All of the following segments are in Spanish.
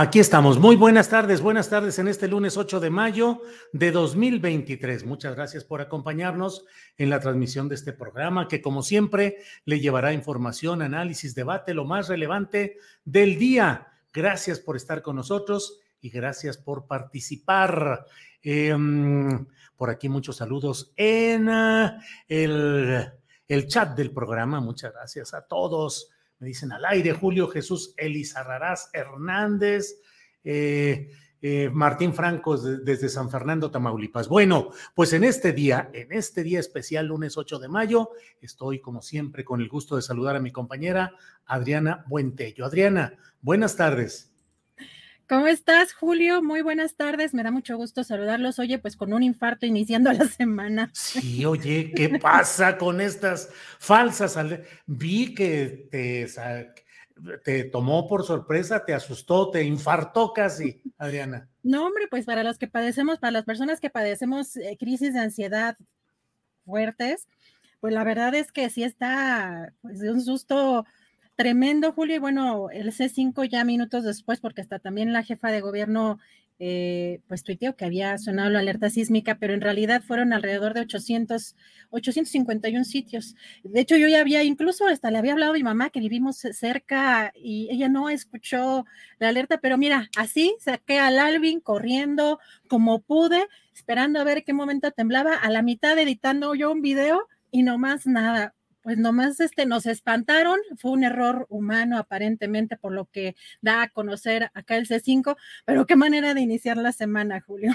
Aquí estamos. Muy buenas tardes, buenas tardes en este lunes 8 de mayo de 2023. Muchas gracias por acompañarnos en la transmisión de este programa que como siempre le llevará información, análisis, debate, lo más relevante del día. Gracias por estar con nosotros y gracias por participar. Em, por aquí muchos saludos en el chat del programa. Muchas gracias a todos me dicen al aire, Julio Jesús Elizarrarás Hernández, eh, eh, Martín Franco desde San Fernando, Tamaulipas. Bueno, pues en este día, en este día especial, lunes 8 de mayo, estoy como siempre con el gusto de saludar a mi compañera Adriana Buentello. Adriana, buenas tardes. ¿Cómo estás, Julio? Muy buenas tardes. Me da mucho gusto saludarlos. Oye, pues con un infarto iniciando la semana. Sí, oye, ¿qué pasa con estas falsas? Vi que te, te tomó por sorpresa, te asustó, te infartó casi, Adriana. No, hombre, pues para los que padecemos, para las personas que padecemos eh, crisis de ansiedad fuertes, pues la verdad es que sí está pues, de un susto tremendo, Julio. Y bueno, el C5 ya minutos después, porque hasta también la jefa de gobierno, eh, pues tuiteó que había sonado la alerta sísmica, pero en realidad fueron alrededor de 800, 851 sitios. De hecho, yo ya había, incluso hasta le había hablado a mi mamá que vivimos cerca y ella no escuchó la alerta, pero mira, así saqué al Alvin corriendo como pude, esperando a ver qué momento temblaba, a la mitad editando yo un video y no más nada pues nomás este, nos espantaron, fue un error humano aparentemente por lo que da a conocer acá el C5, pero qué manera de iniciar la semana, Julio.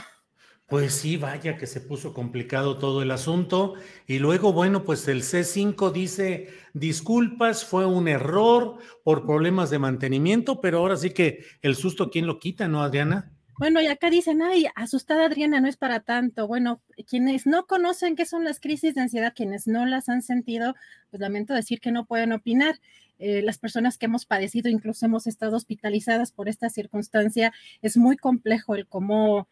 Pues sí, vaya que se puso complicado todo el asunto. Y luego, bueno, pues el C5 dice, disculpas, fue un error por problemas de mantenimiento, pero ahora sí que el susto, ¿quién lo quita, no, Adriana? Bueno, y acá dicen, ay, asustada Adriana, no es para tanto. Bueno, quienes no conocen qué son las crisis de ansiedad, quienes no las han sentido, pues lamento decir que no pueden opinar. Eh, las personas que hemos padecido, incluso hemos estado hospitalizadas por esta circunstancia, es muy complejo el cómo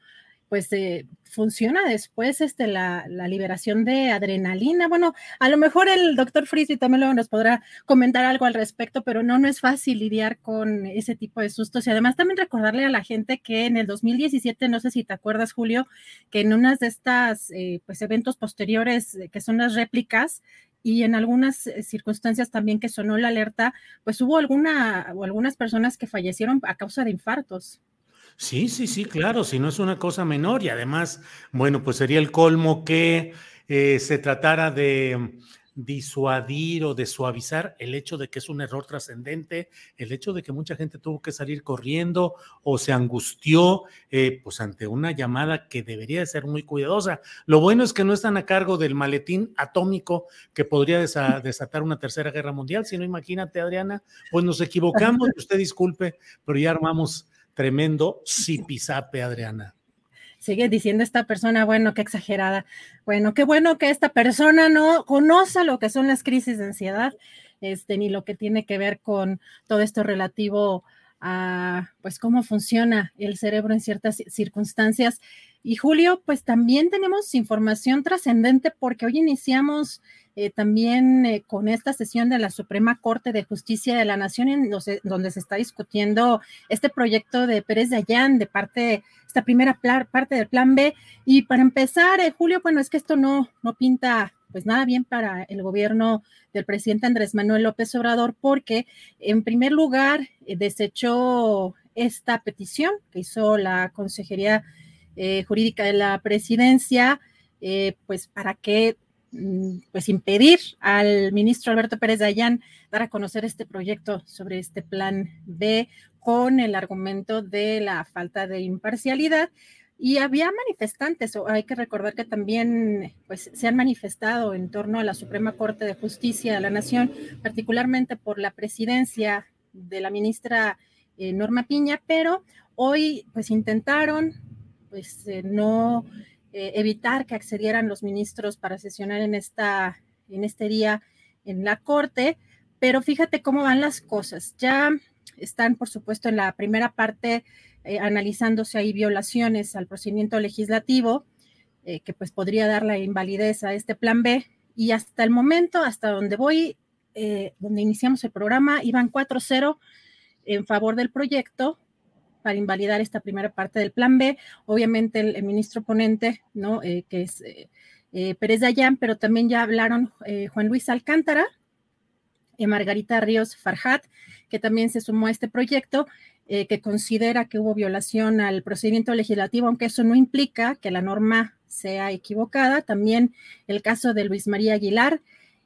pues eh, funciona después este, la, liberación de adrenalina. Bueno, a lo mejor el doctor Frisi también nos podrá comentar algo al respecto, pero no, no es fácil lidiar con ese tipo de sustos. Y además también recordarle a la gente que en el 2017, no sé si te acuerdas, Julio, que en unas de estas eh, pues, eventos posteriores, eh, que son las réplicas, y en algunas circunstancias también que sonó la alerta, pues hubo alguna o algunas personas que fallecieron a causa de infartos. Sí, sí, sí, claro, si no es una cosa menor y además, bueno, pues sería el colmo que eh, se tratara de disuadir o de suavizar el hecho de que es un error trascendente, el hecho de que mucha gente tuvo que salir corriendo o se angustió eh, pues ante una llamada que debería de ser muy cuidadosa. Lo bueno es que no están a cargo del maletín atómico que podría desatar una tercera guerra mundial, si no imagínate Adriana, pues nos equivocamos, usted disculpe, pero ya armamos tremendo zipizape, Adriana. Sigue diciendo esta persona, bueno, qué exagerada. Bueno, qué bueno que esta persona no conoce lo que son las crisis de ansiedad, este, ni lo que tiene que ver con todo esto relativo a, pues, cómo funciona el cerebro en ciertas circunstancias. Y Julio, pues también tenemos información trascendente porque hoy iniciamos eh, también eh, con esta sesión de la Suprema Corte de Justicia de la Nación, en donde se está discutiendo este proyecto de Pérez de Allán, de parte, esta primera parte del Plan B. Y para empezar, eh, Julio, bueno, es que esto no, no pinta pues nada bien para el gobierno del presidente Andrés Manuel López Obrador, porque en primer lugar desechó esta petición que hizo la Consejería Jurídica de la Presidencia, pues para que pues impedir al ministro Alberto Pérez Dayán dar a conocer este proyecto sobre este plan B con el argumento de la falta de imparcialidad. Y había manifestantes, o hay que recordar que también pues, se han manifestado en torno a la Suprema Corte de Justicia de la Nación, particularmente por la presidencia de la ministra eh, Norma Piña, pero hoy pues intentaron pues eh, no eh, evitar que accedieran los ministros para sesionar en, esta, en este día en la Corte, pero fíjate cómo van las cosas. Ya están, por supuesto, en la primera parte eh, analizándose ahí violaciones al procedimiento legislativo, eh, que pues podría dar la invalidez a este plan B. Y hasta el momento, hasta donde voy, donde iniciamos el programa, iban 4-0 en favor del proyecto, para invalidar esta primera parte del plan B. Obviamente el, ministro ponente, ¿no? Eh, que es eh, eh, Pérez Dayán, pero también ya hablaron Juan Luis Alcántara, Margarita Ríos Farhat, que también se sumó a este proyecto, que considera que hubo violación al procedimiento legislativo, aunque eso no implica que la norma sea equivocada. También el caso de Luis María Aguilar,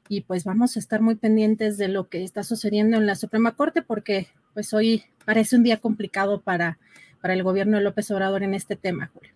y pues vamos a estar muy pendientes de lo que está sucediendo en la Suprema Corte, porque pues hoy parece un día complicado para, para el gobierno de López Obrador en este tema, Julio.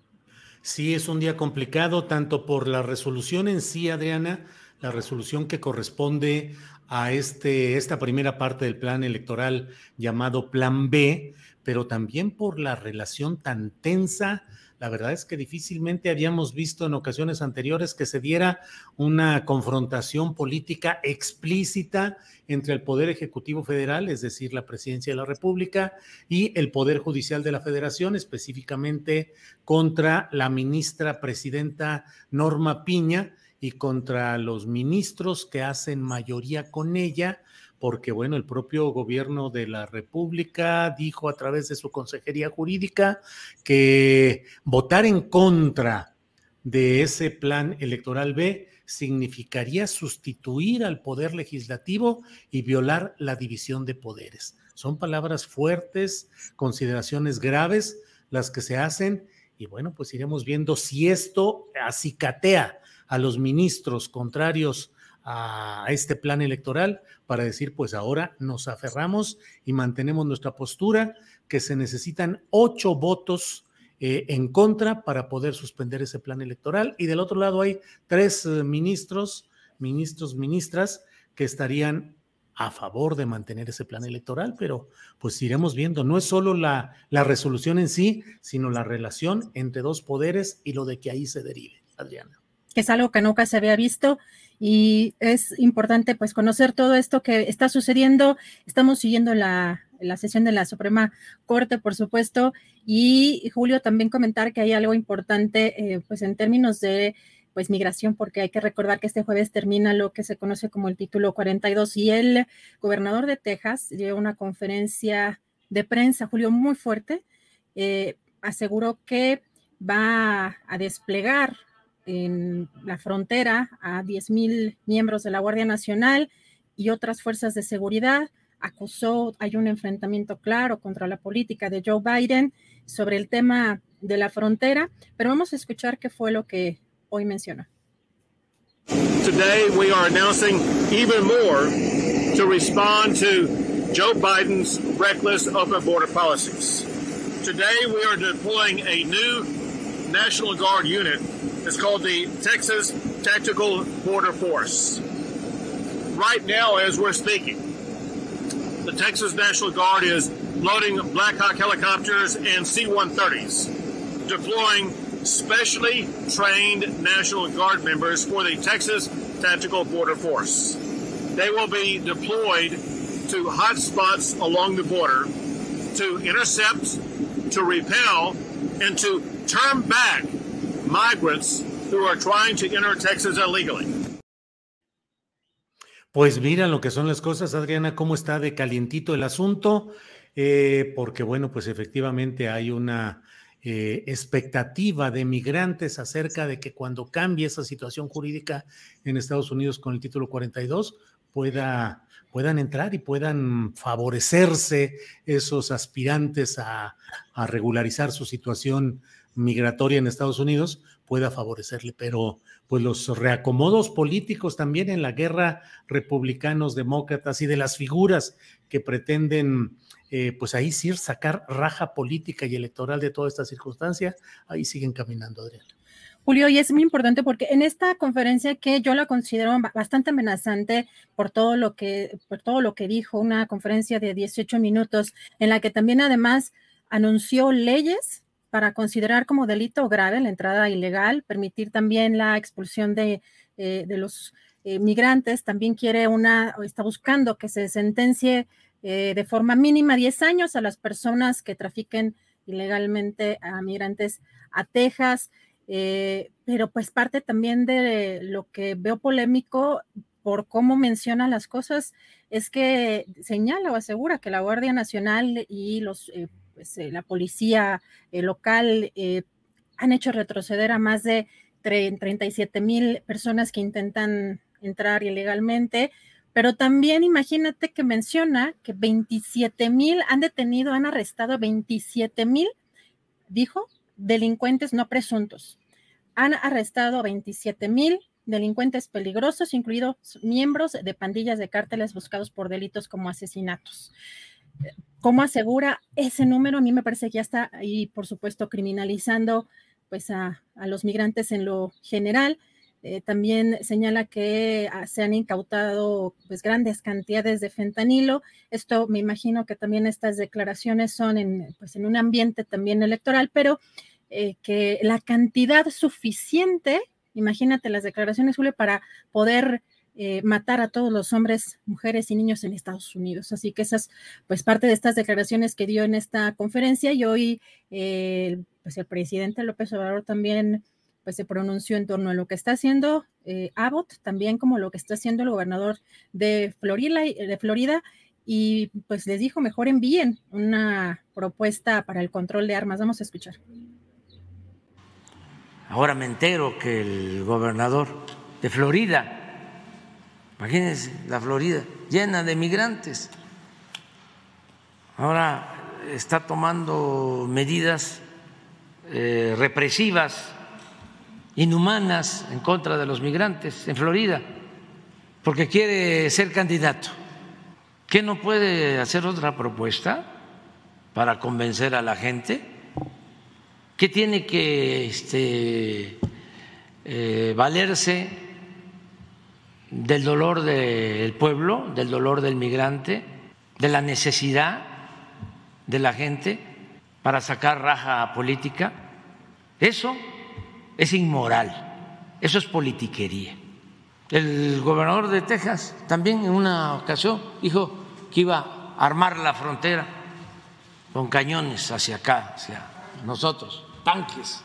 Sí, es un día complicado, tanto por la resolución en sí, Adriana, la resolución que corresponde a este, esta primera parte del plan electoral llamado Plan B, pero también por la relación tan tensa la verdad es que difícilmente habíamos visto en ocasiones anteriores que se diera una confrontación política explícita entre el Poder Ejecutivo Federal, es decir, la Presidencia de la República, y el Poder Judicial de la Federación, específicamente contra la ministra presidenta Norma Piña y contra los ministros que hacen mayoría con ella porque bueno, el propio gobierno de la República dijo a través de su consejería jurídica que votar en contra de ese plan electoral B significaría sustituir al poder legislativo y violar la división de poderes. Son palabras fuertes, consideraciones graves las que se hacen y bueno, pues iremos viendo si esto acicatea a los ministros contrarios a este plan electoral para decir, pues ahora nos aferramos y mantenemos nuestra postura, que se necesitan ocho votos eh, en contra para poder suspender ese plan electoral. Y del otro lado hay tres eh, ministros, ministros, ministras, que estarían a favor de mantener ese plan electoral, pero pues iremos viendo, no es solo la, la resolución en sí, sino la relación entre dos poderes y lo de que ahí se derive. Adriana. Es algo que nunca se había visto y es importante pues conocer todo esto que está sucediendo. Estamos siguiendo la, sesión de la Suprema Corte, por supuesto, y Julio también comentar que hay algo importante eh, pues en términos de pues migración, porque hay que recordar que este jueves termina lo que se conoce como el título 42 y el gobernador de Texas dio una conferencia de prensa, Julio, muy fuerte, eh, aseguró que va a desplegar en la frontera a 10.000 miembros de la Guardia Nacional y otras fuerzas de seguridad. Acusó, hay un enfrentamiento claro contra la política de Joe Biden sobre el tema de la frontera, pero vamos a escuchar qué fue lo que hoy mencionó. Today we are announcing even more to respond to Joe Biden's reckless open border policies. Today we are deploying a new National Guard unit It's called the Texas Tactical Border Force. Right now, as we're speaking, the Texas National Guard is loading Black Hawk helicopters and C 130s, deploying specially trained National Guard members for the Texas Tactical Border Force. They will be deployed to hot spots along the border to intercept, to repel, and to turn back migrants who are trying to enter Texas illegally. Pues mira lo que son las cosas, Adriana, cómo está de calientito el asunto, eh, porque bueno, pues efectivamente hay una eh, expectativa de migrantes acerca de que cuando cambie esa situación jurídica en Estados Unidos con el título 42 pueda, puedan entrar y puedan favorecerse esos aspirantes a, a regularizar su situación migratoria en Estados Unidos, pueda favorecerle, pero pues los reacomodos políticos también en la guerra republicanos, demócratas y de las figuras que pretenden eh, pues ahí sí sacar raja política y electoral de toda esta circunstancia, ahí siguen caminando, Adrián. Julio, y es muy importante porque en esta conferencia que yo la considero bastante amenazante por todo lo que, por todo lo que dijo, una conferencia de 18 minutos en la que también además anunció leyes para considerar como delito grave la entrada ilegal, permitir también la expulsión de, eh, los eh, migrantes, también quiere una, está buscando que se sentencie eh, de forma mínima 10 años a las personas que trafiquen ilegalmente a migrantes a Texas, pero pues parte también de lo que veo polémico por cómo menciona las cosas es que señala o asegura que la Guardia Nacional y los, eh, pues, la policía local han hecho retroceder a más de 37 mil personas que intentan entrar ilegalmente, pero también imagínate que menciona que 27 mil han detenido, han arrestado 27 mil, dijo, delincuentes no presuntos. Han arrestado 27 mil delincuentes peligrosos, incluidos miembros de pandillas de cárteles buscados por delitos como asesinatos. ¿Cómo asegura ese número? A mí me parece que ya está ahí, por supuesto, criminalizando pues a, los migrantes en lo general eh, también señala que ah, se han incautado pues, grandes cantidades de fentanilo. Esto me imagino que también estas declaraciones son en, pues, en un ambiente también electoral, pero eh, que la cantidad suficiente, imagínate las declaraciones, Julio, para poder eh, matar a todos los hombres, mujeres y niños en Estados Unidos. Así que esas, pues parte de estas declaraciones que dio en esta conferencia y hoy, pues el presidente López Obrador también pues se pronunció en torno a lo que está haciendo eh, Abbott, también como lo que está haciendo el gobernador de Florida, de Florida, y pues les dijo, mejor envíen una propuesta para el control de armas. Vamos a escuchar. Ahora me entero que el gobernador de Florida, imagínense, la Florida, llena de migrantes, ahora está tomando medidas eh, represivas inhumanas en contra de los migrantes en Florida, porque quiere ser candidato. ¿Qué no puede hacer otra propuesta para convencer a la gente? ¿Qué tiene que este, eh, valerse del dolor del pueblo, del dolor del migrante, de la necesidad de la gente para sacar raja política? Eso es inmoral, eso es politiquería. El gobernador de Texas también en una ocasión dijo que iba a armar la frontera con cañones hacia acá, hacia nosotros, tanques.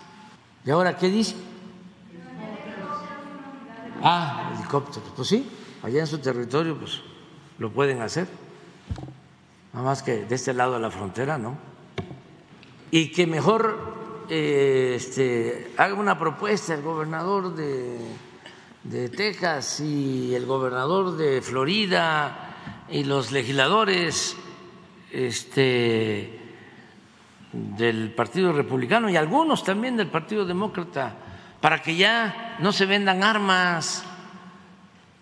¿Y ahora qué dice? Ah, helicópteros. Pues sí, allá en su territorio pues lo pueden hacer. Nada más que de este lado de la frontera, ¿no? Y que mejor eh, este, haga una propuesta el gobernador de, de Texas y el gobernador de Florida y los legisladores este, del Partido Republicano y algunos también del Partido Demócrata para que ya no se vendan armas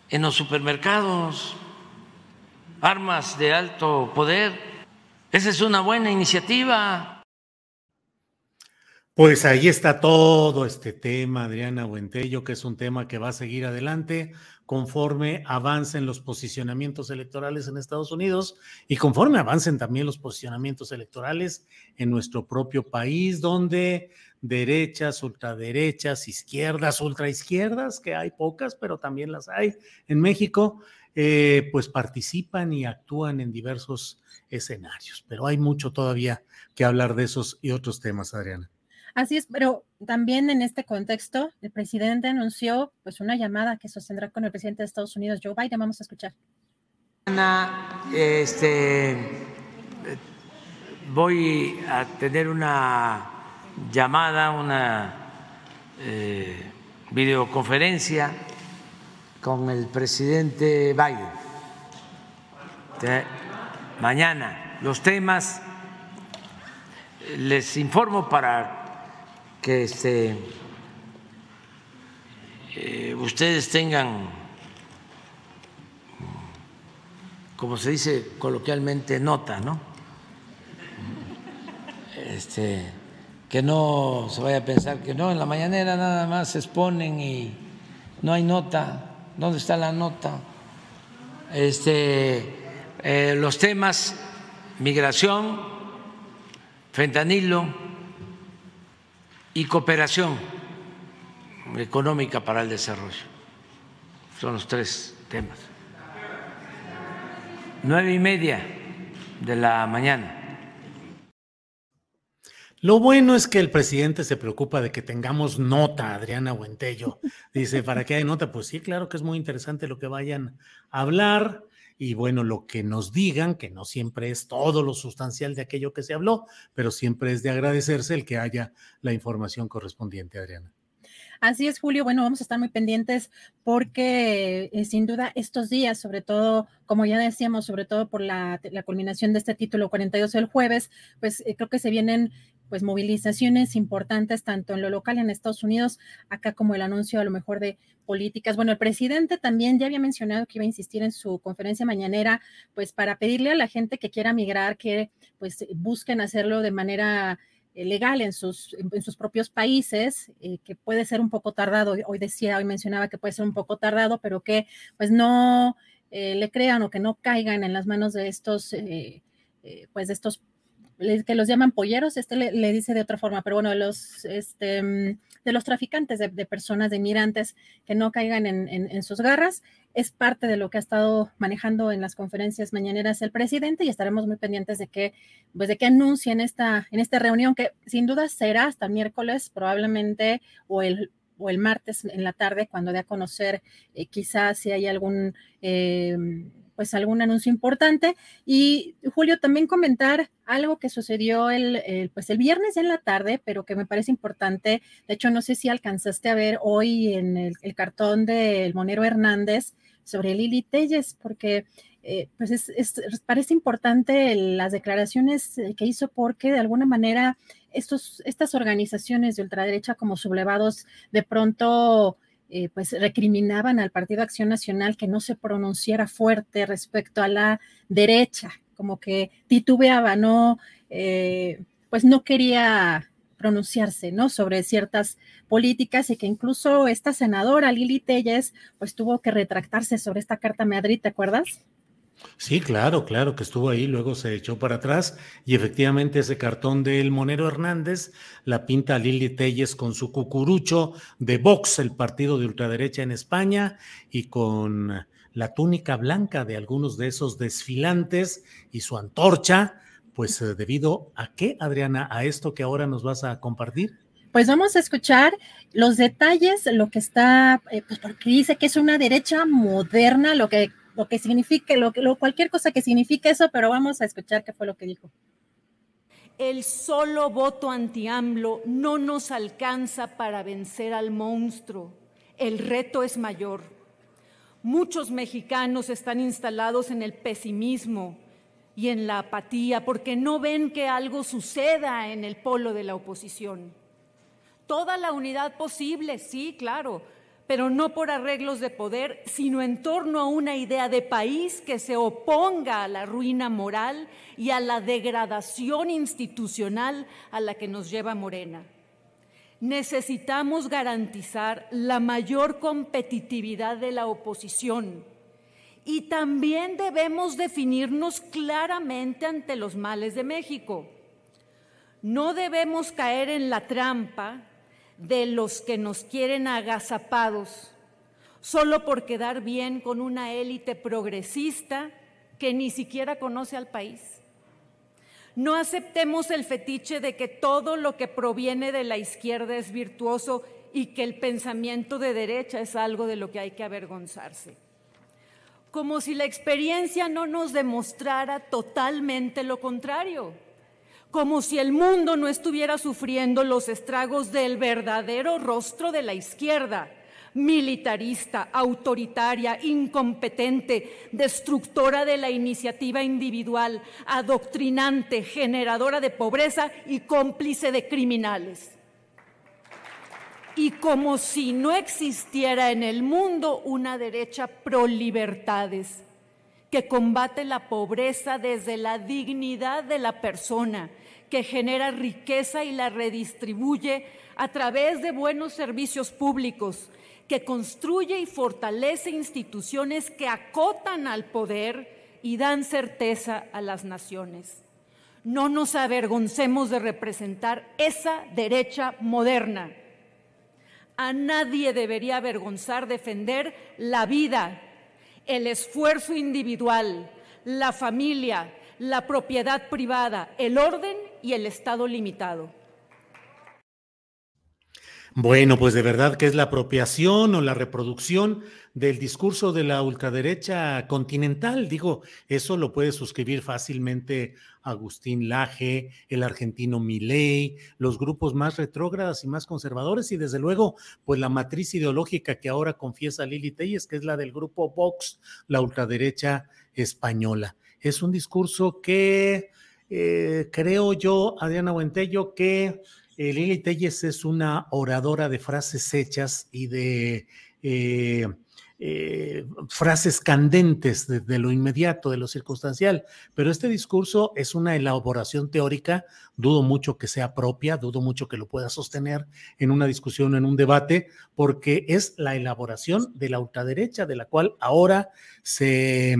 en los supermercados, armas de alto poder. Esa es una buena iniciativa. Pues ahí está todo este tema, Adriana Buentello, que es un tema que va a seguir adelante conforme avancen los posicionamientos electorales en Estados Unidos y conforme avancen también los posicionamientos electorales en nuestro propio país, donde derechas, ultraderechas, izquierdas, ultraizquierdas, que hay pocas, pero también las hay en México, eh, pues participan y actúan en diversos escenarios. Pero hay mucho todavía que hablar de esos y otros temas, Adriana. Así es, pero también en este contexto, el presidente anunció pues una llamada que sostendrá con el presidente de Estados Unidos, Joe Biden. Vamos a escuchar. Este, voy a tener una llamada, una eh, videoconferencia con el presidente Biden. mañana los temas les informo para que este, eh, ustedes tengan, como se dice coloquialmente, nota, ¿no? Este, que no se vaya a pensar que no, en la mañanera nada más se exponen y no hay nota. ¿Dónde está la nota? Este, eh, los temas migración, fentanilo, y cooperación económica para el desarrollo. Son los tres temas. Nueve y media de la mañana. Lo bueno es que el presidente se preocupa de que tengamos nota, Adriana Buentello. Dice, ¿para qué hay nota? Pues sí, claro que es muy interesante lo que vayan a hablar y bueno, lo que nos digan, que no siempre es todo lo sustancial de aquello que se habló, pero siempre es de agradecerse el que haya la información correspondiente, Adriana. Así es, Julio. Bueno, vamos a estar muy pendientes porque eh, sin duda estos días, sobre todo, como ya decíamos, sobre todo por la, culminación de este título 42 del jueves, pues eh, creo que se vienen pues movilizaciones importantes tanto en lo local en Estados Unidos, acá como el anuncio a lo mejor de políticas. Bueno, el presidente también ya había mencionado que iba a insistir en su conferencia mañanera, pues para pedirle a la gente que quiera migrar que pues busquen hacerlo de manera eh, legal en sus, en sus propios países, eh, que puede ser un poco tardado, hoy decía, hoy mencionaba que puede ser un poco tardado, pero que pues no eh, le crean o que no caigan en las manos de estos, pues de estos que los llaman polleros, este le, dice de otra forma, pero bueno, de los, este, de los traficantes de, personas, de inmigrantes, que no caigan en, sus garras, es parte de lo que ha estado manejando en las conferencias mañaneras el presidente y estaremos muy pendientes de que, pues de que anuncien esta, en esta reunión, que sin duda será hasta miércoles probablemente o el o el martes en la tarde cuando dé a conocer eh, quizás si hay algún eh, pues algún anuncio importante. Y Julio, también comentar algo que sucedió el, pues el viernes en la tarde, pero que me parece importante. De hecho, no sé si alcanzaste a ver hoy en el, cartón del Monero Hernández sobre Lili Telles, porque eh, pues es, parece importante las declaraciones que hizo porque de alguna manera estos, estas organizaciones de ultraderecha como sublevados de pronto eh, pues recriminaban al Partido Acción Nacional que no se pronunciara fuerte respecto a la derecha, como que titubeaba, no, eh, pues no quería pronunciarse, ¿no? Sobre ciertas políticas y que incluso esta senadora Lili Telles, pues tuvo que retractarse sobre esta carta Madrid, ¿te acuerdas? Sí, claro, claro que estuvo ahí, luego se echó para atrás y efectivamente ese cartón del Monero Hernández la pinta Lili Telles con su cucurucho de Vox, el partido de ultraderecha en España, y con la túnica blanca de algunos de esos desfilantes y su antorcha, pues eh, debido a qué, Adriana, a esto que ahora nos vas a compartir. Pues vamos a escuchar los detalles, lo que está, eh, pues porque dice que es una derecha moderna, lo que lo que signifique, lo, cualquier cosa que signifique eso, pero vamos a escuchar qué fue lo que dijo. El solo voto anti-AMLO no nos alcanza para vencer al monstruo. El reto es mayor. Muchos mexicanos están instalados en el pesimismo y en la apatía porque no ven que algo suceda en el polo de la oposición. Toda la unidad posible, sí, claro, pero no por arreglos de poder, sino en torno a una idea de país que se oponga a la ruina moral y a la degradación institucional a la que nos lleva Morena. Necesitamos garantizar la mayor competitividad de la oposición y también debemos definirnos claramente ante los males de México. No debemos caer en la trampa de los que nos quieren agazapados solo por quedar bien con una élite progresista que ni siquiera conoce al país. No aceptemos el fetiche de que todo lo que proviene de la izquierda es virtuoso y que el pensamiento de derecha es algo de lo que hay que avergonzarse. Como si la experiencia no nos demostrara totalmente lo contrario. Como si el mundo no estuviera sufriendo los estragos del verdadero rostro de la izquierda militarista, autoritaria, incompetente, destructora de la iniciativa individual, adoctrinante, generadora de pobreza y cómplice de criminales. Y como si no existiera en el mundo una derecha pro libertades que combate la pobreza desde la dignidad de la persona, que genera riqueza y la redistribuye a través de buenos servicios públicos, que construye y fortalece instituciones que acotan al poder y dan certeza a las naciones. No nos avergoncemos de representar esa derecha moderna. A nadie debería avergonzar defender la vida, el esfuerzo individual, la familia, la propiedad privada, el orden y el Estado limitado. Bueno, pues de verdad que es la apropiación o la reproducción del discurso de la ultraderecha continental. Digo, eso lo puede suscribir fácilmente Agustín Laje, el argentino Milei, los grupos más retrógradas y más conservadores y desde luego, pues la matriz ideológica que ahora confiesa Lili Telles, que es la del grupo Vox, la ultraderecha española. Es un discurso que eh, creo yo, Adriana Buentello, que eh, Lili Telles es una oradora de frases hechas y de eh, eh, frases candentes de, lo inmediato, de lo circunstancial, pero este discurso es una elaboración teórica, dudo mucho que sea propia, dudo mucho que lo pueda sostener en una discusión, en un debate, porque es la elaboración de la ultraderecha, de la cual ahora se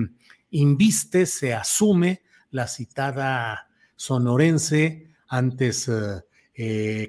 inviste, se asume la citada sonorense, antes... Eh,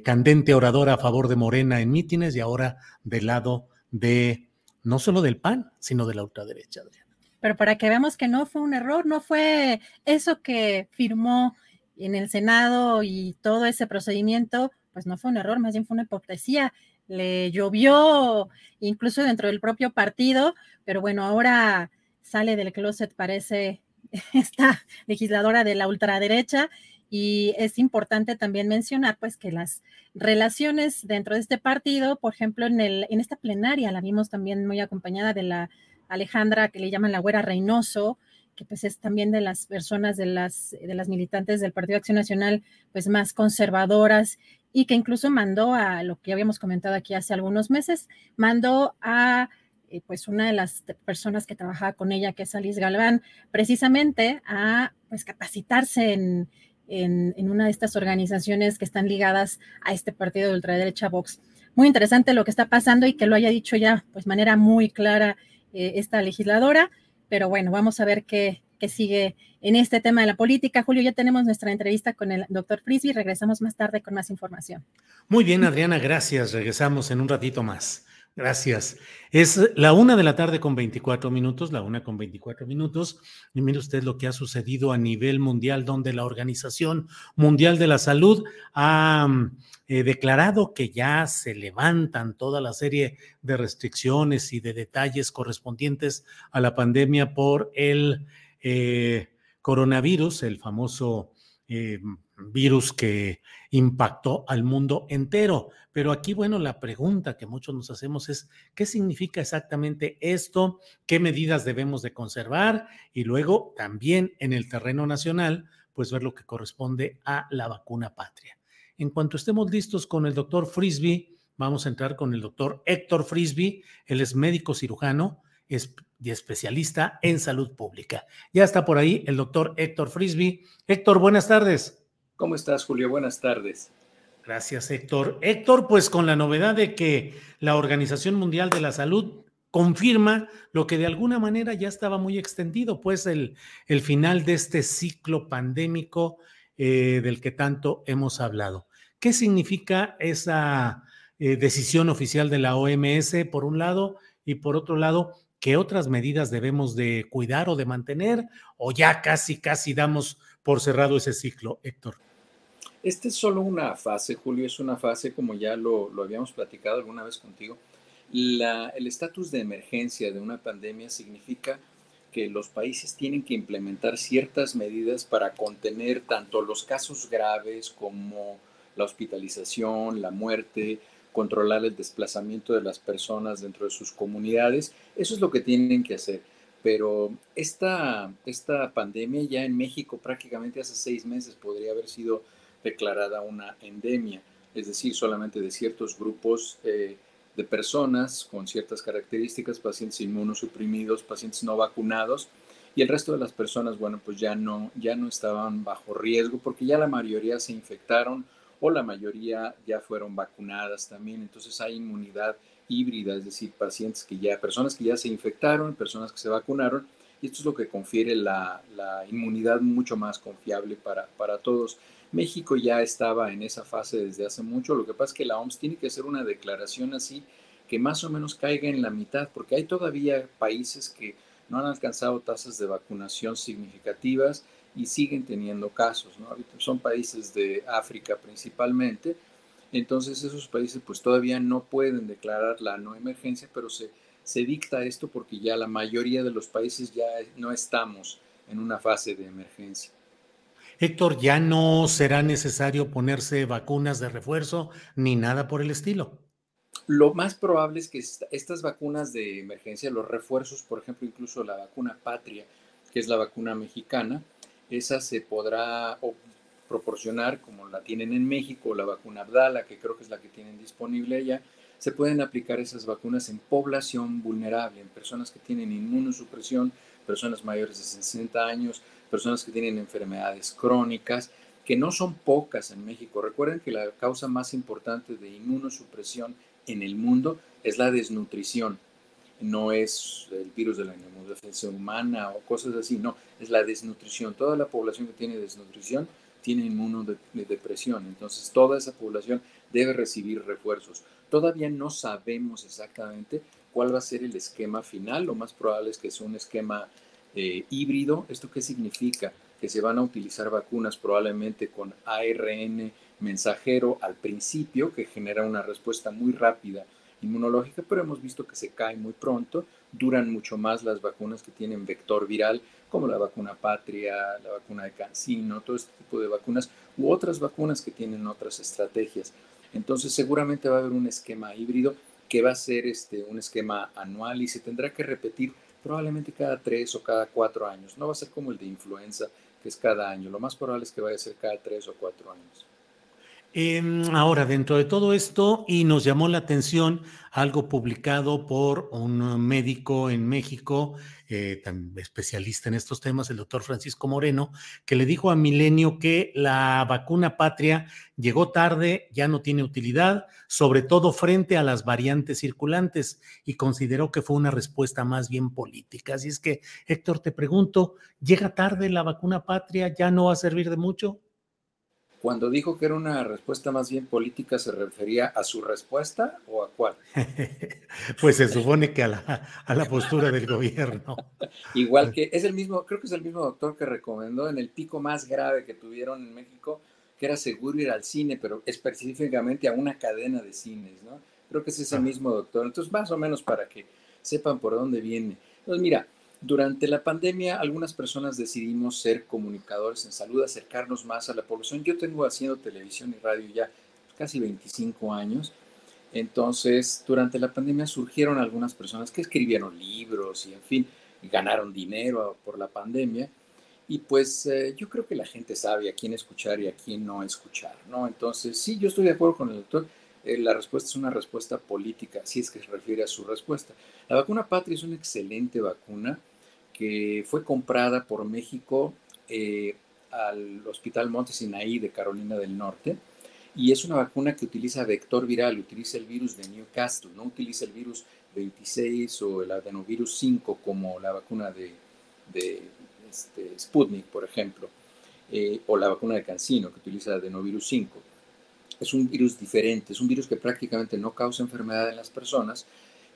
candente oradora a favor de Morena en mítines y ahora del lado de no solo del PAN, sino de la ultraderecha, Adriana. Pero para que veamos que no fue un error, no fue eso que firmó en el Senado y todo ese procedimiento, pues no fue un error, más bien fue una hipocresía. Le llovió incluso dentro del propio partido, pero bueno, ahora sale del closet, parece esta legisladora de la ultraderecha y es importante también mencionar pues que las relaciones dentro de este partido, por ejemplo, en, el, en esta plenaria la vimos también muy acompañada de la Alejandra, que le llaman la güera Reynoso, que pues es también de las personas de las, de las militantes del Partido Acción Nacional, pues más conservadoras y que incluso mandó a lo que habíamos comentado aquí hace algunos meses, mandó a eh, pues una de las personas que trabajaba con ella, que es Alice Galván, precisamente a pues capacitarse en, en, una de estas organizaciones que están ligadas a este partido de ultraderecha Vox. Muy interesante lo que está pasando y que lo haya dicho ya, pues, manera muy clara eh, esta legisladora. Pero bueno, vamos a ver qué, qué sigue en este tema de la política. Julio, ya tenemos nuestra entrevista con el doctor Frisby. Regresamos más tarde con más información. Muy bien, Adriana, gracias. Regresamos en un ratito más. Gracias. Es la una de la tarde con 24 minutos, la una con 24 minutos. Y mire usted lo que ha sucedido a nivel mundial, donde la Organización Mundial de la Salud ha eh, declarado que ya se levantan toda la serie de restricciones y de detalles correspondientes a la pandemia por el eh, coronavirus, el famoso eh, virus que impactó al mundo entero. Pero aquí, bueno, la pregunta que muchos nos hacemos es, ¿qué significa exactamente esto? ¿Qué medidas debemos de conservar? Y luego también en el terreno nacional, pues ver lo que corresponde a la vacuna patria. En cuanto estemos listos con el doctor Frisby, vamos a entrar con el doctor Héctor Frisby, él es médico cirujano y especialista en salud pública. Ya está por ahí el doctor Héctor Frisby. Héctor, buenas tardes. ¿Cómo estás, Julio? Buenas tardes. Gracias, Héctor. Héctor, pues con la novedad de que la Organización Mundial de la Salud confirma lo que de alguna manera ya estaba muy extendido, pues el, el final de este ciclo pandémico eh, del que tanto hemos hablado. ¿Qué significa esa eh, decisión oficial de la OMS, por un lado, y por otro lado, ¿qué otras medidas debemos de cuidar o de mantener? ¿O ya casi, casi damos por cerrado ese ciclo, Héctor? Esta es solo una fase, Julio, es una fase como ya lo, lo habíamos platicado alguna vez contigo. La, el estatus de emergencia de una pandemia significa que los países tienen que implementar ciertas medidas para contener tanto los casos graves como la hospitalización, la muerte, controlar el desplazamiento de las personas dentro de sus comunidades. Eso es lo que tienen que hacer. Pero esta, esta pandemia ya en México prácticamente hace seis meses podría haber sido declarada una endemia, es decir, solamente de ciertos grupos eh, de personas con ciertas características, pacientes inmunosuprimidos, pacientes no vacunados, y el resto de las personas, bueno, pues ya no, ya no estaban bajo riesgo porque ya la mayoría se infectaron o la mayoría ya fueron vacunadas también. Entonces hay inmunidad híbrida, es decir, pacientes que ya, personas que ya se infectaron, personas que se vacunaron, y esto es lo que confiere la, la inmunidad mucho más confiable para, para todos. México ya estaba en esa fase desde hace mucho. Lo que pasa es que la OMS tiene que hacer una declaración así que más o menos caiga en la mitad, porque hay todavía países que no han alcanzado tasas de vacunación significativas y siguen teniendo casos. ¿no? Son países de África principalmente. Entonces esos países pues todavía no pueden declarar la no emergencia, pero se, se dicta esto porque ya la mayoría de los países ya no estamos en una fase de emergencia. Héctor, ya no será necesario ponerse vacunas de refuerzo ni nada por el estilo. Lo más probable es que estas vacunas de emergencia, los refuerzos, por ejemplo, incluso la vacuna Patria, que es la vacuna mexicana, esa se podrá proporcionar como la tienen en México, la vacuna Abdala, que creo que es la que tienen disponible allá, se pueden aplicar esas vacunas en población vulnerable, en personas que tienen inmunosupresión, personas mayores de 60 años, personas que tienen enfermedades crónicas, que no son pocas en México. Recuerden que la causa más importante de inmunosupresión en el mundo es la desnutrición. No es el virus de la inmunodefensa humana o cosas así, no, es la desnutrición. Toda la población que tiene desnutrición tiene inmunodepresión, entonces toda esa población debe recibir refuerzos. Todavía no sabemos exactamente cuál va a ser el esquema final, lo más probable es que sea un esquema eh, híbrido. ¿Esto qué significa? Que se van a utilizar vacunas probablemente con ARN mensajero al principio, que genera una respuesta muy rápida inmunológica, pero hemos visto que se cae muy pronto. Duran mucho más las vacunas que tienen vector viral, como la vacuna Patria, la vacuna de Cancino, todo este tipo de vacunas, u otras vacunas que tienen otras estrategias. Entonces, seguramente va a haber un esquema híbrido que va a ser este, un esquema anual y se tendrá que repetir probablemente cada tres o cada cuatro años. No va a ser como el de influenza, que es cada año. Lo más probable es que vaya a ser cada tres o cuatro años. Em, ahora, dentro de todo esto, y nos llamó la atención algo publicado por un médico en México, eh, especialista en estos temas, el doctor Francisco Moreno, que le dijo a Milenio que la vacuna patria llegó tarde, ya no tiene utilidad, sobre todo frente a las variantes circulantes, y consideró que fue una respuesta más bien política. Así es que, Héctor, te pregunto, ¿llega tarde la vacuna patria? ¿Ya no va a servir de mucho? Cuando dijo que era una respuesta más bien política, ¿se refería a su respuesta o a cuál? pues se supone que a la, a la postura del gobierno. Igual que es el mismo, creo que es el mismo doctor que recomendó en el pico más grave que tuvieron en México, que era seguro ir al cine, pero específicamente a una cadena de cines, ¿no? Creo que es ese mismo doctor. Entonces, más o menos para que sepan por dónde viene. Entonces, mira, durante la pandemia, algunas personas decidimos ser comunicadores en salud, acercarnos más a la población. Yo tengo haciendo televisión y radio ya casi 25 años. Entonces, durante la pandemia surgieron algunas personas que escribieron libros y, en fin, ganaron dinero por la pandemia. Y pues eh, yo creo que la gente sabe a quién escuchar y a quién no escuchar, ¿no? Entonces, sí, yo estoy de acuerdo con el doctor. Eh, la respuesta es una respuesta política, si es que se refiere a su respuesta. La vacuna Patria es una excelente vacuna que fue comprada por México eh, al Hospital Montesinaí de Carolina del Norte y es una vacuna que utiliza vector viral, utiliza el virus de Newcastle, no utiliza el virus 26 o el adenovirus 5 como la vacuna de, este, Sputnik, por ejemplo, eh, o la vacuna de Cancino que utiliza adenovirus 5. Es un virus diferente, es un virus que prácticamente no causa enfermedad en las personas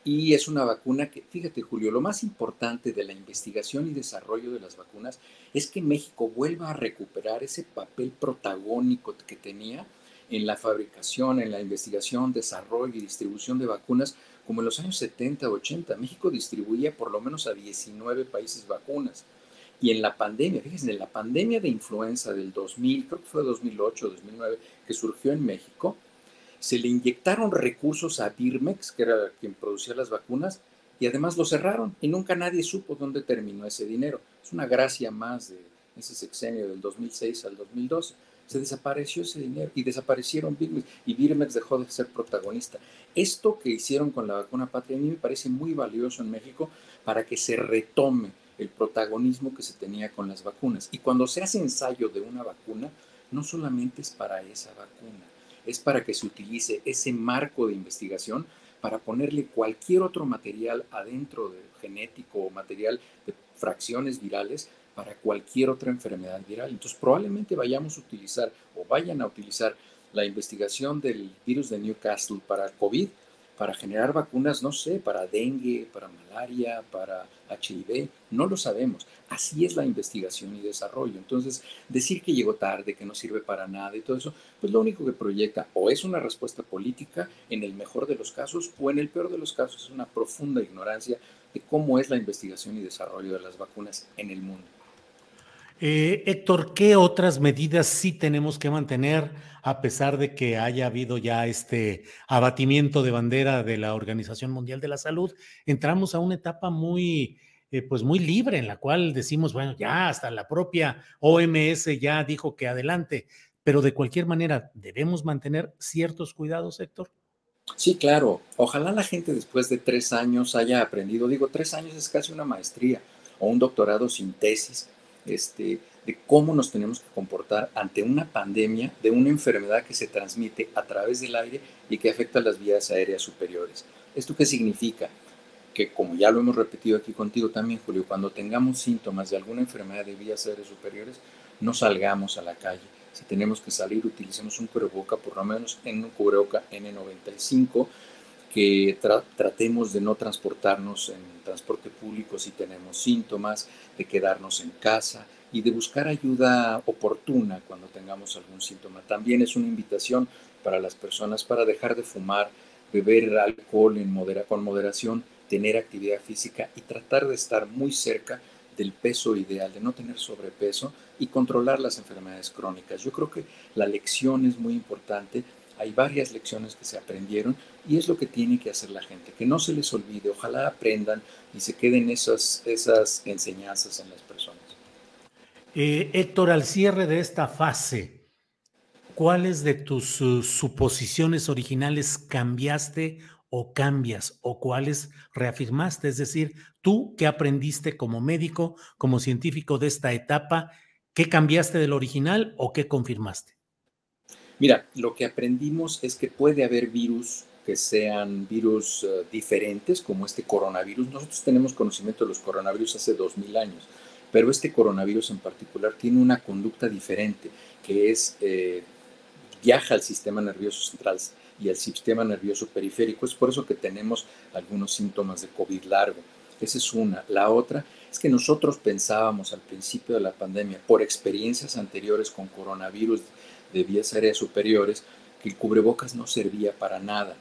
y es una vacuna que, fíjate Julio, lo más importante de la investigación y desarrollo de las vacunas es que México vuelva a recuperar ese papel protagónico que tenía en la fabricación, en la investigación, desarrollo y distribución de vacunas, como en los años 70, 80. México distribuía por lo menos a 19 países vacunas. Y en la pandemia, fíjense, en la pandemia de influenza del 2000, creo que fue 2008, 2009, que surgió en México, se le inyectaron recursos a Birmex, que era quien producía las vacunas, y además lo cerraron y nunca nadie supo dónde terminó ese dinero. Es una gracia más de ese sexenio del 2006 al 2012. Se desapareció ese dinero y desaparecieron Birmex y Birmex dejó de ser protagonista. Esto que hicieron con la vacuna Patria a mí me parece muy valioso en México para que se retome el protagonismo que se tenía con las vacunas. Y cuando se hace ensayo de una vacuna, no solamente es para esa vacuna, es para que se utilice ese marco de investigación para ponerle cualquier otro material adentro de genético o material de fracciones virales para cualquier otra enfermedad viral. Entonces probablemente vayamos a utilizar o vayan a utilizar la investigación del virus de Newcastle para COVID para generar vacunas, no sé, para dengue, para malaria, para HIV, no lo sabemos. Así es la investigación y desarrollo. Entonces, decir que llegó tarde, que no sirve para nada y todo eso, pues lo único que proyecta o es una respuesta política en el mejor de los casos o en el peor de los casos es una profunda ignorancia de cómo es la investigación y desarrollo de las vacunas en el mundo. Eh, Héctor, ¿qué otras medidas sí tenemos que mantener a pesar de que haya habido ya este abatimiento de bandera de la Organización Mundial de la Salud? Entramos a una etapa muy, eh, pues muy libre en la cual decimos, bueno, ya hasta la propia OMS ya dijo que adelante, pero de cualquier manera debemos mantener ciertos cuidados, Héctor. Sí, claro. Ojalá la gente después de tres años haya aprendido, digo, tres años es casi una maestría o un doctorado sin tesis este, de cómo nos tenemos que comportar ante una pandemia de una enfermedad que se transmite a través del aire y que afecta las vías aéreas superiores. ¿Esto qué significa? Que como ya lo hemos repetido aquí contigo también, Julio, cuando tengamos síntomas de alguna enfermedad de vías aéreas superiores, no salgamos a la calle. Si tenemos que salir, utilicemos un cubreboca, por lo menos en un cubreboca N95, que tratemos de no transportarnos en transporte público si tenemos síntomas, de quedarnos en casa y de buscar ayuda oportuna cuando tengamos algún síntoma. También es una invitación para las personas para dejar de fumar, beber alcohol en modera con moderación, tener actividad física y tratar de estar muy cerca del peso ideal, de no tener sobrepeso y controlar las enfermedades crónicas. Yo creo que la lección es muy importante hay varias lecciones que se aprendieron y es lo que tiene que hacer la gente, que no se les olvide, ojalá aprendan y se queden esas, esas enseñanzas en las personas. Eh, Héctor, al cierre de esta fase, ¿cuáles de tus suposiciones originales cambiaste o cambias o cuáles reafirmaste? Es decir, tú qué aprendiste como médico, como científico de esta etapa, ¿qué cambiaste del original o qué confirmaste? Mira, lo que aprendimos es que puede haber virus que sean virus uh, diferentes, como este coronavirus. Nosotros tenemos conocimiento de los coronavirus hace 2000 años, pero este coronavirus en particular tiene una conducta diferente, que es eh, viaja al sistema nervioso central y al sistema nervioso periférico. Es por eso que tenemos algunos síntomas de COVID largo. Esa es una. La otra es que nosotros pensábamos al principio de la pandemia, por experiencias anteriores con coronavirus de vías aéreas superiores que el cubrebocas no servía para nada.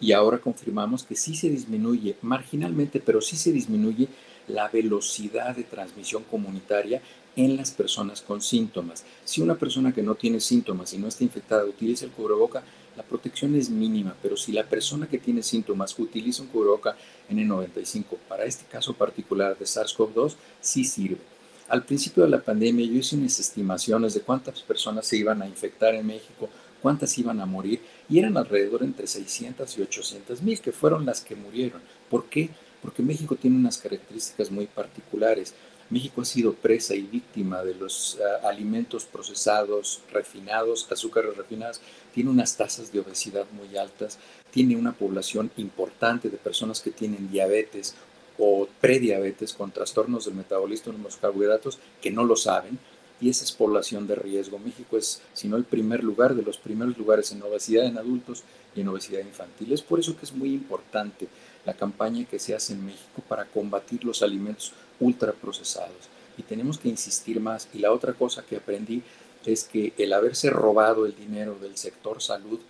Y ahora confirmamos que sí se disminuye marginalmente, pero sí se disminuye la velocidad de transmisión comunitaria en las personas con síntomas. Si una persona que no tiene síntomas y no está infectada utiliza el cubreboca, la protección es mínima, pero si la persona que tiene síntomas utiliza un cubreboca N95, para este caso particular de SARS-CoV-2, sí sirve. Al principio de la pandemia yo hice unas estimaciones de cuántas personas se iban a infectar en México, cuántas iban a morir, y eran alrededor entre 600 y 800 mil, que fueron las que murieron. ¿Por qué? Porque México tiene unas características muy particulares. México ha sido presa y víctima de los uh, alimentos procesados, refinados, azúcares refinados, tiene unas tasas de obesidad muy altas, tiene una población importante de personas que tienen diabetes o prediabetes con trastornos del metabolismo de los carbohidratos que no lo saben y esa es población de riesgo. México es, si no el primer lugar, de los primeros lugares en obesidad en adultos y en obesidad infantil. Es por eso que es muy importante la campaña que se hace en México para combatir los alimentos ultraprocesados. Y tenemos que insistir más. Y la otra cosa que aprendí es que el haberse robado el dinero del sector salud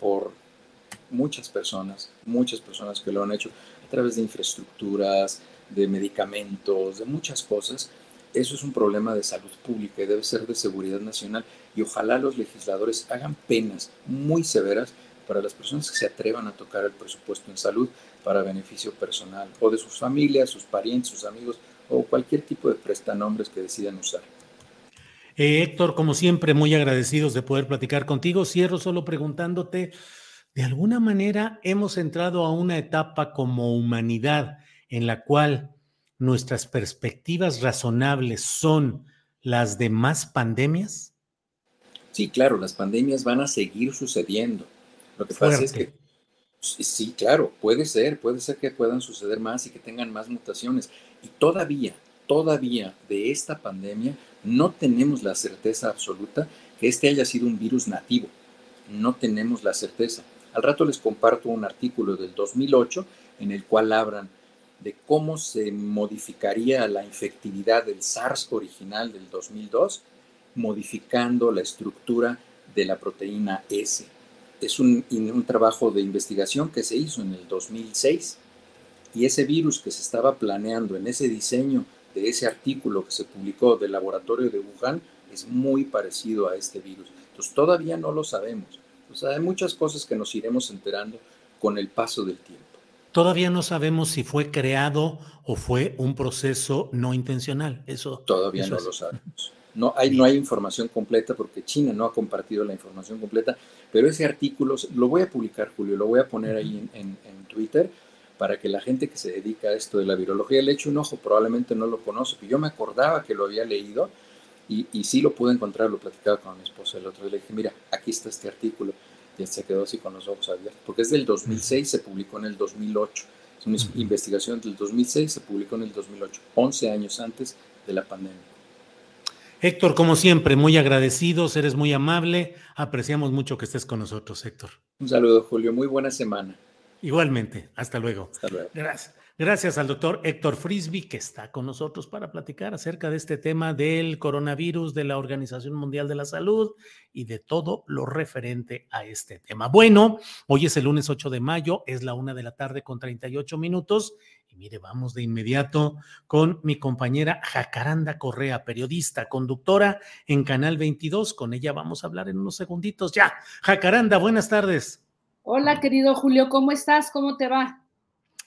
por muchas personas, muchas personas que lo han hecho a través de infraestructuras, de medicamentos, de muchas cosas, eso es un problema de salud pública y debe ser de seguridad nacional. Y ojalá los legisladores hagan penas muy severas para las personas que se atrevan a tocar el presupuesto en salud para beneficio personal o de sus familias, sus parientes, sus amigos o cualquier tipo de prestanombres que decidan usar. Eh, Héctor, como siempre, muy agradecidos de poder platicar contigo. Cierro solo preguntándote, de alguna manera hemos entrado a una etapa como humanidad en la cual nuestras perspectivas razonables son las de más pandemias? Sí, claro, las pandemias van a seguir sucediendo. Lo que pasa es que sí, claro, puede ser, puede ser que puedan suceder más y que tengan más mutaciones. Y todavía, todavía de esta pandemia no tenemos la certeza absoluta que este haya sido un virus nativo. No tenemos la certeza. Al rato les comparto un artículo del 2008 en el cual hablan de cómo se modificaría la infectividad del SARS original del 2002, modificando la estructura de la proteína S. Es un, un, trabajo de investigación que se hizo en el 2006 y ese virus que se estaba planeando en ese diseño de ese artículo que se publicó del laboratorio de Wuhan es muy parecido a este virus. Entonces todavía no lo sabemos. O sea, hay muchas cosas que nos iremos enterando con el paso del tiempo. Todavía no sabemos si fue creado o fue un proceso no intencional. Eso todavía no lo sabemos. No hay, no hay información completa porque China no ha compartido la información completa, pero ese artículo lo voy a publicar, Julio, lo voy a poner ahí en, en, Twitter para que la gente que se dedica a esto de la virología le eche un ojo, probablemente no lo conoce, yo me acordaba que lo había leído y, y sí lo pude encontrar, lo platicaba con mi esposa el otro día, le dije, mira, aquí está este artículo y se quedó así con los ojos abiertos, porque es del 2006, se publicó en el 2008. Es una investigación del 2006, se publicó en el 2008, 11 años antes de la pandemia. Héctor, como siempre, muy agradecidos, eres muy amable, apreciamos mucho que estés con nosotros, Héctor. Un saludo, Julio, muy buena semana. Igualmente, hasta luego. Hasta luego. Gracias. Gracias al doctor Héctor Frisby, que está con nosotros para platicar acerca de este tema del coronavirus, de la Organización Mundial de la Salud y de todo lo referente a este tema. Bueno, hoy es el lunes 8 de mayo, es la una de la tarde con 38 minutos. Y mire, vamos de inmediato con mi compañera Jacaranda Correa, periodista, conductora en Canal 22. Con ella vamos a hablar en unos segunditos ya. Jacaranda, buenas tardes. Hola, querido Julio, ¿cómo estás? ¿Cómo te va?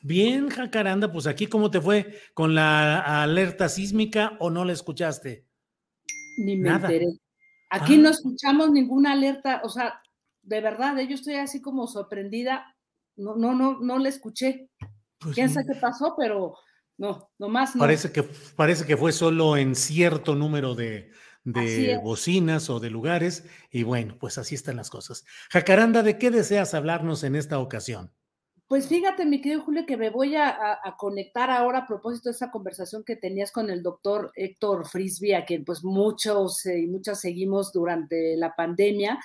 Bien, Jacaranda, pues aquí cómo te fue con la alerta sísmica o no la escuchaste? Ni me enteré. Aquí ah. no escuchamos ninguna alerta, o sea, de verdad, eh, yo estoy así como sorprendida. No, no, no, no la escuché. Pues ¿Quién sabe qué pasó? Pero no, nomás no. Parece que, parece que fue solo en cierto número de, de bocinas o de lugares. Y bueno, pues así están las cosas. Jacaranda, ¿de qué deseas hablarnos en esta ocasión? Pues fíjate, mi querido Julio, que me voy a, conectar ahora a propósito de esa conversación que tenías con el doctor Héctor Frisby, a quien pues muchos y muchas seguimos durante la pandemia.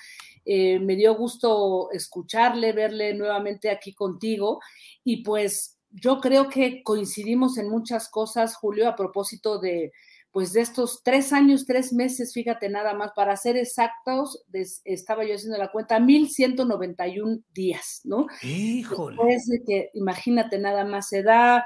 Eh, me dio gusto escucharle, verle nuevamente aquí contigo y pues yo creo que coincidimos en muchas cosas, Julio, a propósito de, pues de estos tres años, tres meses, fíjate nada más, para ser exactos, estaba yo haciendo la cuenta, 1191 días, ¿no? Híjole. Después de que, imagínate nada más, se da,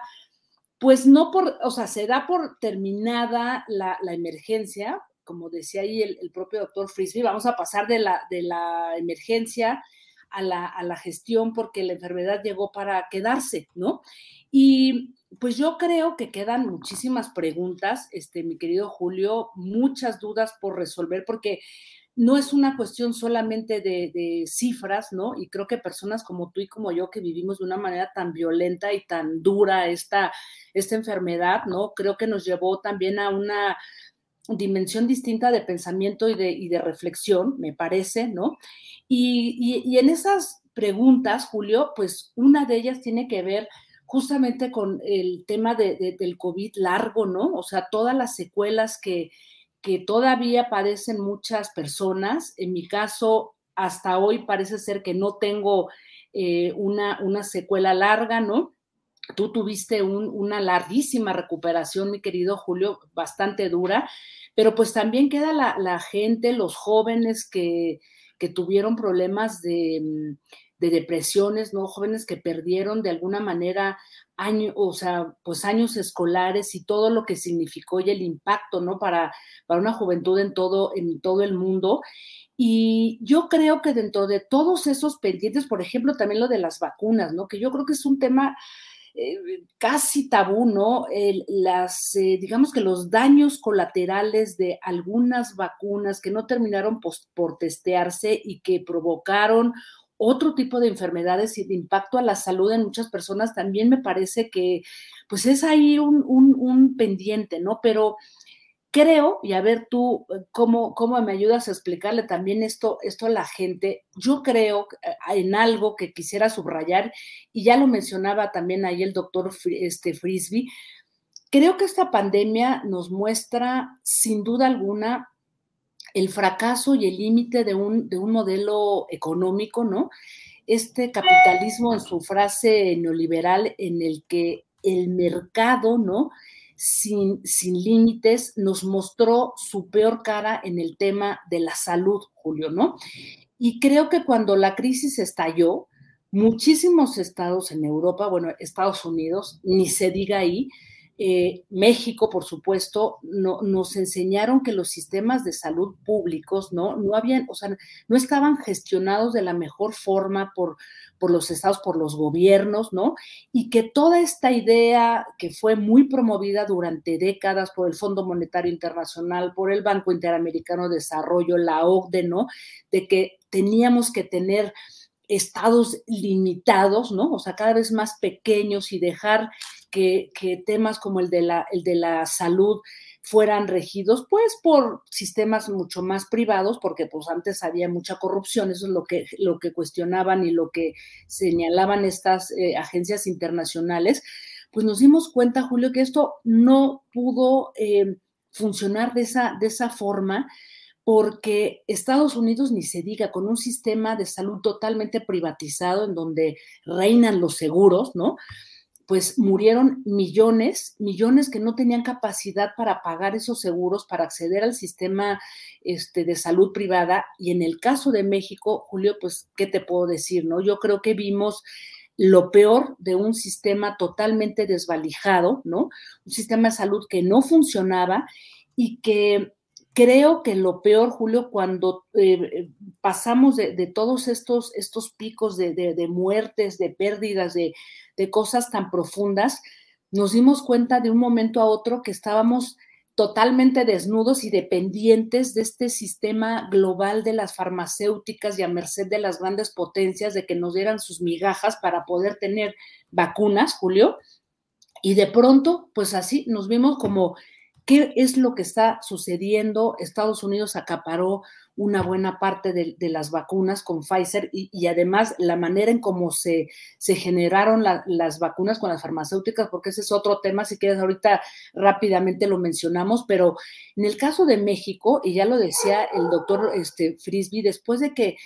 pues no por, o sea, se da por terminada la, emergencia, como decía ahí el, propio doctor Frisby, vamos a pasar de la, de la emergencia a la, a la gestión porque la enfermedad llegó para quedarse, ¿no? Y pues yo creo que quedan muchísimas preguntas, este, mi querido Julio, muchas dudas por resolver, porque no es una cuestión solamente de, cifras, ¿no? Y creo que personas como tú y como yo que vivimos de una manera tan violenta y tan dura esta, esta enfermedad, ¿no? Creo que nos llevó también a una dimensión distinta de pensamiento y de, reflexión, me parece, ¿no? Y, y en esas preguntas, Julio, pues una de ellas tiene que ver justamente con el tema de, del COVID largo, ¿no? O sea, todas las secuelas que, que todavía padecen muchas personas. En mi caso, hasta hoy parece ser que no tengo eh, una, una secuela larga, ¿no? Tú tuviste una larguísima recuperación, mi querido Julio, bastante dura, pero pues también queda la, gente, los jóvenes que, que tuvieron problemas de, de, depresiones, ¿no? Jóvenes que perdieron de alguna manera años, o sea, pues años escolares y todo lo que significó y el impacto, ¿no? Para, para una juventud en todo, en todo el mundo. Y yo creo que dentro de todos esos pendientes, por ejemplo, también lo de las vacunas, ¿no? Que yo creo que es un tema eh, casi tabú, ¿no? las, eh, digamos que los daños colaterales de algunas vacunas que no terminaron por testearse y que provocaron otro tipo de enfermedades y de impacto a la salud en muchas personas, también me parece que pues es ahí un, un pendiente, ¿no? Pero creo, y a ver tú eh, cómo, cómo me ayudas a explicarle también esto, esto a la gente, yo creo eh, en algo que quisiera subrayar, y ya lo mencionaba también ahí el doctor este, Frisby, creo que esta pandemia nos muestra sin duda alguna el fracaso y el límite de un, de un modelo económico, ¿no? Este capitalismo en su frase neoliberal en el que el mercado, ¿no? sin, límites, nos mostró su peor cara en el tema de la salud, Julio, ¿no? Y creo que cuando la crisis estalló, muchísimos estados en Europa, bueno, Estados Unidos, ni se diga ahí, eh, México, por supuesto, no, nos enseñaron que los sistemas de salud públicos no, no habían, o sea, no estaban gestionados de la mejor forma por, por los estados, por los gobiernos, ¿no? Y que toda esta idea que fue muy promovida durante décadas por el Fondo Monetario Internacional, por el Banco Interamericano de Desarrollo, la OCDE, ¿no? De que teníamos que tener estados limitados, ¿no? O sea, cada vez más pequeños y dejar que, temas como el de, la, salud fueran regidos pues por sistemas mucho más privados, porque pues antes había mucha corrupción, eso es lo que, lo que cuestionaban y lo que señalaban estas eh, agencias internacionales, pues nos dimos cuenta, Julio, que esto no pudo eh, funcionar de esa, de esa forma porque Estados Unidos, ni se diga, con un sistema de salud totalmente privatizado en donde reinan los seguros, ¿no? Pues murieron millones, millones que no tenían capacidad para pagar esos seguros, para acceder al sistema este, de salud privada. Y en el caso de México, Julio, pues, ¿qué te puedo decir? No? Yo creo que vimos lo peor de un sistema totalmente desvalijado, ¿no? Un sistema de salud que no funcionaba y que creo que lo peor, Julio, cuando eh, pasamos de, todos estos, estos picos de, muertes, de pérdidas, de, cosas tan profundas, nos dimos cuenta de un momento a otro que estábamos totalmente desnudos y dependientes de este sistema global de las farmacéuticas y a merced de las grandes potencias de que nos dieran sus migajas para poder tener vacunas, Julio. Y de pronto, pues así nos vimos como ¿Qué es lo que está sucediendo? Estados Unidos acaparó una buena parte de, las vacunas con Pfizer y, además la manera en cómo se, se generaron las vacunas con las farmacéuticas, porque ese es otro tema, si quieres ahorita rápidamente lo mencionamos, pero en el caso de México, y ya lo decía el doctor este, Frisby, después de que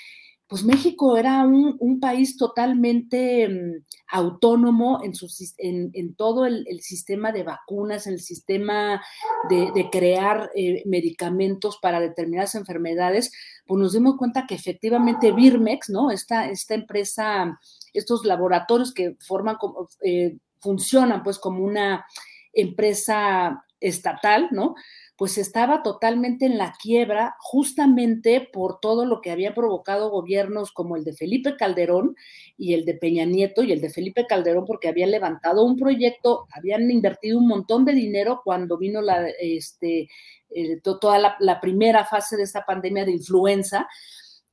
pues México era un, país totalmente mm, autónomo en, en, todo el, sistema de vacunas, en el sistema de, crear eh, medicamentos para determinadas enfermedades, pues nos dimos cuenta que efectivamente Birmex, ¿no? Esta, esta empresa, estos laboratorios que forman eh, funcionan pues como una empresa estatal, ¿no? Pues estaba totalmente en la quiebra justamente por todo lo que había provocado gobiernos como el de Felipe Calderón y el de Peña Nieto y el de Felipe Calderón porque habían levantado un proyecto, habían invertido un montón de dinero cuando vino la, este, eh, toda la, la primera fase de esta pandemia de influenza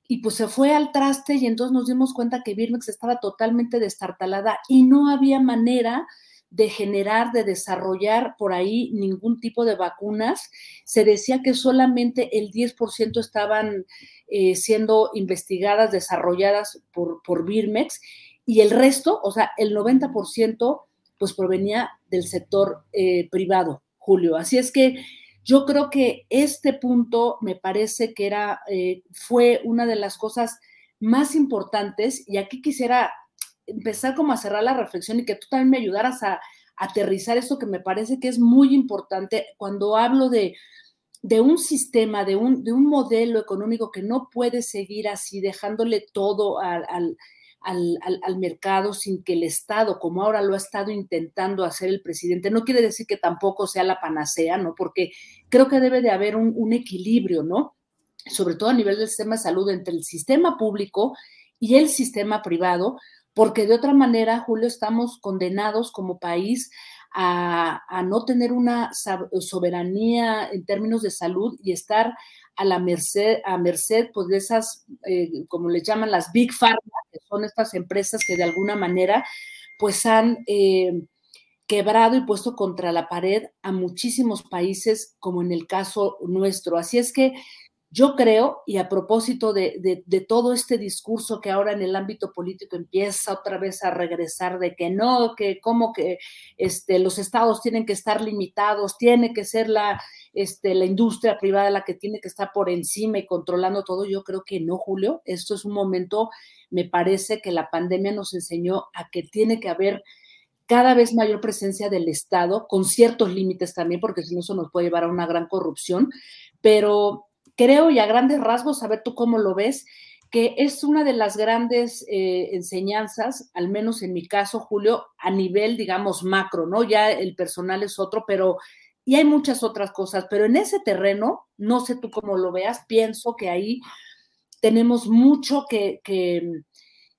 y pues se fue al traste y entonces nos dimos cuenta que Birmex estaba totalmente destartalada y no había manera de generar, de desarrollar por ahí ningún tipo de vacunas. Se decía que solamente el 10% estaban eh, siendo investigadas, desarrolladas por, por Birmex y el resto, o sea, el 90% pues provenía del sector eh, privado, Julio. Así es que yo creo que este punto me parece que era, eh, fue una de las cosas más importantes y aquí quisiera empezar como a cerrar la reflexión y que tú también me ayudaras a, aterrizar esto que me parece que es muy importante cuando hablo de, de un sistema, de un, de un, modelo económico que no puede seguir así, dejándole todo al, al, al, mercado sin que el Estado, como ahora lo ha estado intentando hacer el presidente, no quiere decir que tampoco sea la panacea, ¿no? Porque creo que debe de haber un, un equilibrio, ¿no? Sobre todo a nivel del sistema de salud entre el sistema público y el sistema privado, porque de otra manera, Julio, estamos condenados como país a, no tener una soberanía en términos de salud y estar a la merced, a merced pues, de esas, eh, como les llaman las Big Pharma, que son estas empresas que de alguna manera pues han eh, quebrado y puesto contra la pared a muchísimos países, como en el caso nuestro. Así es que yo creo, y a propósito de, todo este discurso que ahora en el ámbito político empieza otra vez a regresar de que no, que como que este, los estados tienen que estar limitados, tiene que ser la, este, la industria privada la que tiene que estar por encima y controlando todo, yo creo que no, Julio. Esto es un momento, me parece que la pandemia nos enseñó a que tiene que haber cada vez mayor presencia del Estado, con ciertos límites también, porque si no eso nos puede llevar a una gran corrupción, pero creo y a grandes rasgos, a ver tú cómo lo ves, que es una de las grandes eh, enseñanzas, al menos en mi caso, Julio, a nivel, digamos, macro, ¿no? Ya el personal es otro, pero, y hay muchas otras cosas, pero en ese terreno, no sé tú cómo lo veas, pienso que ahí tenemos mucho que, que,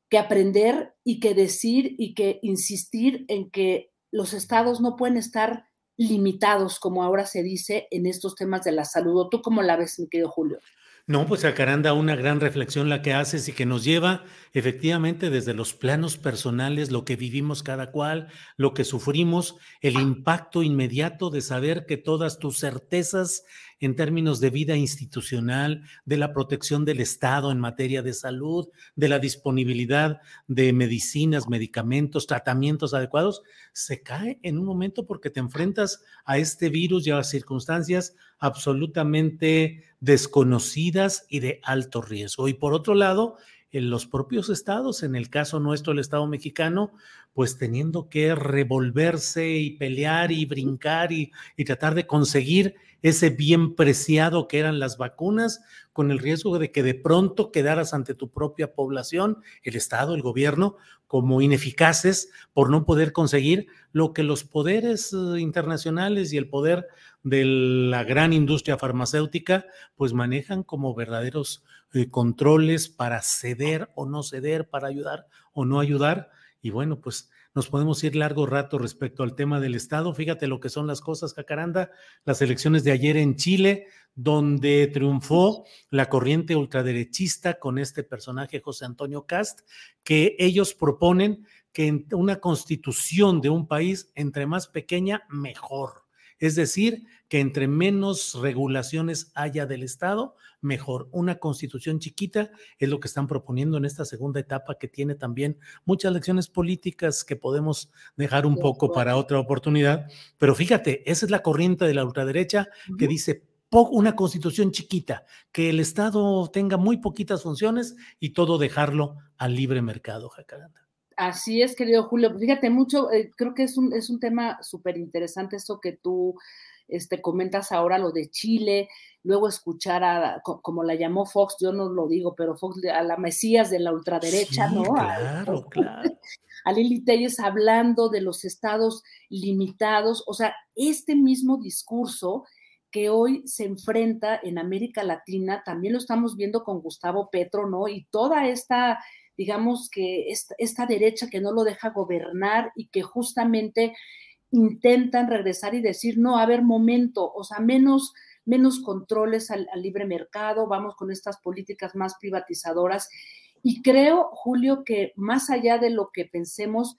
que aprender y que decir y que insistir en que los estados no pueden estar limitados, como ahora se dice, en estos temas de la salud. tú cómo la ves, mi querido Julio? No, pues Acaranda, una gran reflexión la que haces y que nos lleva efectivamente desde los planos personales, lo que vivimos cada cual, lo que sufrimos, el impacto inmediato de saber que todas tus certezas en términos de vida institucional, de la protección del Estado en materia de salud, de la disponibilidad de medicinas, medicamentos, tratamientos adecuados, se cae en un momento porque te enfrentas a este virus y a circunstancias absolutamente desconocidas y de alto riesgo. Y por otro lado, en los propios estados, en el caso nuestro, el Estado mexicano, pues teniendo que revolverse y pelear y brincar y, y tratar de conseguir ese bien preciado que eran las vacunas, con el riesgo de que de pronto quedaras ante tu propia población, el Estado, el gobierno, como ineficaces por no poder conseguir lo que los poderes eh, internacionales y el poder de la gran industria farmacéutica, pues manejan como verdaderos eh, controles para ceder o no ceder, para ayudar o no ayudar. Y bueno, pues nos podemos ir largo rato respecto al tema del Estado. Fíjate lo que son las cosas, Jacaranda. Las elecciones de ayer en Chile, donde triunfó la corriente ultraderechista con este personaje, José Antonio Cast, que ellos proponen que una constitución de un país, entre más pequeña, mejor. Es decir, que entre menos regulaciones haya del Estado, mejor. Una constitución chiquita es lo que están proponiendo en esta segunda etapa que tiene también muchas lecciones políticas que podemos dejar un poco para otra oportunidad. Pero fíjate, esa es la corriente de la ultraderecha que dice una constitución chiquita, que el Estado tenga muy poquitas funciones y todo dejarlo al libre mercado, Jacaranda. Así es, querido Julio. Fíjate mucho, eh, creo que es un, es un tema súper interesante esto que tú este, comentas ahora, lo de Chile, luego escuchar a, como la llamó Fox, yo no lo digo, pero Fox, a la Mesías de la ultraderecha, ¿no? Claro, claro. A Lili Telles hablando de los estados limitados, o sea, este mismo discurso que hoy se enfrenta en América Latina, también lo estamos viendo con Gustavo Petro, ¿no? Y toda esta, digamos que esta, esta derecha que no lo deja gobernar y que justamente intentan regresar y decir, no, a ver, momento, o sea, menos menos controles al, libre mercado, vamos con estas políticas más privatizadoras. Y creo, Julio, que más allá de lo que pensemos,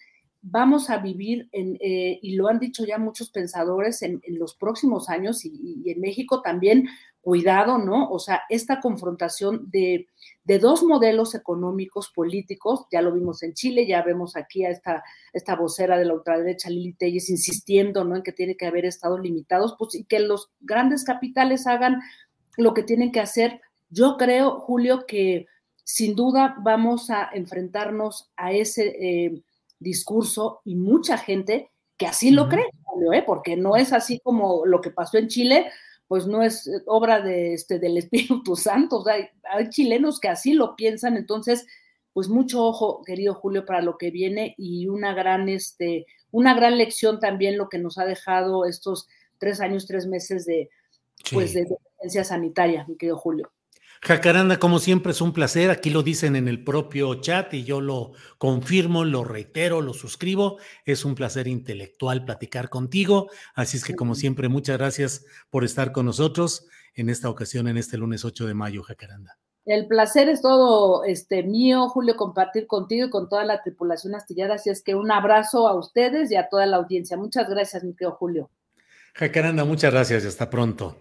vamos a vivir, en, eh, y lo han dicho ya muchos pensadores, en, los próximos años y, en México también, cuidado, ¿no? O sea, esta confrontación de, dos modelos económicos, políticos, ya lo vimos en Chile, ya vemos aquí a esta, esta vocera de la ultraderecha, Lili Telles, insistiendo, ¿no? En que tiene que haber estados limitados, pues, y que los grandes capitales hagan lo que tienen que hacer. Yo creo, Julio, que sin duda vamos a enfrentarnos a ese eh, discurso y mucha gente que así lo cree, ¿eh? porque no es así como lo que pasó en Chile, pues no es obra de, este, del Espíritu Santo, o sea, hay, chilenos que así lo piensan, entonces, pues mucho ojo, querido Julio, para lo que viene y una gran, este, una gran lección también lo que nos ha dejado estos tres años, tres meses de, pues, de emergencia sanitaria, mi querido Julio. Jacaranda, como siempre, es un placer. Aquí lo dicen en el propio chat y yo lo confirmo, lo reitero, lo suscribo. Es un placer intelectual platicar contigo. Así es que, como siempre, muchas gracias por estar con nosotros en esta ocasión, en este lunes 8 de mayo, Jacaranda. El placer es todo este mío, Julio, compartir contigo y con toda la tripulación astillada. Así es que un abrazo a ustedes y a toda la audiencia. Muchas gracias, mi querido Julio. Jacaranda, muchas gracias y hasta pronto.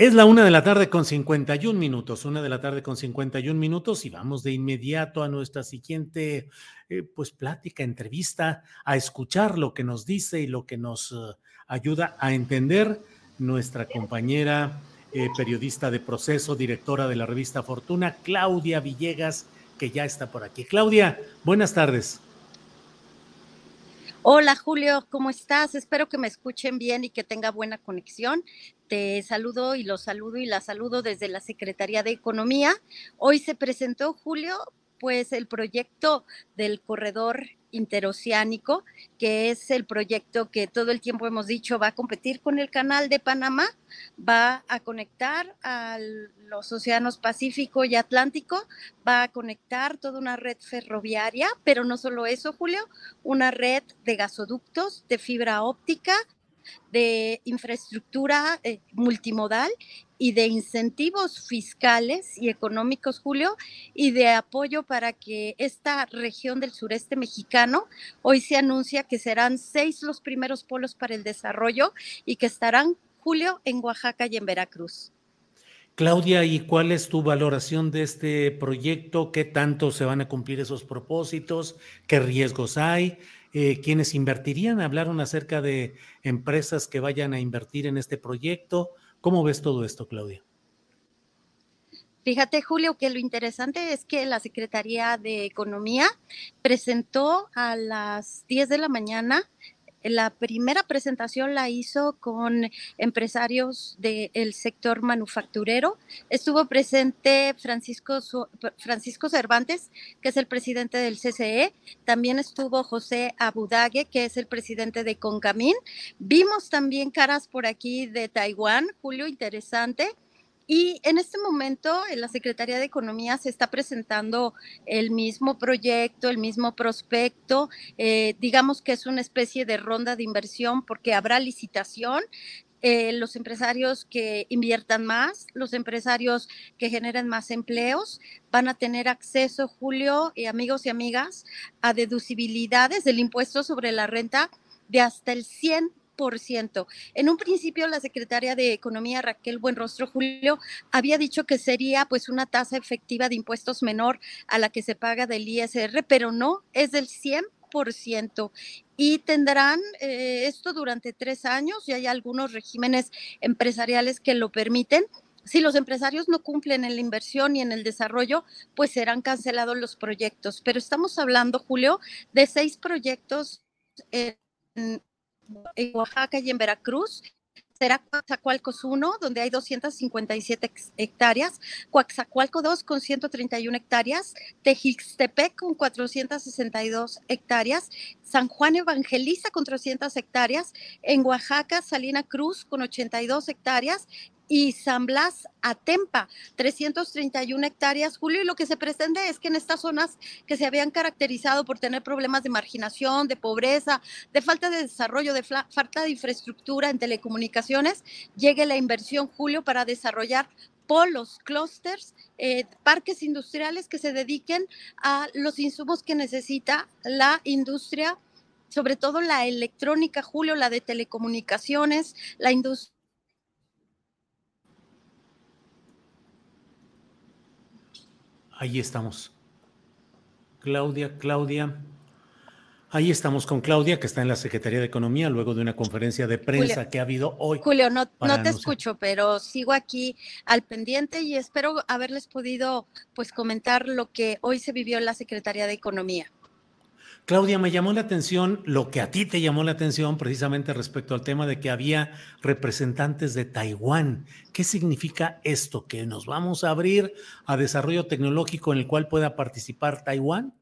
Es la una de la tarde con 51 minutos, una de la tarde con 51 minutos y vamos de inmediato a nuestra siguiente, eh, pues, plática, entrevista, a escuchar lo que nos dice y lo que nos uh, ayuda a entender nuestra compañera eh, periodista de proceso, directora de la revista Fortuna, Claudia Villegas, que ya está por aquí. Claudia, buenas tardes. Hola Julio, ¿cómo estás? Espero que me escuchen bien y que tenga buena conexión. Te saludo y los saludo y la saludo desde la Secretaría de Economía. Hoy se presentó, Julio, pues el proyecto del corredor interoceánico, que es el proyecto que todo el tiempo hemos dicho va a competir con el canal de Panamá, va a conectar a los océanos Pacífico y Atlántico, va a conectar toda una red ferroviaria, pero no solo eso, Julio, una red de gasoductos, de fibra óptica, de infraestructura eh, multimodal y de incentivos fiscales y económicos, Julio, y de apoyo para que esta región del sureste mexicano, hoy se anuncia que serán seis los primeros polos para el desarrollo y que estarán, Julio, en Oaxaca y en Veracruz. Claudia, ¿y cuál es tu valoración de este proyecto? ¿Qué tanto se van a cumplir esos propósitos? ¿Qué riesgos hay? Eh, ¿Quiénes invertirían? Hablaron acerca de empresas que vayan a invertir en este proyecto. ¿Cómo ves todo esto, Claudia? Fíjate, Julio, que lo interesante es que la Secretaría de Economía presentó a las 10 de la mañana la primera presentación la hizo con empresarios del sector manufacturero. Estuvo presente Francisco, Francisco Cervantes, que es el presidente del CCE. También estuvo José Abudague, que es el presidente de Concamín. Vimos también caras por aquí de Taiwán, Julio, interesante. Y en este momento en la Secretaría de Economía se está presentando el mismo proyecto, el mismo prospecto. Eh, digamos que es una especie de ronda de inversión porque habrá licitación. Eh, los empresarios que inviertan más, los empresarios que generen más empleos, van a tener acceso, Julio y amigos y amigas, a deducibilidades del impuesto sobre la renta de hasta el 100 en un principio, la secretaria de Economía, Raquel Buenrostro Julio, había dicho que sería pues una tasa efectiva de impuestos menor a la que se paga del ISR, pero no, es del 100% y tendrán eh, esto durante tres años y hay algunos regímenes empresariales que lo permiten. Si los empresarios no cumplen en la inversión y en el desarrollo, pues serán cancelados los proyectos. Pero estamos hablando, Julio, de seis proyectos en, en Oaxaca y en Veracruz. Será Coaxacualcos 1, donde hay 257 hectáreas, Coaxacualco 2 con 131 hectáreas, Tejixtepec con 462 hectáreas, San Juan Evangeliza con 300 hectáreas, en Oaxaca Salina Cruz con 82 hectáreas y San Blas Atempa, 331 hectáreas, Julio, y lo que se pretende es que en estas zonas que se habían caracterizado por tener problemas de marginación, de pobreza, de falta de desarrollo, de falta de infraestructura en telecomunicaciones, llegue la inversión, Julio, para desarrollar polos, clústeres, eh, parques industriales que se dediquen a los insumos que necesita la industria, sobre todo la electrónica, Julio, la de telecomunicaciones, la industria Ahí estamos. Claudia, Claudia. Ahí estamos con Claudia, que está en la Secretaría de Economía, luego de una conferencia de prensa que ha habido hoy. Julio, no, no te escucho, pero sigo aquí al pendiente y espero haberles podido pues comentar lo que hoy se vivió en la Secretaría de Economía. Claudia, me llamó la atención lo que a ti te llamó la atención precisamente respecto al tema de que había representantes de Taiwán. ¿Qué significa esto? ¿Que nos vamos a abrir a desarrollo tecnológico en el cual pueda participar Taiwán?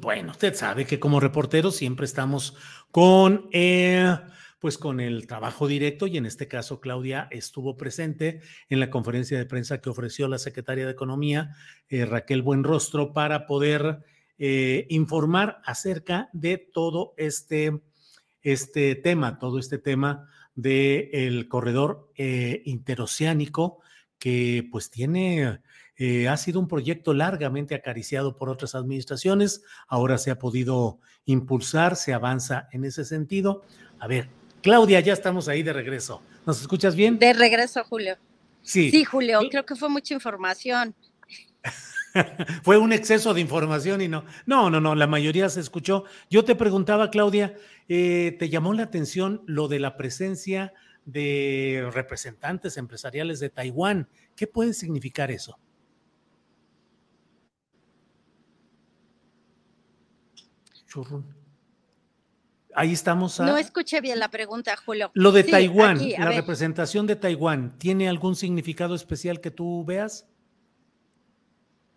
Bueno, usted sabe que como reporteros siempre estamos con, eh, pues con el trabajo directo y en este caso Claudia estuvo presente en la conferencia de prensa que ofreció la secretaria de Economía, eh, Raquel Buenrostro, para poder eh, informar acerca de todo este, este tema, todo este tema del corredor interoceánico que pues tiene eh, ha sido un proyecto largamente acariciado por otras administraciones, ahora se ha podido impulsar, se avanza en ese sentido. A ver, Claudia, ya estamos ahí de regreso. ¿Nos escuchas bien? De regreso, Julio. Sí. Sí, Julio, creo que fue mucha información. fue un exceso de información y no, no, no, no, la mayoría se escuchó. Yo te preguntaba, Claudia, eh, ¿te llamó la atención lo de la presencia de representantes empresariales de Taiwán? ¿Qué puede significar eso? Ahí estamos. No escuché bien la pregunta, Julio. Lo de Taiwán, la representación de Taiwán, ¿tiene algún significado especial que tú veas?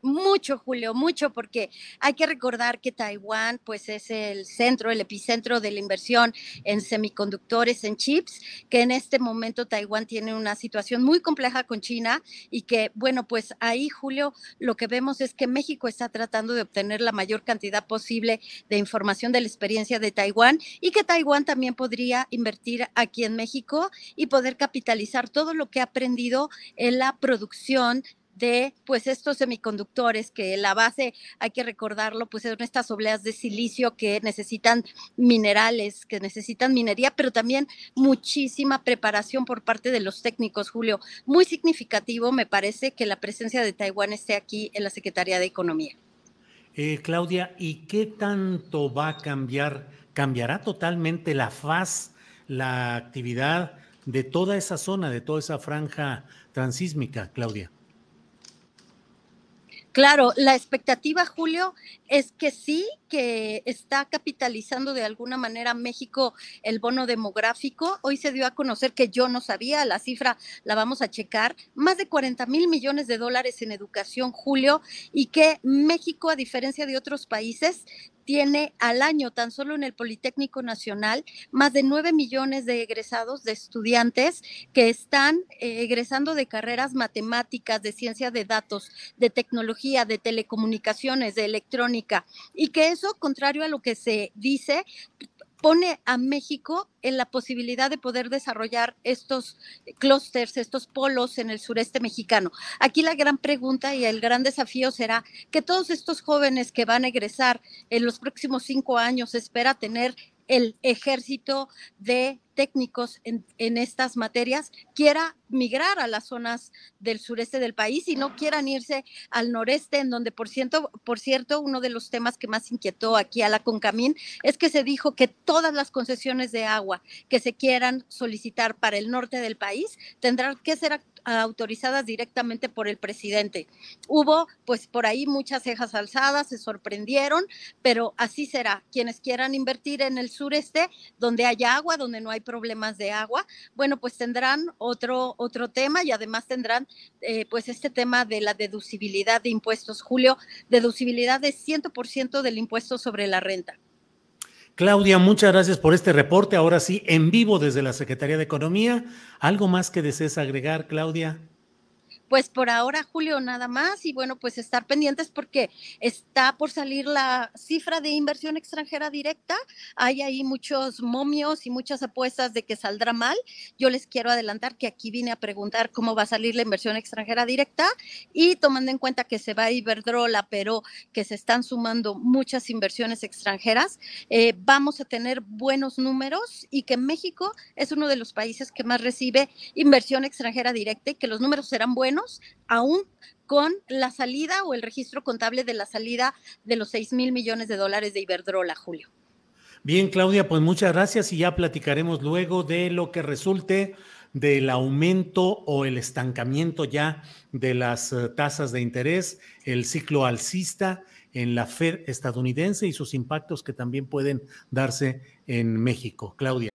Mucho, Julio, mucho, porque hay que recordar que Taiwán, pues, es el centro, el epicentro de la inversión en semiconductores, en chips, que en este momento Taiwán tiene una situación muy compleja con China y que, bueno, pues ahí, Julio, lo que vemos es que México está tratando de obtener la mayor cantidad posible de información de la experiencia de Taiwán y que Taiwán también podría invertir aquí en México y poder capitalizar todo lo que ha aprendido en la producción de pues estos semiconductores que la base hay que recordarlo pues son estas obleas de silicio que necesitan minerales que necesitan minería pero también muchísima preparación por parte de los técnicos Julio. Muy significativo me parece que la presencia de Taiwán esté aquí en la Secretaría de Economía. Eh, Claudia y qué tanto va a cambiar cambiará totalmente la faz la actividad de toda esa zona de toda esa franja transísmica Claudia Claro, la expectativa, Julio, es que sí, que está capitalizando de alguna manera México el bono demográfico. Hoy se dio a conocer que yo no sabía, la cifra la vamos a checar, más de 40 mil millones de dólares en educación, Julio, y que México, a diferencia de otros países, tiene al año, tan solo en el Politécnico Nacional, más de 9 millones de egresados, de estudiantes que están eh, egresando de carreras matemáticas, de ciencia de datos, de tecnología, de telecomunicaciones, de electrónica, y que eso, contrario a lo que se dice, pone a México en la posibilidad de poder desarrollar estos clústeres, estos polos en el sureste mexicano. Aquí la gran pregunta y el gran desafío será que todos estos jóvenes que van a egresar en los próximos cinco años espera tener el ejército de técnicos en, estas materias quiera migrar a las zonas del sureste del país y no quieran irse al noreste, en donde, por cierto, por cierto, uno de los temas que más inquietó aquí a la Concamín es que se dijo que todas las concesiones de agua que se quieran solicitar para el norte del país tendrán que ser autorizadas directamente por el presidente. Hubo, pues, por ahí muchas cejas alzadas, se sorprendieron, pero así será. Quienes quieran invertir en el sureste, donde haya agua, donde no hay problemas de agua, bueno, pues tendrán otro, otro tema y además tendrán, eh, pues, este tema de la deducibilidad de impuestos. Julio, deducibilidad de 100% del impuesto sobre la renta. Claudia, muchas gracias por este reporte. Ahora sí, en vivo desde la Secretaría de Economía. ¿Algo más que desees agregar, Claudia? Pues por ahora, Julio, nada más y bueno, pues estar pendientes porque está por salir la cifra de inversión extranjera directa. Hay ahí muchos momios y muchas apuestas de que saldrá mal. Yo les quiero adelantar que aquí vine a preguntar cómo va a salir la inversión extranjera directa y tomando en cuenta que se va a Iberdrola, pero que se están sumando muchas inversiones extranjeras, eh, vamos a tener buenos números y que México es uno de los países que más recibe inversión extranjera directa y que los números serán buenos aún con la salida o el registro contable de la salida de los 6 mil millones de dólares de Iberdrola, Julio. Bien, Claudia, pues muchas gracias y ya platicaremos luego de lo que resulte del aumento o el estancamiento ya de las eh, tasas de interés, el ciclo alcista en la Fed estadounidense y sus impactos que también pueden darse en México. Claudia.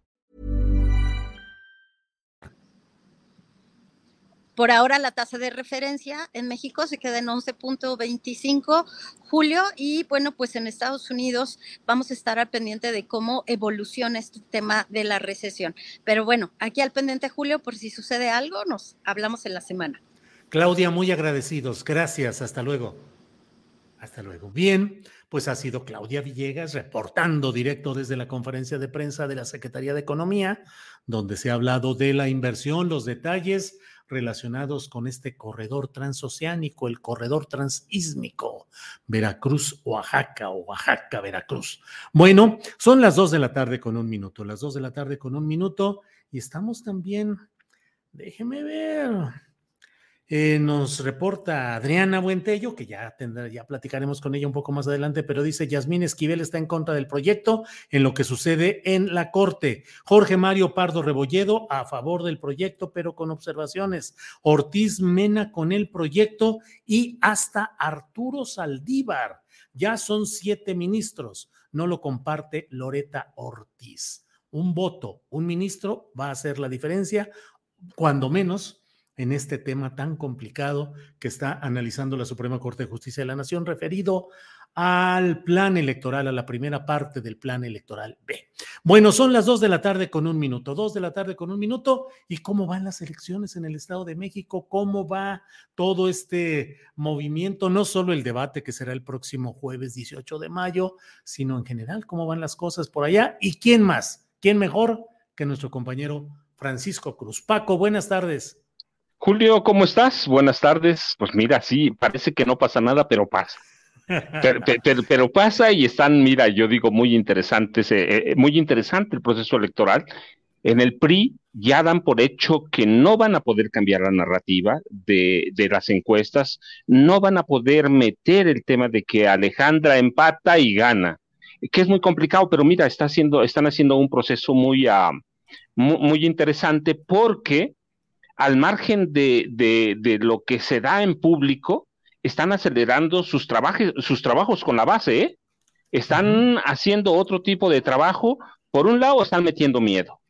Por ahora la tasa de referencia en México se queda en 11.25 julio y bueno, pues en Estados Unidos vamos a estar al pendiente de cómo evoluciona este tema de la recesión. Pero bueno, aquí al pendiente julio por si sucede algo, nos hablamos en la semana. Claudia, muy agradecidos. Gracias. Hasta luego. Hasta luego. Bien, pues ha sido Claudia Villegas reportando directo desde la conferencia de prensa de la Secretaría de Economía, donde se ha hablado de la inversión, los detalles relacionados con este corredor transoceánico, el corredor transísmico, Veracruz, Oaxaca Oaxaca, Veracruz. Bueno, son las dos de la tarde con un minuto, las dos de la tarde con un minuto y estamos también, déjeme ver, eh, nos reporta Adriana Buentello, que ya tendrá, ya platicaremos con ella un poco más adelante, pero dice Yasmín Esquivel está en contra del proyecto en lo que sucede en la Corte. Jorge Mario Pardo Rebolledo a favor del proyecto, pero con observaciones. Ortiz Mena con el proyecto y hasta Arturo Saldívar. Ya son siete ministros. No lo comparte Loreta Ortiz. Un voto, un ministro va a hacer la diferencia, cuando menos en este tema tan complicado que está analizando la Suprema Corte de Justicia de la Nación referido al plan electoral, a la primera parte del plan electoral B. Bueno, son las dos de la tarde con un minuto, dos de la tarde con un minuto. ¿Y cómo van las elecciones en el Estado de México? ¿Cómo va todo este movimiento? No solo el debate que será el próximo jueves 18 de mayo, sino en general, ¿cómo van las cosas por allá? ¿Y quién más? ¿Quién mejor que nuestro compañero Francisco Cruz? Paco, buenas tardes. Julio, ¿cómo estás? Buenas tardes. Pues mira, sí, parece que no pasa nada, pero pasa. Pero, pasa y están, mira, yo digo muy interesantes, eh, eh, muy interesante el proceso electoral. En el PRI ya dan por hecho que no van a poder cambiar la narrativa de, de las encuestas, no van a poder meter el tema de que Alejandra empata y gana, que es muy complicado, pero mira, está haciendo, están haciendo un proceso muy, uh, muy, muy interesante porque al margen de, de, lo que se da en público, están acelerando sus, trabajos, sus trabajos con la base, ¿eh? Están haciendo otro tipo de trabajo. Por un lado, están metiendo miedo.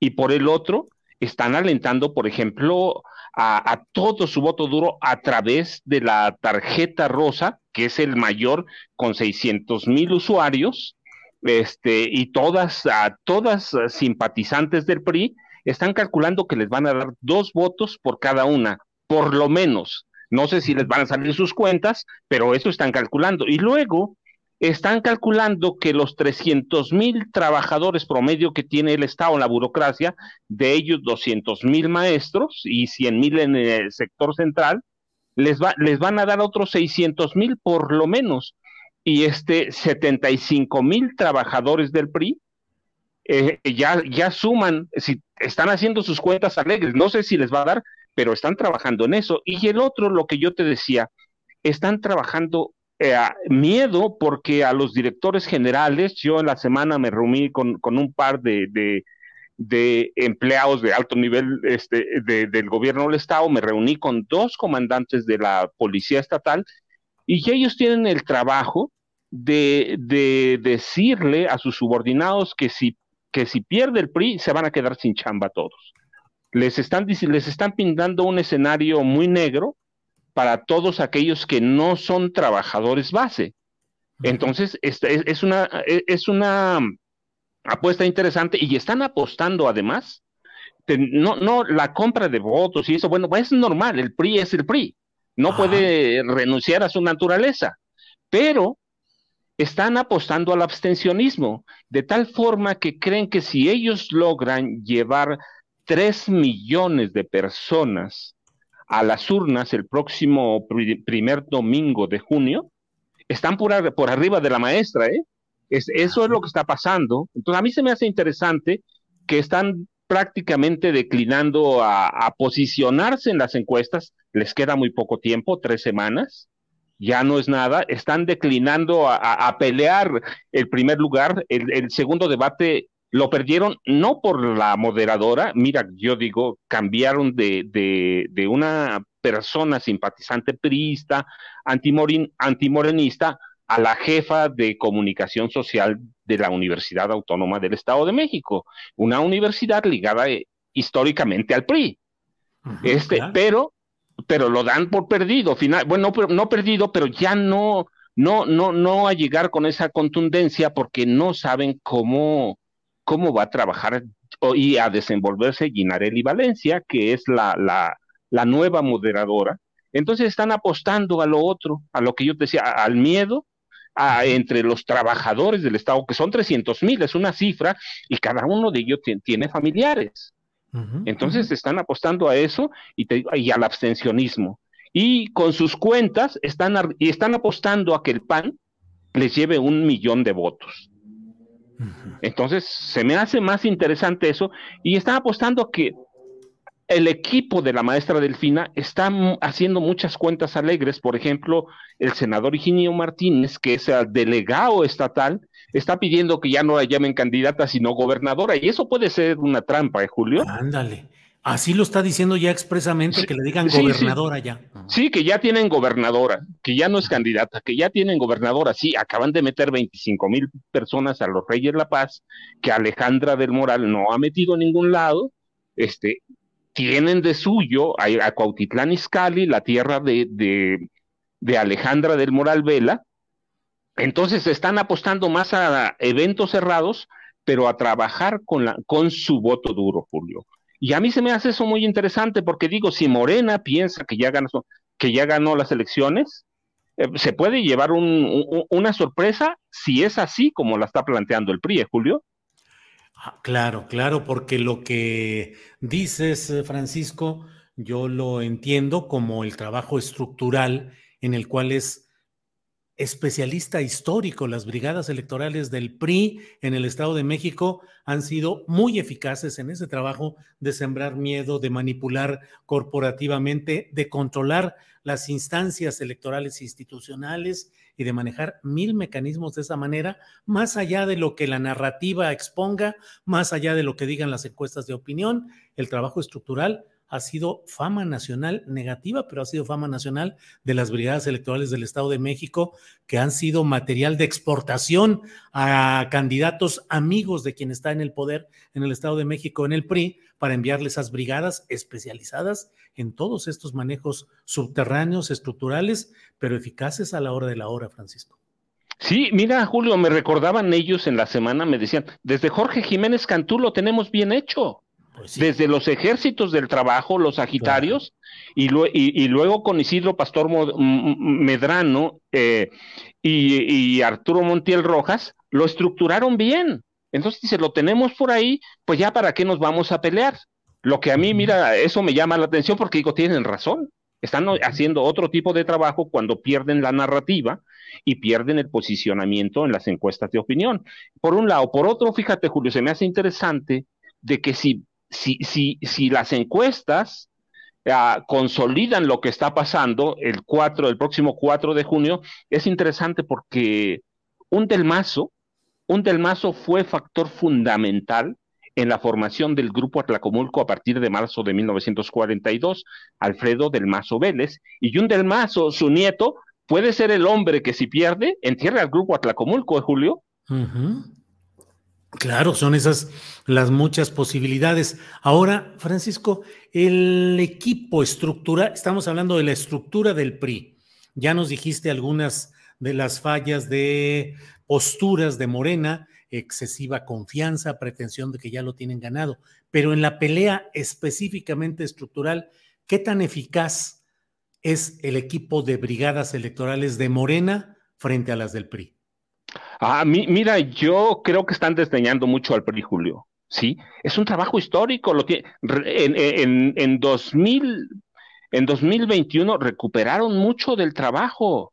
Y por el otro, están alentando, por ejemplo, a, a, todo su voto duro a través de la tarjeta rosa, que es el mayor con 600 mil usuarios, este, y todas, a todas simpatizantes del PRI, están calculando que les van a dar dos votos por cada una, por lo menos. No sé si les van a salir sus cuentas, pero eso están calculando. Y luego están calculando que los 300 mil trabajadores promedio que tiene el Estado en la burocracia, de ellos 200 mil maestros y 100 mil en el sector central, les, va, les van a dar otros 600 mil por lo menos. Y este 75 mil trabajadores del PRI eh, ya, ya suman, si están haciendo sus cuentas alegres, no sé si les va a dar, pero están trabajando en eso. Y el otro, lo que yo te decía, están trabajando eh, miedo porque a los directores generales, yo en la semana me reuní con, con un par de, de empleados de alto nivel este, del gobierno del Estado, me reuní con dos comandantes de la Policía Estatal y ellos tienen el trabajo de, decirle a sus subordinados que si, que si pierde el PRI se van a quedar sin chamba todos. Les están, les están pintando un escenario muy negro para todos aquellos que no son trabajadores base. Entonces, es, una, es una apuesta interesante y están apostando además, no, no, la compra de votos y eso, bueno, es normal, el PRI es el PRI, no puede renunciar a su naturaleza, pero están apostando al abstencionismo, de tal forma que creen que si ellos logran llevar tres millones de personas a las urnas el próximo primer domingo de junio, están por, por arriba de la maestra, ¿eh? eso es lo que está pasando. Entonces, a mí se me hace interesante que están prácticamente declinando a, posicionarse en las encuestas. Les queda muy poco tiempo, tres semanas. Ya no es nada. Están declinando a, pelear el primer lugar. El, segundo debate lo perdieron no por la moderadora. Mira, yo digo, cambiaron de, de, de una persona simpatizante priista, antimorenista, a la jefa de comunicación social de la Universidad Autónoma del Estado de México, una universidad ligada eh, históricamente al PRI. este, pero, pero lo dan por perdido, final, bueno, no, no perdido, pero ya no, no, no, no a llegar con esa contundencia porque no saben cómo, cómo va a trabajar y a desenvolverse Guinarelli Valencia, que es la, la, la nueva moderadora. Entonces están apostando a lo otro, a lo que yo te decía, al miedo entre los trabajadores del Estado, que son 300 mil, es una cifra, y cada uno de ellos tiene familiares. Entonces están apostando a eso y, y, al abstencionismo. Y con sus cuentas están, y están apostando a que el PAN les lleve un millón de votos. Entonces se me hace más interesante eso y están apostando a que el equipo de la maestra Delfina está haciendo muchas cuentas alegres. Por ejemplo, el senador Higinio Martínez, que es el delegado estatal, está pidiendo que ya no la llamen candidata, sino gobernadora. Y eso puede ser una trampa, ¿eh, Julio? Ándale. Así lo está diciendo ya expresamente, que le digan gobernadora ya. Sí, que ya tienen gobernadora, que ya no es candidata, que ya tienen gobernadora. Sí, acaban de meter 25 mil personas a los Reyes La Paz, que Alejandra del Moral no ha metido a ningún lado. Este, tienen de suyo a, a Cuautitlán Izcalli, la tierra de, de, Alejandra del Moral Vela, entonces están apostando más a eventos cerrados, pero a trabajar con, la, con su voto duro, Julio. Y a mí se me hace eso muy interesante porque digo, si Morena piensa que ya ganó, que ya ganó las elecciones, eh, se puede llevar una sorpresa si es así como la está planteando el PRI, ¿eh, Julio. Ah, claro, claro, porque lo que dices, eh, Francisco, yo lo entiendo como el trabajo estructural en el cual es especialista histórico. Las brigadas electorales del PRI en el Estado de México han sido muy eficaces en ese trabajo de sembrar miedo, de manipular corporativamente, de controlar las instancias electorales institucionales y de manejar mil mecanismos de esa manera, más allá de lo que la narrativa exponga, más allá de lo que digan las encuestas de opinión, el trabajo estructural ha sido fama nacional negativa, pero ha sido fama nacional de las brigadas electorales del Estado de México, que han sido material de exportación a candidatos amigos de quien está en el poder en el Estado de México, en el PRI, para enviarle esas brigadas especializadas en todos estos manejos subterráneos, estructurales, pero eficaces a la hora de la hora, Francisco. Sí, mira, Julio, me recordaban ellos en la semana, me decían, desde Jorge Jiménez Cantú lo tenemos bien hecho. Pues desde los ejércitos del trabajo, los Sagitarios, y, luego con Isidro Pastor Medrano eh, y, Arturo Montiel Rojas, lo estructuraron bien. Entonces, si se lo tenemos por ahí, pues ya para qué nos vamos a pelear. Lo que a mí, mira, eso me llama la atención porque digo, tienen razón. Están haciendo otro tipo de trabajo cuando pierden la narrativa y pierden el posicionamiento en las encuestas de opinión. Por un lado. Por otro, fíjate, Julio, se me hace interesante de que si si, si, si las encuestas ah, consolidan lo que está pasando el 4, el próximo 4 de junio, es interesante porque un del Mazo, un del Mazo fue factor fundamental en la formación del Grupo Atlacomulco a partir de marzo de 1942, Alfredo del Mazo Vélez, y Jun del Mazo, su nieto, puede ser el hombre que si pierde, entierra al Grupo Atlacomulco, ¿eh, Julio? Claro, son esas las muchas posibilidades. Ahora, Francisco, el equipo estructura, estamos hablando de la estructura del PRI. Ya nos dijiste algunas de las fallas de posturas de Morena, excesiva confianza, pretensión de que ya lo tienen ganado, pero en la pelea específicamente estructural, ¿qué tan eficaz es el equipo de brigadas electorales de Morena frente a las del PRI? Ah, mira, yo creo que están desdeñando mucho al PRI, Julio. Sí, es un trabajo histórico. Lo que, en, en, en, 2000, en 2021 recuperaron mucho del trabajo.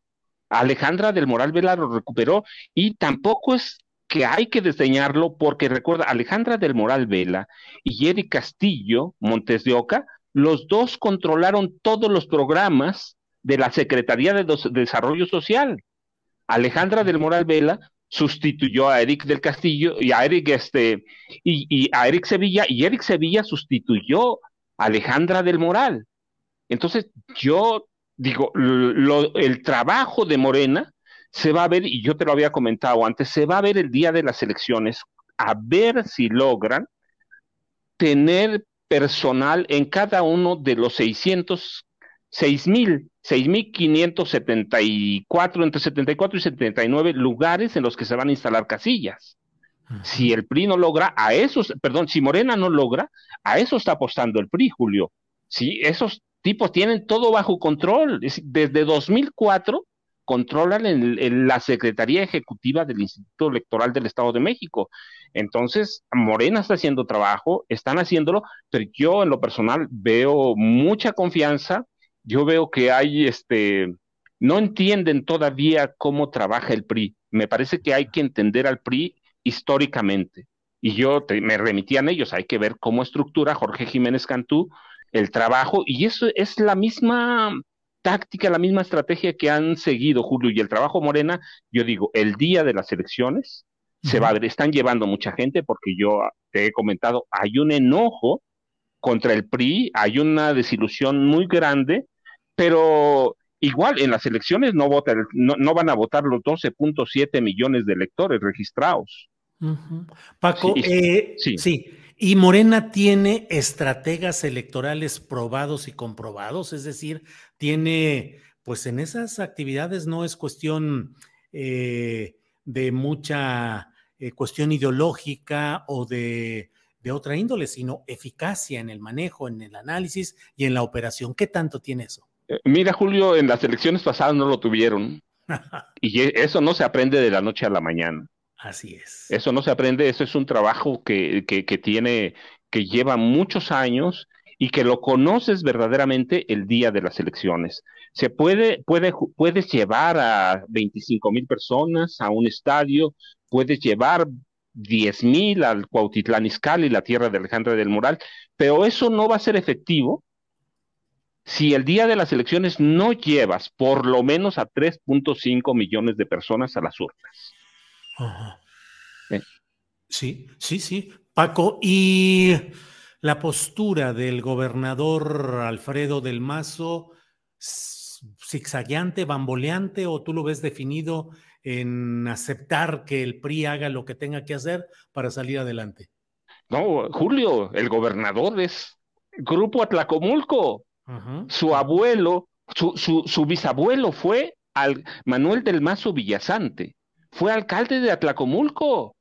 Alejandra del Moral Vela lo recuperó y tampoco es que hay que desdeñarlo porque recuerda, Alejandra del Moral Vela y Eric Castillo Montes de Oca, los dos controlaron todos los programas de la Secretaría de Desarrollo Social. Alejandra del Moral Vela sustituyó a Eric del Castillo y a Eric este y, a Eric Sevilla y Eric Sevilla sustituyó a Alejandra del Moral. Entonces yo digo, el trabajo de Morena se va a ver, y yo te lo había comentado antes, se va a ver el día de las elecciones, a ver si logran tener personal en cada uno de los 600, 6 mil 6.574, entre 74 y 79 lugares en los que se van a instalar casillas. Si el PRI no logra, a esos, perdón, si Morena no logra, a eso está apostando el PRI, Julio. Sí, esos tipos tienen todo bajo control. Desde 2004 controlan en, la Secretaría Ejecutiva del Instituto Electoral del Estado de México. Entonces, Morena está haciendo trabajo, están haciéndolo, pero yo en lo personal veo mucha confianza yo veo que hay, este, no entienden todavía cómo trabaja el PRI. Me parece que hay que entender al PRI históricamente. Y yo me remití a ellos, hay que ver cómo estructura Jorge Jiménez Cantú el trabajo, y eso es la misma táctica, la misma estrategia que han seguido Julio y el trabajo Morena, yo digo, el día de las elecciones se va a ver, están llevando mucha gente porque yo te he comentado, hay un enojo contra el PRI, hay una desilusión muy grande pero igual en las elecciones no, no, van a votar los 12.7 millones de electores registrados. Paco, eh, sí, sí. ¿Y Morena tiene estrategas electorales probados y comprobados? Es decir, tiene, pues en esas actividades no es cuestión eh, de mucha eh, cuestión ideológica o de, de otra índole, sino eficacia en el manejo, en el análisis y en la operación. ¿Qué tanto tiene eso? Eh, mira, Julio, en las elecciones pasadas no lo tuvieron. y e, eso no se aprende de la noche a la mañana. Así es. Eso no se aprende, eso es un trabajo que, que, que tiene, que lleva muchos años y que lo conoces verdaderamente el día de las elecciones. Se puede, puede, puedes llevar a 25 mil personas a un estadio, puedes llevar 10 mil al Cuautitlán Izcalli, la tierra de Alejandra del Moral, pero eso no va a ser efectivo si el día de las elecciones no llevas por lo menos a 3.5 millones de personas a las urnas. ¿Eh? Sí, sí, sí. Paco, ¿y la postura del gobernador Alfredo del Mazo, zigzagueante, bamboleante, o tú lo ves definido en aceptar que el PRI haga lo que tenga que hacer para salir adelante? No, Julio, el gobernador es Grupo Atlacomulco. Su abuelo, su, bisabuelo fue al, Manuel del Mazo Villasante, fue alcalde de Atlacomulco.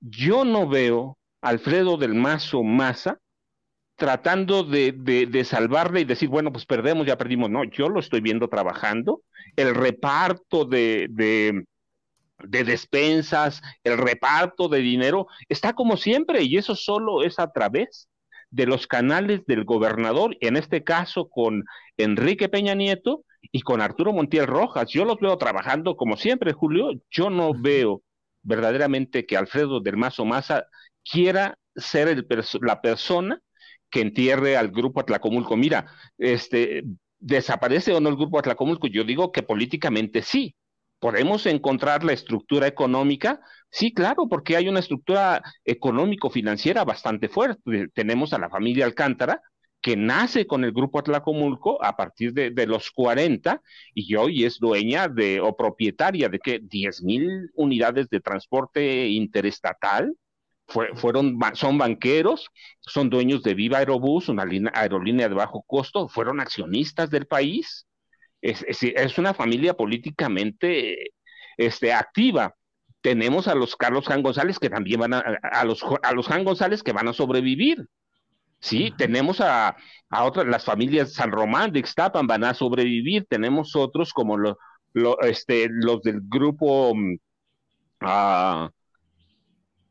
Yo no veo a Alfredo del Mazo Maza tratando de, de, salvarle y decir, bueno, pues perdemos, ya perdimos. No, yo lo estoy viendo trabajando. El reparto de, de, de despensas, el reparto de dinero, está como siempre y eso solo es a través de los canales del gobernador, en este caso con Enrique Peña Nieto y con Arturo Montiel Rojas. Yo los veo trabajando como siempre, Julio. Yo no veo verdaderamente que Alfredo del Mazo Maza quiera ser el la persona que entierre al grupo Atlacomulco. Mira, este, desaparece o no el grupo Atlacomulco, yo digo que políticamente sí, ¿Podemos encontrar la estructura económica? Sí, claro, porque hay una estructura económico-financiera bastante fuerte. Tenemos a la familia Alcántara, que nace con el grupo Atlacomulco a partir de, los 40 y hoy es dueña de o propietaria de que 10 mil unidades de transporte interestatal. fueron, son banqueros, son dueños de Viva Aerobús, una aerolínea de bajo costo, fueron accionistas del país. Es, es, una familia políticamente este, activa. Tenemos a los Carlos Jan González que también van a, a los, a los Jan González que van a sobrevivir. Sí, tenemos a, a, otras, las familias San Román de Ixtapan van a sobrevivir, tenemos otros como lo, lo, este, los del grupo mm, a,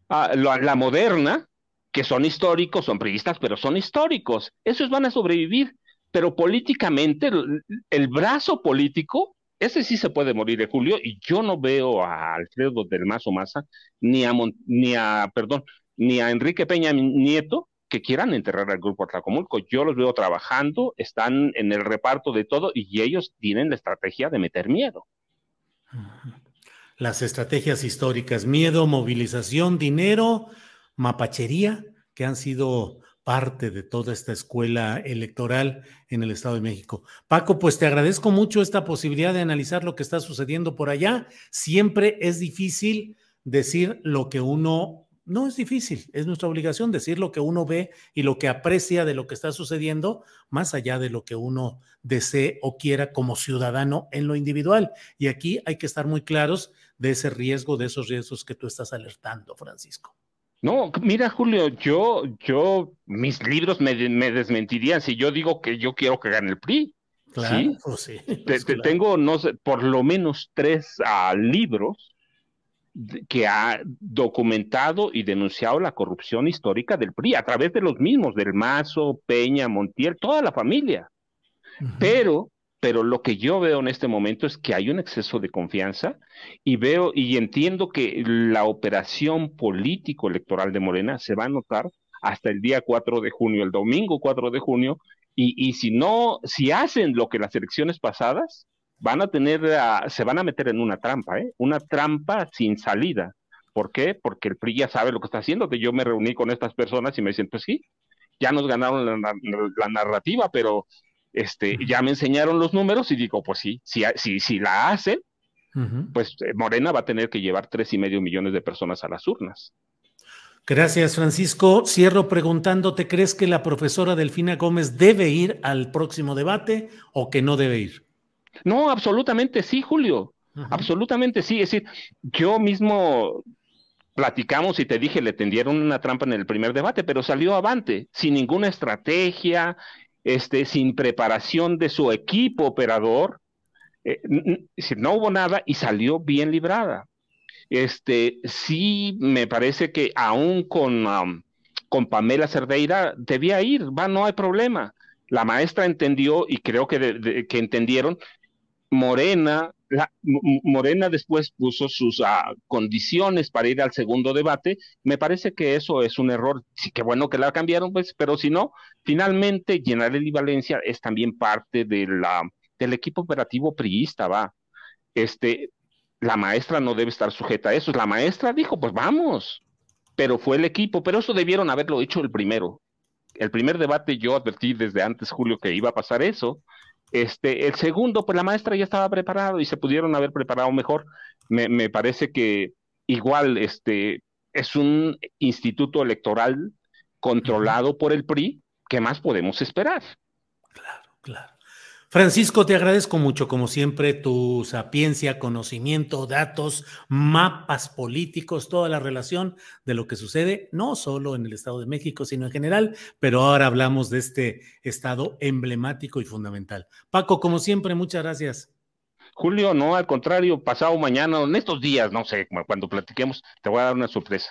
la moderna, que son históricos, son priistas, pero son históricos. Esos van a sobrevivir, pero políticamente, el, brazo político, ese sí se puede morir de Julio, y yo no veo a Alfredo del Mazo Maza, ni a, ni a, perdón, ni a Enrique Peña Nieto, que quieran enterrar al grupo Atlacomulco. Yo los veo trabajando, están en el reparto de todo y ellos tienen la estrategia de meter miedo. Las estrategias históricas, miedo, movilización, dinero, mapachería, que han sido parte de toda esta escuela electoral en el Estado de México. Paco, pues te agradezco mucho esta posibilidad de analizar lo que está sucediendo por allá. Siempre es difícil decir lo que uno no es difícil, es nuestra obligación decir lo que uno ve y lo que aprecia de lo que está sucediendo, más allá de lo que uno desee o quiera como ciudadano en lo individual. Y aquí hay que estar muy claros de ese riesgo, de esos riesgos que tú estás alertando, Francisco. No, mira, Julio, yo, yo, mis libros me, desmentirían si yo digo que yo quiero que gane el PRI. Claro, ¿sí? Pues te, Tengo, no sé, por lo menos tres ah, libros que ha documentado y denunciado la corrupción histórica del PRI a través de los mismos, del Mazo, Peña, Montiel, toda la familia. Pero, pero lo que yo veo en este momento es que hay un exceso de confianza y veo y entiendo que la operación político electoral de Morena se va a notar hasta el día 4 de junio, el domingo 4 de junio, y, y si no, si hacen lo que las elecciones pasadas, van a tener, se van a meter en una trampa, ¿eh? Una trampa sin salida. ¿Por qué? Porque el PRI ya sabe lo que está haciendo, que yo me reuní con estas personas y me dicen, pues sí, ya nos ganaron la, narrativa, pero este, ya me enseñaron los números y digo, pues sí, si, si, si la hacen, pues eh, Morena va a tener que llevar tres y medio millones de personas a las urnas. Gracias, Francisco. Cierro preguntándote, ¿crees que la profesora Delfina Gómez debe ir al próximo debate o que no debe ir? No, absolutamente sí, Julio. Absolutamente sí. Es decir, yo mismo platicamos y te dije, le tendieron una trampa en el primer debate, pero salió avante, sin ninguna estrategia, este, sin preparación de su equipo operador. Eh, no hubo nada y salió bien librada. Este, sí, me parece que aún con, con Pamela Cerdeira debía ir, va, no hay problema. La maestra entendió y creo que, que entendieron Morena, Morena después puso sus ah, condiciones para ir al segundo debate. Me parece que eso es un error. Sí, que bueno que la cambiaron, pues, pero si no, finalmente General Valencia es también parte de la, del equipo operativo priista, va. Este, la maestra no debe estar sujeta a eso. La maestra dijo, pues vamos, pero fue el equipo, pero eso debieron haberlo hecho el primero. El primer debate yo advertí desde antes, Julio, que iba a pasar eso este, el segundo, pues la maestra ya estaba preparado y se pudieron haber preparado mejor. Me, parece que igual este, es un instituto electoral controlado por el PRI. ¿Qué más podemos esperar? Claro, claro. Francisco, te agradezco mucho, como siempre, tu sapiencia, conocimiento, datos, mapas políticos, toda la relación de lo que sucede, no solo en el Estado de México, sino en general, pero ahora hablamos de este estado emblemático y fundamental. Paco, como siempre, muchas gracias. Julio, no, al contrario, pasado mañana, en estos días, no sé, cuando platiquemos, te voy a dar una sorpresa.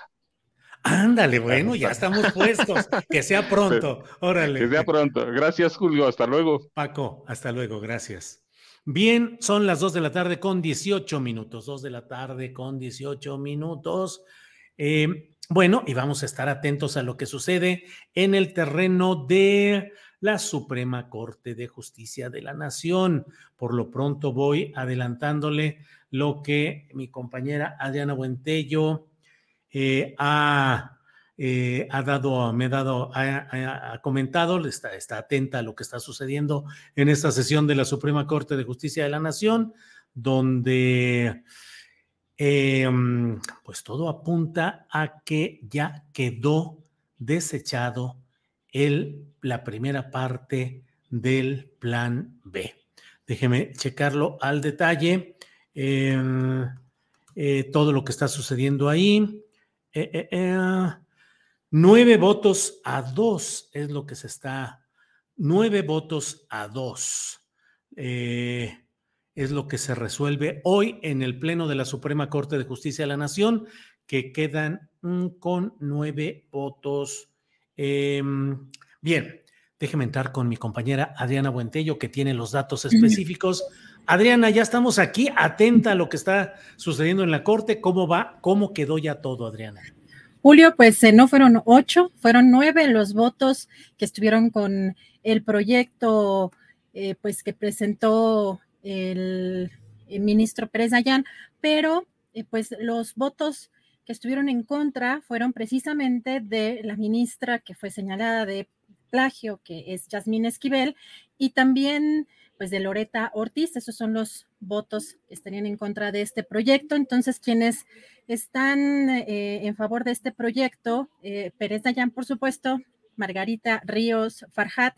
Ándale, bueno, ya estamos puestos. Que sea pronto. Órale. Que sea pronto. Gracias, Julio. Hasta luego. Paco, hasta luego. Gracias. Bien, son las dos de la tarde con 18 minutos. Dos de la tarde con 18 minutos. Eh, bueno, y vamos a estar atentos a lo que sucede en el terreno de la Suprema Corte de Justicia de la Nación. Por lo pronto voy adelantándole lo que mi compañera Adriana Buentello eh, ha, eh, ha, dado, me ha dado, ha, comentado, está, está atenta a lo que está sucediendo en esta sesión de la Suprema Corte de Justicia de la Nación, donde em, pues todo apunta a que ya quedó desechado el, la primera parte del plan B. Déjeme checarlo al detalle. Em, eh, todo lo que está sucediendo ahí. Eh, eh, nueve votos a dos es lo que se está. Nueve votos a dos es lo que se resuelve hoy en el Pleno de la Suprema Corte de Justicia de la Nación, que quedan mm, con nueve votos Em, bien, déjeme entrar con mi compañera Adriana Buentello, que tiene los datos específicos. Adriana, ya estamos aquí, atenta a lo que está sucediendo en la Corte. ¿Cómo va? ¿Cómo quedó ya todo, Adriana? Julio, pues eh, no fueron ocho, fueron nueve los votos que estuvieron con el proyecto eh, pues que presentó el, ministro Pérez Dayán, pero eh, pues los votos que estuvieron en contra fueron precisamente de la ministra que fue señalada de plagio, que es Yasmín Esquivel, y también pues de Loreta Ortiz. Esos son los votos que estarían en contra de este proyecto. Entonces, quienes están eh, en favor de este proyecto, eh, Pérez Dayan, por supuesto, Margarita Ríos Farhat,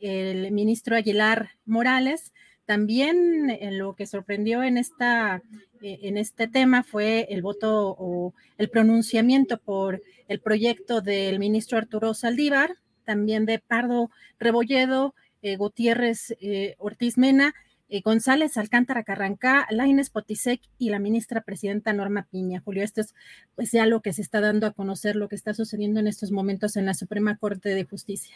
el ministro Aguilar Morales, también eh, lo que sorprendió en, esta, en este tema fue el voto o el pronunciamiento por el proyecto del ministro Arturo Saldívar, también de Pardo Rebolledo, eh, Gutiérrez Ortiz Mena, González Alcántara Carrancá, Laines Potisek y la ministra presidenta Norma Piña. Julio, esto es pues ya lo que se está dando a conocer, lo que está sucediendo en estos momentos en la Suprema Corte de Justicia.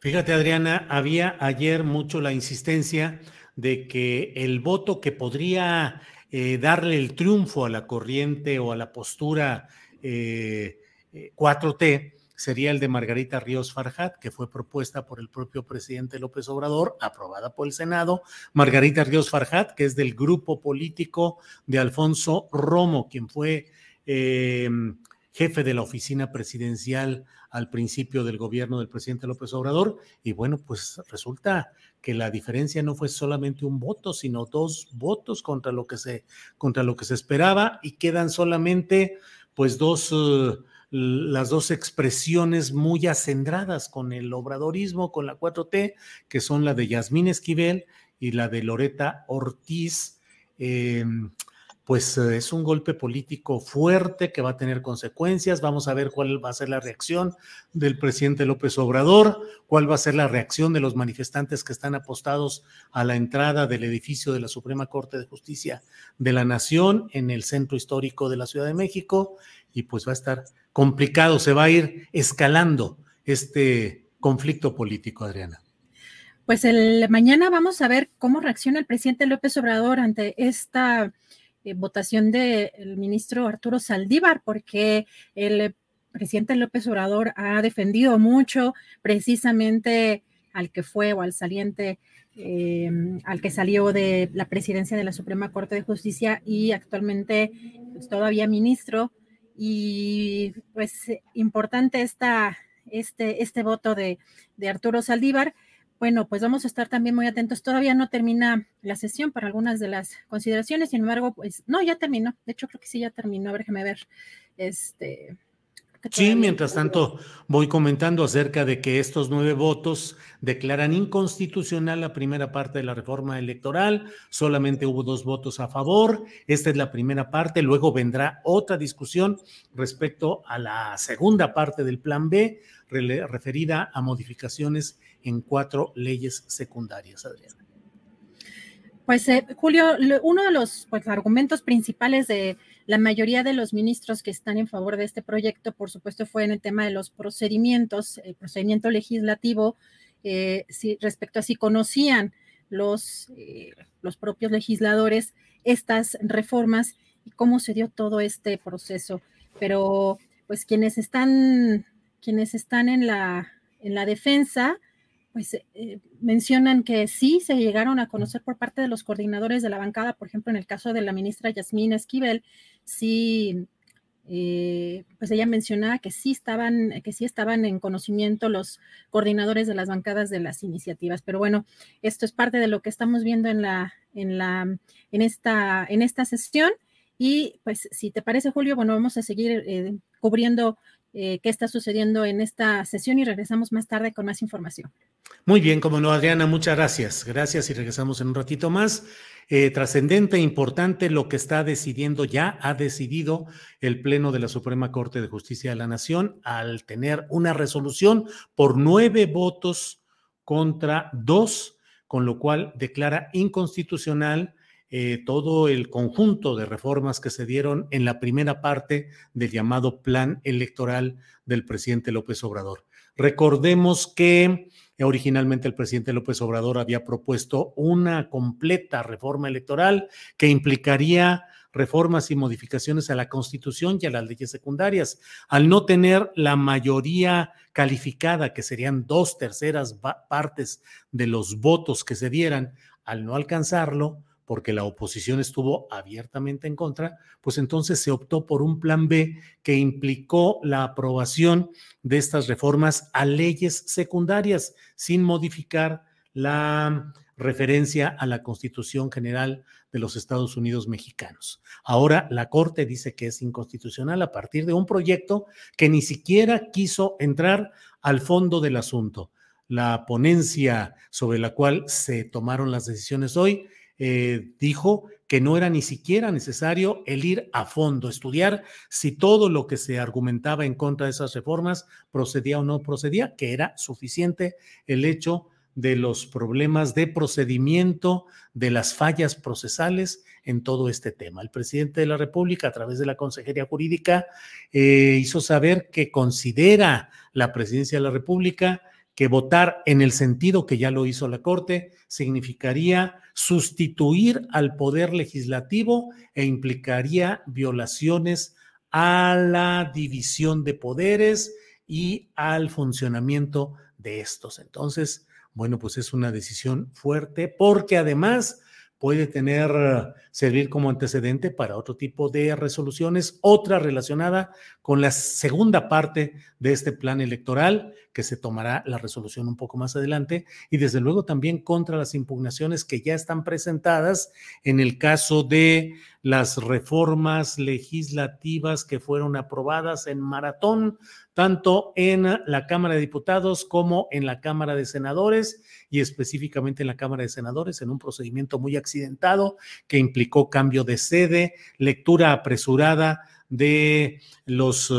Fíjate, Adriana, había ayer mucho la insistencia de que el voto que podría eh, darle el triunfo a la corriente o a la postura 4T eh, sería el de Margarita Ríos Farjat, que fue propuesta por el propio presidente López Obrador, aprobada por el Senado. Margarita Ríos Farjat, que es del grupo político de Alfonso Romo, quien fue eh, jefe de la oficina presidencial al principio del gobierno del presidente López Obrador. Y bueno, pues resulta que la diferencia no fue solamente un voto, sino dos votos contra lo que se, contra lo que se esperaba y quedan solamente pues dos, eh, las dos expresiones muy acendradas con el obradorismo, con la 4T, que son la de Yasmín Esquivel y la de Loreta Ortiz. Eh, pues eh, es un golpe político fuerte que va a tener consecuencias. Vamos a ver cuál va a ser la reacción del presidente López Obrador, cuál va a ser la reacción de los manifestantes que están apostados a la entrada del edificio de la Suprema Corte de Justicia de la Nación en el centro histórico de la Ciudad de México. Y pues va a estar complicado, se va a ir escalando este conflicto político, Adriana. Pues mañana vamos a ver cómo reacciona el presidente López Obrador ante esta eh, votación del ministro Arturo Saldívar, porque el presidente López Obrador ha defendido mucho precisamente al que fue o al saliente, eh, al que salió de la presidencia de la Suprema Corte de Justicia y actualmente pues, todavía ministro. Y pues importante esta, este, este voto de, de Arturo Saldívar. Bueno, pues vamos a estar también muy atentos. Todavía no termina la sesión para algunas de las consideraciones, sin embargo, pues no, ya terminó. De hecho, creo que sí ya terminó. A déjame ver. Este. Sí, mientras tanto voy comentando acerca de que estos nueve votos declaran inconstitucional la primera parte de la reforma electoral, solamente hubo dos votos a favor, esta es la primera parte, luego vendrá otra discusión respecto a la segunda parte del plan B, referida a modificaciones en cuatro leyes secundarias, Adriana. Pues eh, Julio, uno de los pues, argumentos principales de la mayoría de los ministros que están en favor de este proyecto, por supuesto, fue en el tema de los procedimientos, el procedimiento legislativo, eh, respecto a si conocían los, eh, los propios legisladores estas reformas y cómo se dio todo este proceso. Pero pues quienes están, quienes están en la, en la defensa, pues eh, mencionan que sí se llegaron a conocer por parte de los coordinadores de la bancada, por ejemplo, en el caso de la ministra Yasmín Esquivel, sí, eh, pues ella mencionaba que sí estaban, que sí estaban en conocimiento los coordinadores de las bancadas de las iniciativas. Pero bueno, esto es parte de lo que estamos viendo en la, en la, en esta, en esta sesión. Y pues, si te parece, Julio, bueno, vamos a seguir eh, cubriendo qué está sucediendo en esta sesión y regresamos más tarde con más información. Muy bien, como no, Adriana, muchas gracias. Gracias y regresamos en un ratito más. Eh, trascendente, importante lo que está decidiendo, ya ha decidido el Pleno de la Suprema Corte de Justicia de la Nación al tener una resolución por nueve votos contra dos, con lo cual declara inconstitucional eh, todo el conjunto de reformas que se dieron en la primera parte del llamado plan electoral del presidente López Obrador. Recordemos que Originalmente el presidente López Obrador había propuesto una completa reforma electoral que implicaría reformas y modificaciones a la Constitución y a las leyes secundarias. Al no tener la mayoría calificada, que serían dos terceras partes de los votos que se dieran, al no alcanzarlo, porque la oposición estuvo abiertamente en contra, pues entonces se optó por un plan B que implicó la aprobación de estas reformas a leyes secundarias sin modificar la referencia a la Constitución General de los Estados Unidos mexicanos. Ahora la Corte dice que es inconstitucional a partir de un proyecto que ni siquiera quiso entrar al fondo del asunto. La ponencia sobre la cual se tomaron las decisiones hoy eh, dijo que no era ni siquiera necesario el ir a fondo, estudiar si todo lo que se argumentaba en contra de esas reformas procedía o no procedía, que era suficiente el hecho de los problemas de procedimiento, de las fallas procesales en todo este tema. El presidente de la República, a través de la Consejería Jurídica, eh, hizo saber que considera la presidencia de la República que votar en el sentido que ya lo hizo la Corte significaría sustituir al poder legislativo e implicaría violaciones a la división de poderes y al funcionamiento de estos. Entonces, bueno, pues es una decisión fuerte porque además puede tener, servir como antecedente para otro tipo de resoluciones, otra relacionada con la segunda parte de este plan electoral, que se tomará la resolución un poco más adelante, y desde luego también contra las impugnaciones que ya están presentadas en el caso de las reformas legislativas que fueron aprobadas en maratón, tanto en la Cámara de Diputados como en la Cámara de Senadores y específicamente en la Cámara de Senadores en un procedimiento muy accidentado que implicó cambio de sede, lectura apresurada de los...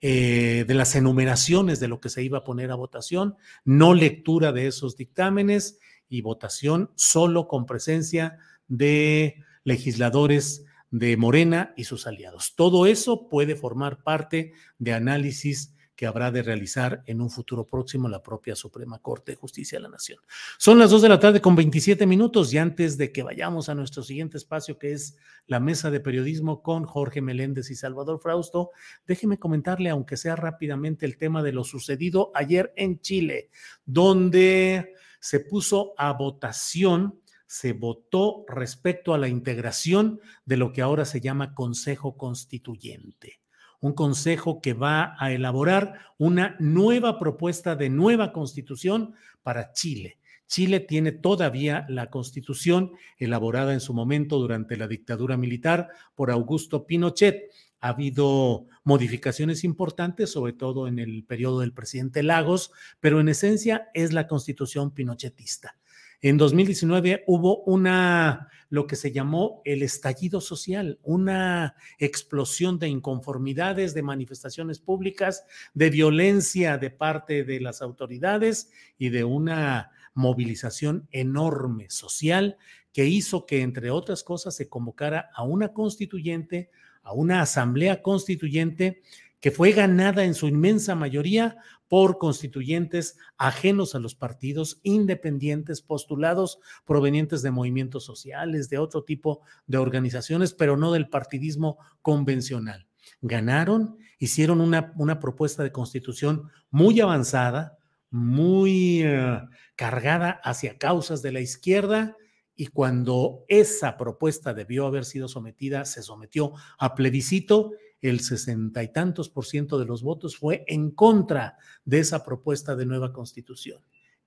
Eh, de las enumeraciones de lo que se iba a poner a votación, no lectura de esos dictámenes y votación solo con presencia de legisladores de Morena y sus aliados. Todo eso puede formar parte de análisis que habrá de realizar en un futuro próximo la propia Suprema Corte de Justicia de la Nación. Son las dos de la tarde con 27 minutos y antes de que vayamos a nuestro siguiente espacio que es la mesa de periodismo con Jorge Meléndez y Salvador Frausto, déjeme comentarle, aunque sea rápidamente, el tema de lo sucedido ayer en Chile, donde se puso a votación se votó respecto a la integración de lo que ahora se llama Consejo Constituyente un consejo que va a elaborar una nueva propuesta de nueva constitución para Chile. Chile tiene todavía la constitución elaborada en su momento durante la dictadura militar por Augusto Pinochet. Ha habido modificaciones importantes, sobre todo en el periodo del presidente Lagos, pero en esencia es la constitución pinochetista. En 2019 hubo una, lo que se llamó el estallido social, una explosión de inconformidades, de manifestaciones públicas, de violencia de parte de las autoridades y de una movilización enorme social que hizo que, entre otras cosas, se convocara a una constituyente, a una asamblea constituyente que fue ganada en su inmensa mayoría por constituyentes ajenos a los partidos, independientes, postulados provenientes de movimientos sociales, de otro tipo de organizaciones, pero no del partidismo convencional. Ganaron, hicieron una, una propuesta de constitución muy avanzada, muy eh, cargada hacia causas de la izquierda, y cuando esa propuesta debió haber sido sometida, se sometió a plebiscito, el sesenta y tantos por ciento de los votos fue en contra de esa propuesta de nueva constitución.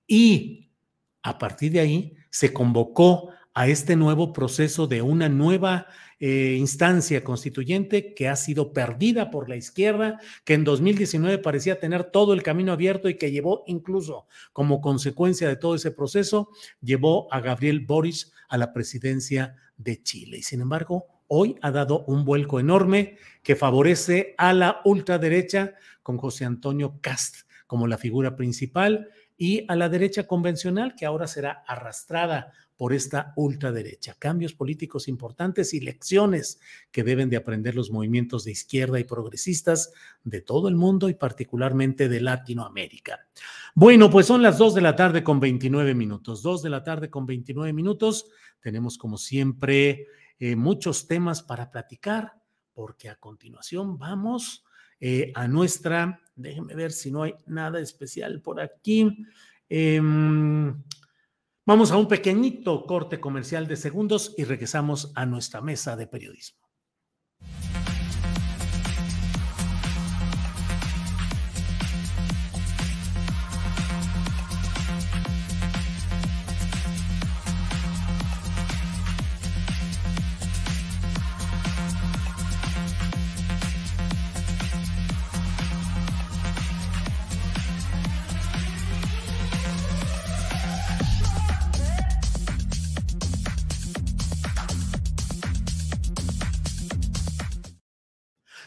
Y a partir de ahí se convocó a este nuevo proceso de una nueva eh, instancia constituyente que ha sido perdida por la izquierda, que en 2019 parecía tener todo el camino abierto y que llevó incluso como consecuencia de todo ese proceso, llevó a Gabriel Boris a la presidencia de Chile. Y sin embargo, hoy ha dado un vuelco enorme que favorece a la ultraderecha con José Antonio Cast como la figura principal y a la derecha convencional que ahora será arrastrada por esta ultraderecha. Cambios políticos importantes y lecciones que deben de aprender los movimientos de izquierda y progresistas de todo el mundo y particularmente de Latinoamérica. Bueno, pues son las 2 de la tarde con 29 minutos. 2 de la tarde con 29 minutos. Tenemos como siempre eh, muchos temas para platicar porque a continuación vamos eh, a nuestra, déjenme ver si no hay nada especial por aquí. Em, Vamos a un pequeñito corte comercial de segundos y regresamos a nuestra mesa de periodismo.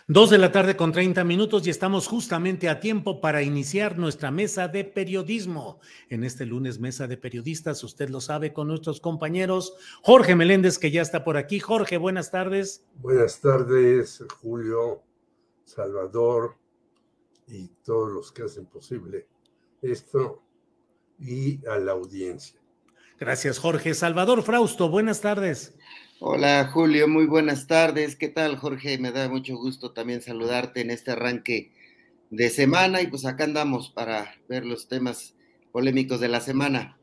Dos de la tarde con 30 minutos y estamos justamente a tiempo para iniciar nuestra mesa de periodismo. En este lunes, mesa de periodistas, usted lo sabe, con nuestros compañeros Jorge Meléndez, que ya está por aquí. Jorge, buenas tardes. Buenas tardes, Julio, Salvador y todos los que hacen posible esto y a la audiencia. Gracias, Jorge. Salvador Frausto, buenas tardes. Hola Julio, muy buenas tardes. ¿Qué tal Jorge? Me da mucho gusto también saludarte en este arranque de semana y pues acá andamos para ver los temas polémicos de la semana.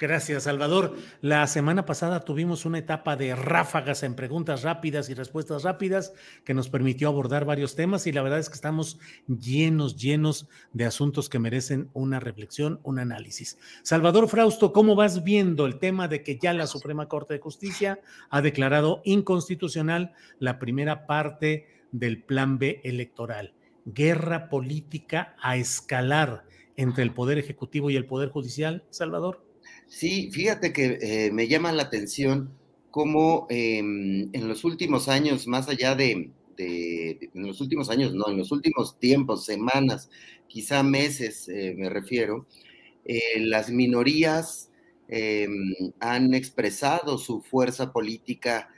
Gracias, Salvador. La semana pasada tuvimos una etapa de ráfagas en preguntas rápidas y respuestas rápidas que nos permitió abordar varios temas y la verdad es que estamos llenos, llenos de asuntos que merecen una reflexión, un análisis. Salvador Frausto, ¿cómo vas viendo el tema de que ya la Suprema Corte de Justicia ha declarado inconstitucional la primera parte del Plan B electoral? Guerra política a escalar entre el Poder Ejecutivo y el Poder Judicial, Salvador. Sí, fíjate que eh, me llama la atención cómo em, en los últimos años, más allá de, en los últimos años, no, en los últimos tiempos, semanas, quizá meses eh, me refiero, eh, las minorías em, han expresado su fuerza política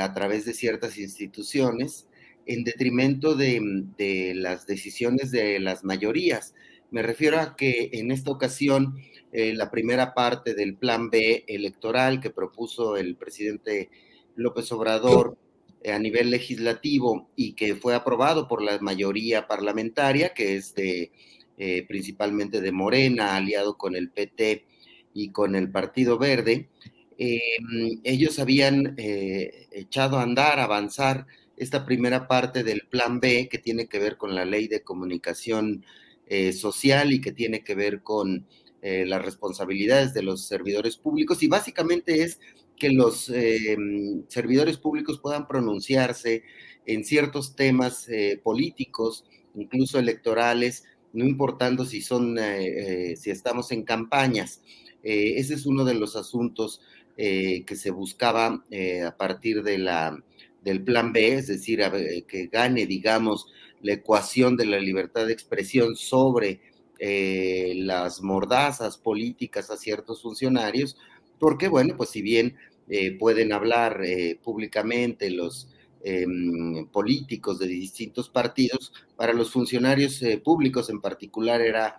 a través de ciertas instituciones en detrimento de las decisiones de las mayorías. Me refiero a que en esta ocasión eh, la primera parte del plan B electoral que propuso el presidente López Obrador eh, a nivel legislativo y que fue aprobado por la mayoría parlamentaria, que es de, eh, principalmente de Morena, aliado con el PT y con el Partido Verde, ellos habían echado a andar, avanzar esta primera parte del plan B que tiene que ver con la ley de comunicación social y que tiene que ver con eh, las responsabilidades de los servidores públicos y básicamente es que los eh, servidores públicos puedan pronunciarse en ciertos temas eh, políticos, incluso electorales, no importando si son, si estamos en campañas. ese es uno de los asuntos que se buscaba a partir de la, del plan B, es decir, que gane, digamos, la ecuación de la libertad de expresión sobre eh, las mordazas políticas a ciertos funcionarios, porque, bueno, pues si bien eh, pueden hablar eh, públicamente los políticos de distintos partidos, para los funcionarios públicos en particular era,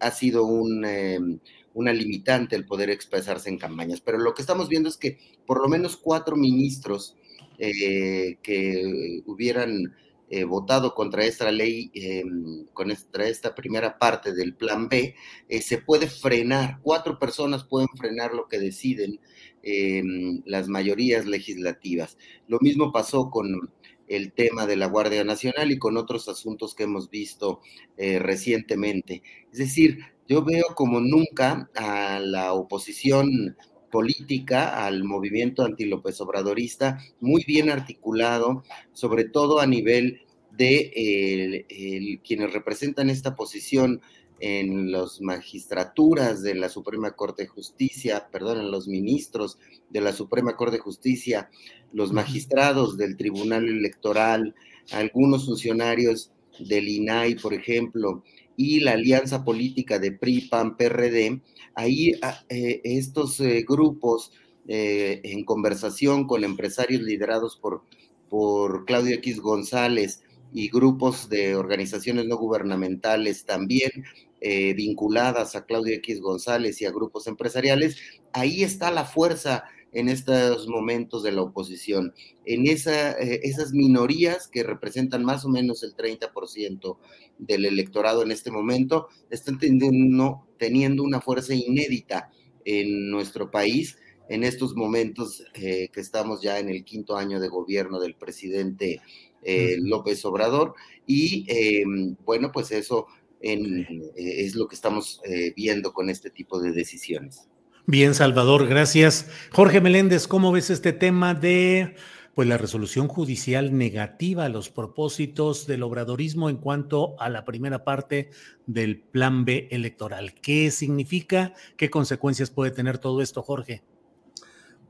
ha sido un, una limitante el poder expresarse en campañas. Pero lo que estamos viendo es que por lo menos cuatro ministros que hubieran eh, votado contra esta ley, em, contra esta primera parte del plan B, eh, se puede frenar, cuatro personas pueden frenar lo que deciden em, las mayorías legislativas. Lo mismo pasó con el tema de la Guardia Nacional y con otros asuntos que hemos visto eh, recientemente. Es decir, yo veo como nunca a la oposición política, al movimiento anti-López Obradorista, muy bien articulado, sobre todo a nivel de quienes representan esta posición en las magistraturas de la Suprema Corte de Justicia, perdón, en los ministros de la Suprema Corte de Justicia, los magistrados del Tribunal Electoral, algunos funcionarios del INAI, por ejemplo, y la alianza política de PRI, PAN, PRD, ahí ah, eh, estos eh, grupos eh, en conversación con empresarios liderados por, por Claudio X González y grupos de organizaciones no gubernamentales también vinculadas a Claudio X González y a grupos empresariales, ahí está la fuerza en estos momentos de la oposición, en esa, esas minorías que representan más o menos el 30% del electorado en este momento, están teniendo, teniendo una fuerza inédita en nuestro país en estos momentos eh, que estamos ya en el quinto año de gobierno del presidente eh, López Obrador. Y em, bueno, pues eso eh, es lo que estamos viendo con este tipo de decisiones. Bien, Salvador, gracias. Jorge Meléndez, ¿cómo ves este tema de pues la resolución judicial negativa a los propósitos del obradorismo en cuanto a la primera parte del plan B electoral. ¿Qué significa? ¿Qué consecuencias puede tener todo esto, Jorge?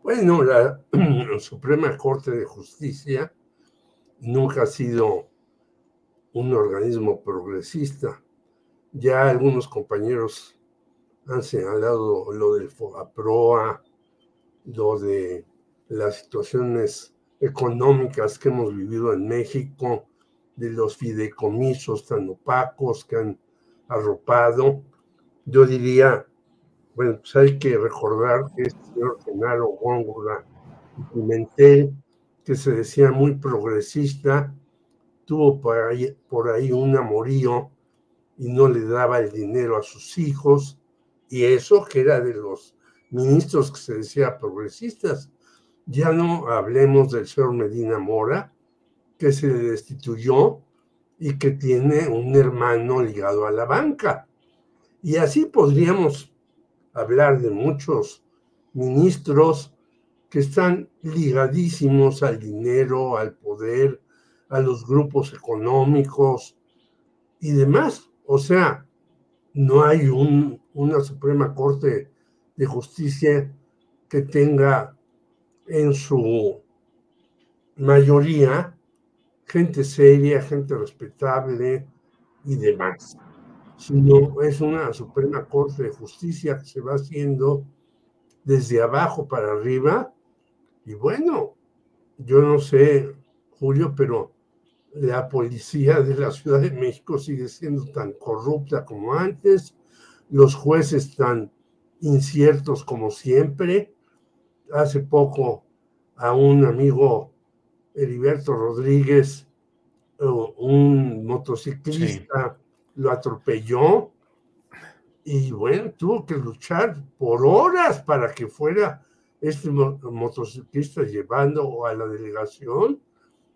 Bueno, la, Suprema Corte de Justicia nunca ha sido un organismo progresista. Ya algunos compañeros han señalado lo del FOAPROA, lo de las situaciones económicas que hemos vivido en México, de los fideicomisos tan opacos que han arropado. Yo diría, bueno, pues hay que recordar que este señor Genaro Góngora Pimentel, que se decía muy progresista, tuvo por ahí, por ahí un amorío y no le daba el dinero a sus hijos, y eso que era de los ministros que se decía progresistas. Ya no hablemos del señor Medina Mora, que se destituyó y que tiene un hermano ligado a la banca. Y así podríamos hablar de muchos ministros que están ligadísimos al dinero, al poder, a los grupos económicos y demás. O sea, no hay una Suprema Corte de Justicia que tenga en su mayoría gente seria, gente respetable y demás, sino es una Suprema Corte de Justicia que se va haciendo desde abajo para arriba. Y bueno, yo no sé, Julio, pero la policía de la Ciudad de México sigue siendo tan corrupta como antes, los jueces tan inciertos como siempre, hace poco a un amigo Heriberto Rodríguez, un motociclista, lo atropelló y bueno, tuvo que luchar por horas para que fuera este motociclista llevando a la delegación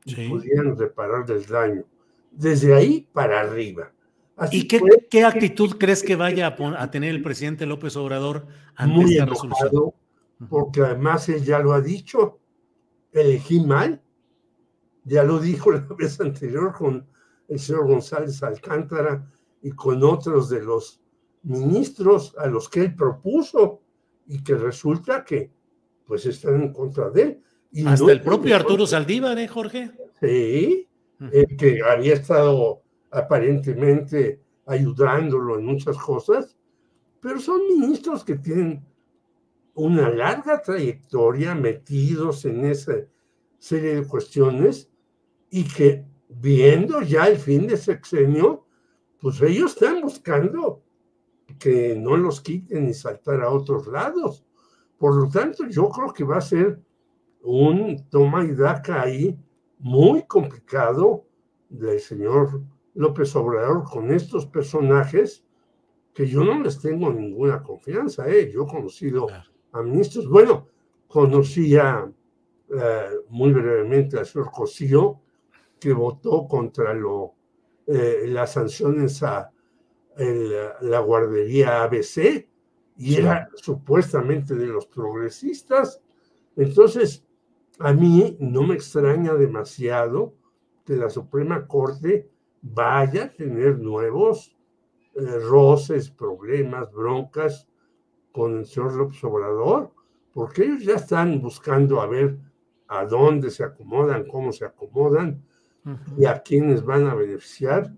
y pudieran reparar el daño. Desde ahí para arriba. ¿Y qué, qué, actitud crees que vaya a, tener el presidente López Obrador ante muy esta enojado, resolución? porque además él ya lo ha dicho, elegí mal, ya lo dijo la vez anterior con el señor González Alcántara y con otros de los ministros a los que él propuso y que resulta que pues están en contra de él. Y Hasta no el propio Arturo Saldívar, ¿eh, Jorge? Sí, el que había estado aparentemente ayudándolo en muchas cosas, pero son ministros que tienen una larga trayectoria metidos en esa serie de cuestiones y que viendo ya el fin de sexenio, pues ellos están buscando que no los quiten y saltar a otros lados. Por lo tanto, yo creo que va a ser un toma y daca ahí muy complicado del señor López Obrador con estos personajes que yo no les tengo ninguna confianza. ¿eh? Yo he conocido a ministros, bueno, conocía eh, muy brevemente al señor Cosío, que votó contra lo, eh, las sanciones a la guardería ABC y era supuestamente de los progresistas. Entonces, a mí no me extraña demasiado que la Suprema Corte vaya a tener nuevos eh, roces, problemas, broncas con el señor López Obrador, porque ellos ya están buscando a ver a dónde se acomodan, cómo se acomodan y a quiénes van a beneficiar.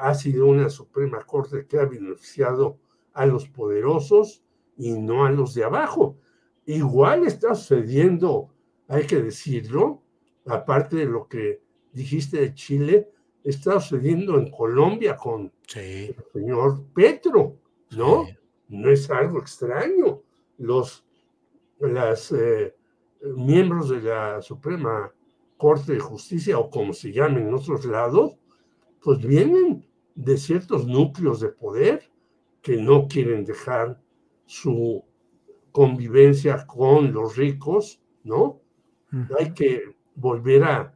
Ha sido una Suprema Corte que ha beneficiado a los poderosos y no a los de abajo. Igual está sucediendo, hay que decirlo, aparte de lo que dijiste de Chile, está sucediendo en Colombia con el señor Petro, ¿no? No es algo extraño. Los las, eh, miembros de la Suprema Corte de Justicia, o como se llama en otros lados, pues vienen de ciertos núcleos de poder que no quieren dejar su convivencia con los ricos, ¿no? Hay que volver a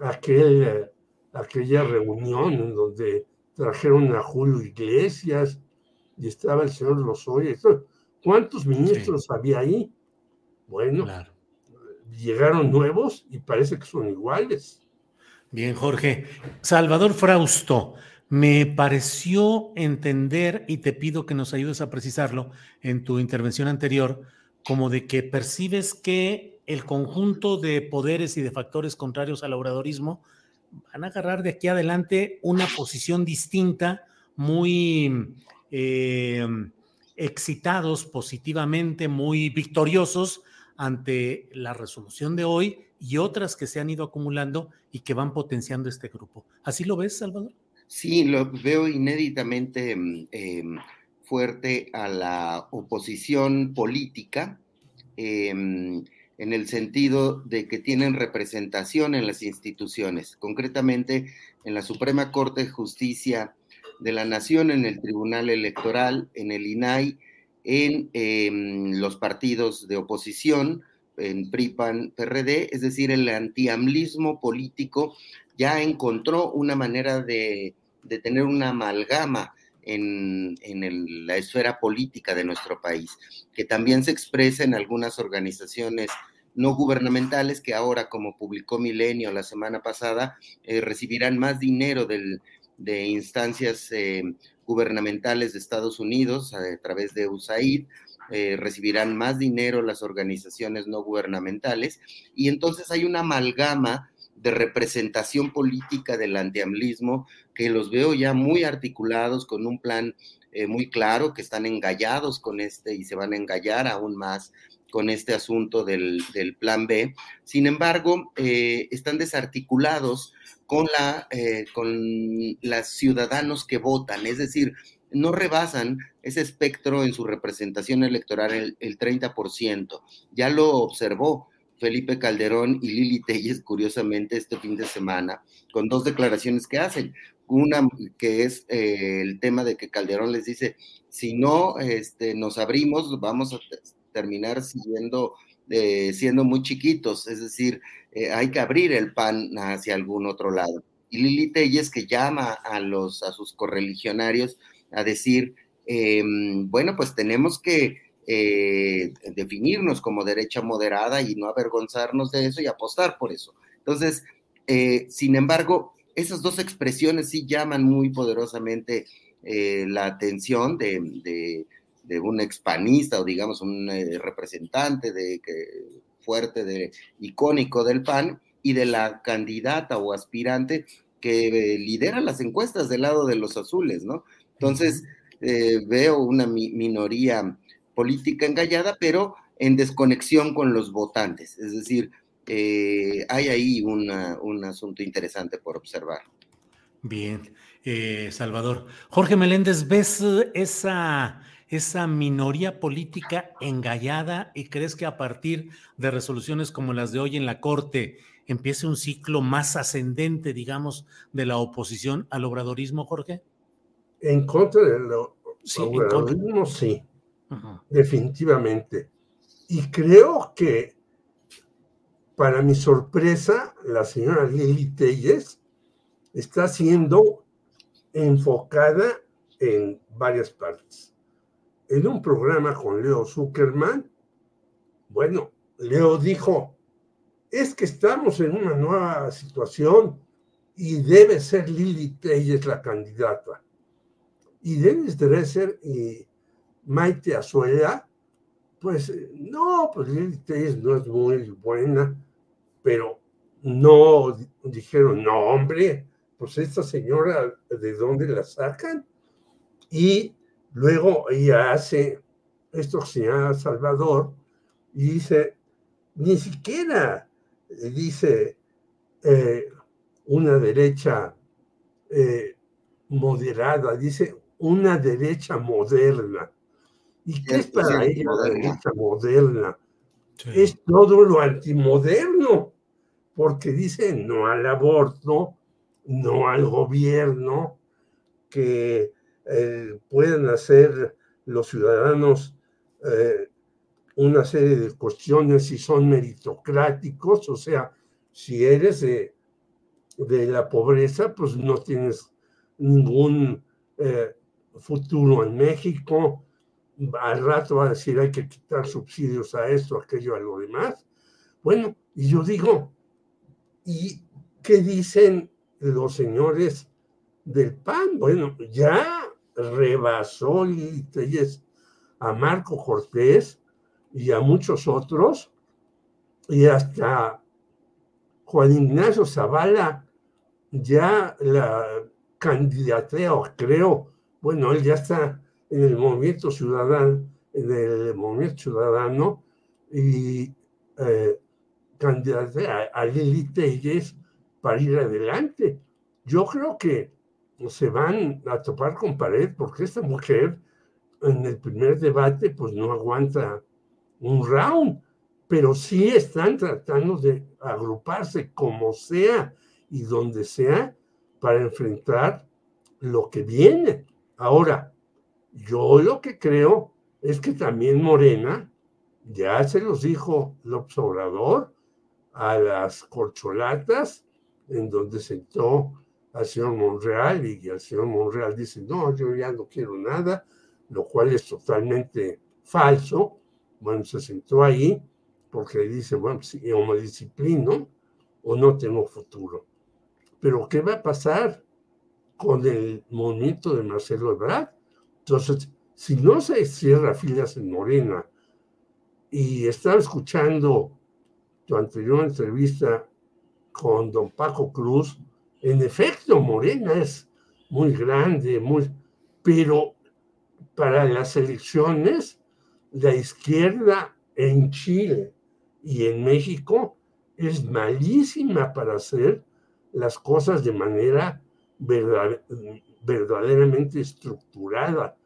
aquel, aquella reunión en donde trajeron a Julio Iglesias y estaba el señor Lozoya. ¿Cuántos ministros había ahí? Bueno, llegaron nuevos y parece que son iguales. Bien, Jorge. Salvador Frausto, me pareció entender, y te pido que nos ayudes a precisarlo en tu intervención anterior, como de que percibes que el conjunto de poderes y de factores contrarios al obradorismo van a agarrar de aquí adelante una posición distinta, muy eh, excitados positivamente, muy victoriosos ante la resolución de hoy y otras que se han ido acumulando y que van potenciando este grupo. ¿Así lo ves, Salvador? Sí, lo veo inéditamente mm, em, fuerte a la oposición política, em, en el sentido de que tienen representación en las instituciones, concretamente en la Suprema Corte de Justicia de la Nación, en el Tribunal Electoral, en el INAI, en em, los partidos de oposición, en PRIPAN, PRD, es decir, el antiamlismo político ya encontró una manera de, tener una amalgama en, la esfera política de nuestro país, que también se expresa en algunas organizaciones no gubernamentales que ahora, como publicó Milenio la semana pasada, eh, recibirán más dinero de instancias eh, gubernamentales de Estados Unidos a, través de USAID, eh, recibirán más dinero las organizaciones no gubernamentales y entonces hay una amalgama de representación política del antiamlismo que los veo ya muy articulados con un plan eh, muy claro, que están engallados con este y se van a engallar aún más con este asunto del, plan B. Sin embargo, eh, están desarticulados con, la, eh, con los ciudadanos que votan, es decir, no rebasan ese espectro en su representación electoral el, 30%. Ya lo observó Felipe Calderón y Lili Telles, curiosamente, este fin de semana, con dos declaraciones que hacen. Una que es eh, el tema de que Calderón les dice, si no este, nos abrimos, vamos a terminar siendo eh, siendo muy chiquitos, es decir, eh, hay que abrir el pan hacia algún otro lado. Y Lili Telles que llama a, los, a sus correligionarios a decir, em, bueno, pues tenemos que eh, definirnos como derecha moderada y no avergonzarnos de eso y apostar por eso. Entonces, sin embargo, esas dos expresiones sí llaman muy poderosamente la atención de de un expanista o digamos un eh, representante de, fuerte, de, icónico del PAN y de la candidata o aspirante que eh, lidera las encuestas del lado de los azules, ¿no? Entonces, eh, veo una minoría política engallada, pero en desconexión con los votantes. Es decir, hay ahí un asunto interesante por observar. Bien, Salvador. Jorge Meléndez, ¿ves esa esa minoría política engallada y crees que a partir de resoluciones como las de hoy en la Corte empiece un ciclo más ascendente, digamos, de la oposición al obradorismo, Jorge? En contra del obradorismo, sí, definitivamente. Y creo que, para mi sorpresa, la señora Lili Telles está siendo enfocada en varias partes. En un programa con Leo Zuckerman, bueno, Leo dijo, es que estamos en una nueva situación y debe ser Lili Telles la candidata. Y Dennis Dresser y Maite Azuela, pues no, pues Lili Telles no es muy buena, pero no dijeron, no, hombre, pues esta señora, ¿de dónde la sacan? Y luego ella hace esto que se llama Salvador y dice, ni siquiera dice eh, una derecha eh, moderada, dice una derecha moderna. ¿Y qué es para ella la derecha moderna? Es todo lo antimoderno, porque dice no al aborto, no al gobierno, que eh, pueden hacer los ciudadanos eh, una serie de cuestiones si son meritocráticos, o sea, si eres de, la pobreza, pues no tienes ningún eh, futuro en México. Al rato va a decir hay que quitar subsidios a esto, aquello, a lo demás. Bueno, y yo digo, ¿y qué dicen los señores del PAN? Bueno, ya rebasó a Marco Cortés y a muchos otros, y hasta Juan Ignacio Zavala ya la candidatea, creo, bueno, él ya está en el movimiento ciudadano, en el movimiento ciudadano, y eh, candidatea a Lili Telles para ir adelante. Yo creo que se van a topar con pared porque esta mujer en el primer debate pues no aguanta un round, pero sí están tratando de agruparse como sea y donde sea para enfrentar lo que viene. Ahora, yo lo que creo es que también Morena, ya se los dijo López Obrador, a las corcholatas, en donde sentó al señor Monreal y el señor Monreal dice, no, yo ya no quiero nada, lo cual es totalmente falso. Bueno, se sentó ahí porque dice, bueno, si o me disciplino o no tengo futuro. Pero ¿qué va a pasar con el movimiento de Marcelo Ebrard? Entonces, si no se cierra filas en Morena y estaba escuchando tu anterior entrevista con don Paco Cruz, en efecto, Morena es muy grande, muy, pero para las elecciones, la izquierda en Chile y en México es malísima para hacer las cosas de manera verdaderamente estructurada.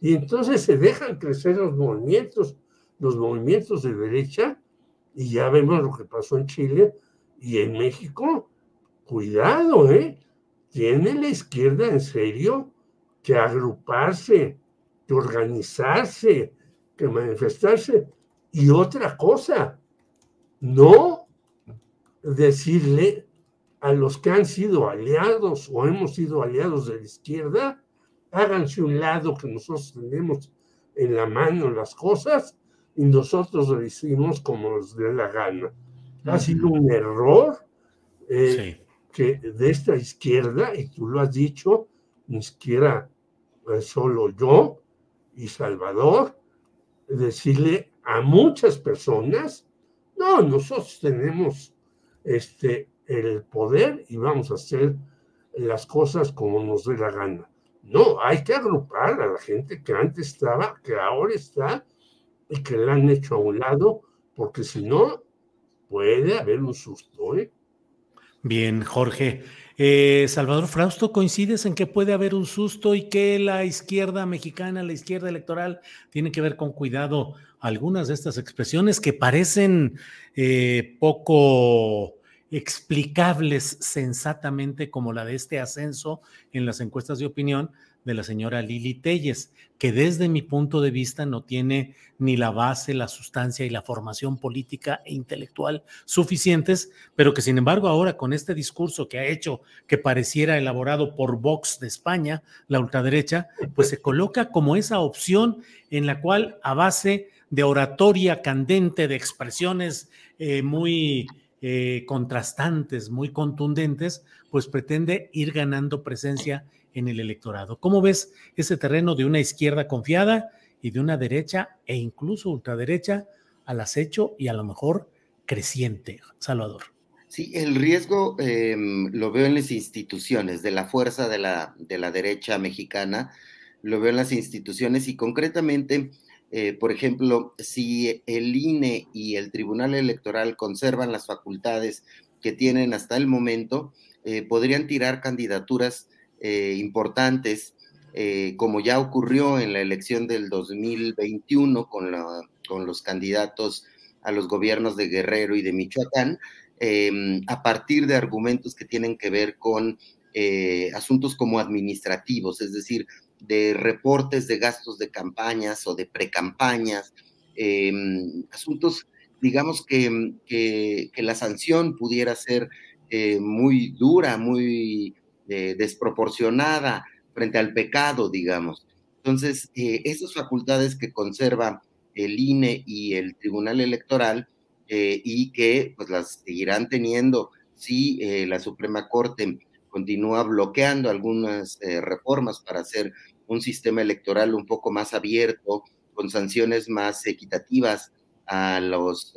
Y entonces se dejan crecer los movimientos, los movimientos de derecha, y ya vemos lo que pasó en Chile y en México, cuidado, ¿eh? Tiene la izquierda en serio que agruparse, que organizarse, que manifestarse. Y otra cosa, no decirle a los que han sido aliados o hemos sido aliados de la izquierda, háganse un lado que nosotros tenemos en la mano las cosas y nosotros lo hicimos como nos dé la gana. Ha sido un error. Eh, que de esta izquierda, y tú lo has dicho, ni siquiera eh, solo yo y Salvador, decirle a muchas personas, no, nosotros tenemos este, el poder y vamos a hacer las cosas como nos dé la gana. No, hay que agrupar a la gente que antes estaba, que ahora está y que la han hecho a un lado, porque si no, puede haber un susto. ¿eh? Bien, Jorge. Eh, Salvador Frausto, ¿coincides en que puede haber un susto y que la izquierda mexicana, la izquierda electoral, tiene que ver con cuidado algunas de estas expresiones que parecen eh, poco explicables sensatamente como la de este ascenso en las encuestas de opinión de la señora Lili Telles, que desde mi punto de vista no tiene ni la base, la sustancia y la formación política e intelectual suficientes, pero que sin embargo ahora con este discurso que ha hecho que pareciera elaborado por Vox de España, la ultraderecha, pues se coloca como esa opción en la cual a base de oratoria candente, de expresiones eh, muy eh, contrastantes, muy contundentes, pues pretende ir ganando presencia en el electorado. ¿Cómo ves ese terreno de una izquierda confiada y de una derecha e incluso ultraderecha al acecho y a lo mejor creciente, Salvador? Sí, el riesgo em, lo veo en las instituciones, de la fuerza de la, de la derecha mexicana, lo veo en las instituciones y concretamente, eh, por ejemplo, si el INE y el Tribunal Electoral conservan las facultades que tienen hasta el momento, eh, podrían tirar candidaturas eh, importantes, eh, como ya ocurrió en la elección del 2021 con, con los candidatos a los gobiernos de Guerrero y de Michoacán, em, a partir de argumentos que tienen que ver con eh, asuntos como administrativos, es decir, de reportes de gastos de campañas o de precampañas, em, asuntos, digamos, que, que, la sanción pudiera ser muy dura, muy desproporcionada frente al pecado, digamos. Entonces, eh, esas facultades que conserva el INE y el Tribunal Electoral eh, y que pues las seguirán teniendo si eh, la Suprema Corte continúa bloqueando algunas reformas para hacer un sistema electoral un poco más abierto, con sanciones más equitativas a los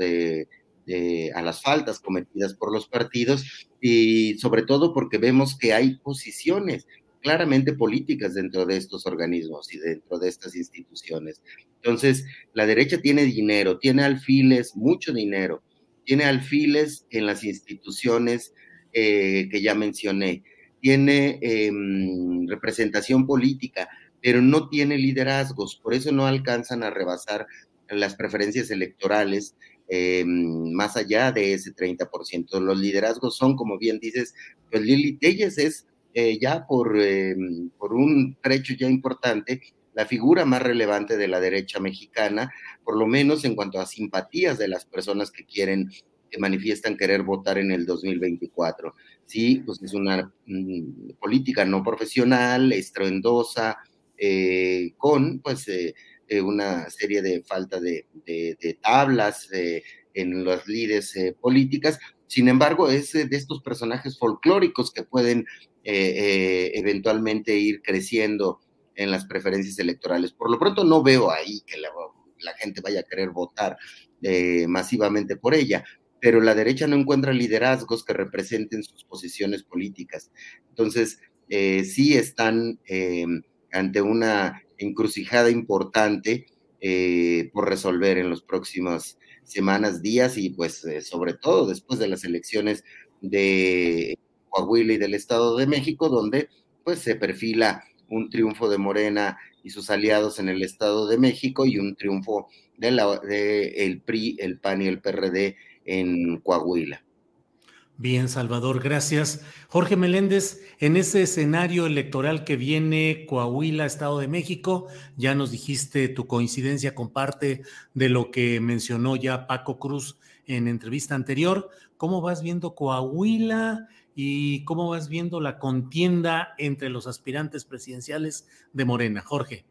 a las faltas cometidas por los partidos y sobre todo porque vemos que hay posiciones claramente políticas dentro de estos organismos y dentro de estas instituciones. Entonces, la derecha tiene dinero, tiene alfiles, mucho dinero, tiene alfiles en las instituciones eh, que ya mencioné, tiene em, representación política, pero no tiene liderazgos, por eso no alcanzan a rebasar las preferencias electorales eh, más allá de ese 30%. Los liderazgos son, como bien dices, pues Lili Telles es eh, ya por, eh, por un trecho ya importante la figura más relevante de la derecha mexicana, por lo menos en cuanto a simpatías de las personas que quieren, que manifiestan querer votar en el 2024. Sí, pues es una mm, política no profesional, estruendosa, con pues una serie de falta de, tablas eh, en las líderes eh, políticas. Sin embargo, es de estos personajes folclóricos que pueden eventualmente ir creciendo en las preferencias electorales. Por lo pronto no veo ahí que la, gente vaya a querer votar masivamente por ella, pero la derecha no encuentra liderazgos que representen sus posiciones políticas. Entonces, sí están ante una encrucijada importante eh, por resolver en las próximas semanas, días y pues eh, sobre todo después de las elecciones de Coahuila y del Estado de México, donde pues se perfila un triunfo de Morena y sus aliados en el Estado de México y un triunfo de, la, de PRI, el PAN y el PRD en Coahuila. Bien, Salvador, gracias. Jorge Meléndez, en ese escenario electoral que viene Coahuila, Estado de México, ya nos dijiste tu coincidencia con parte de lo que mencionó ya Paco Cruz en entrevista anterior. ¿Cómo vas viendo Coahuila y cómo vas viendo la contienda entre los aspirantes presidenciales de Morena? Jorge.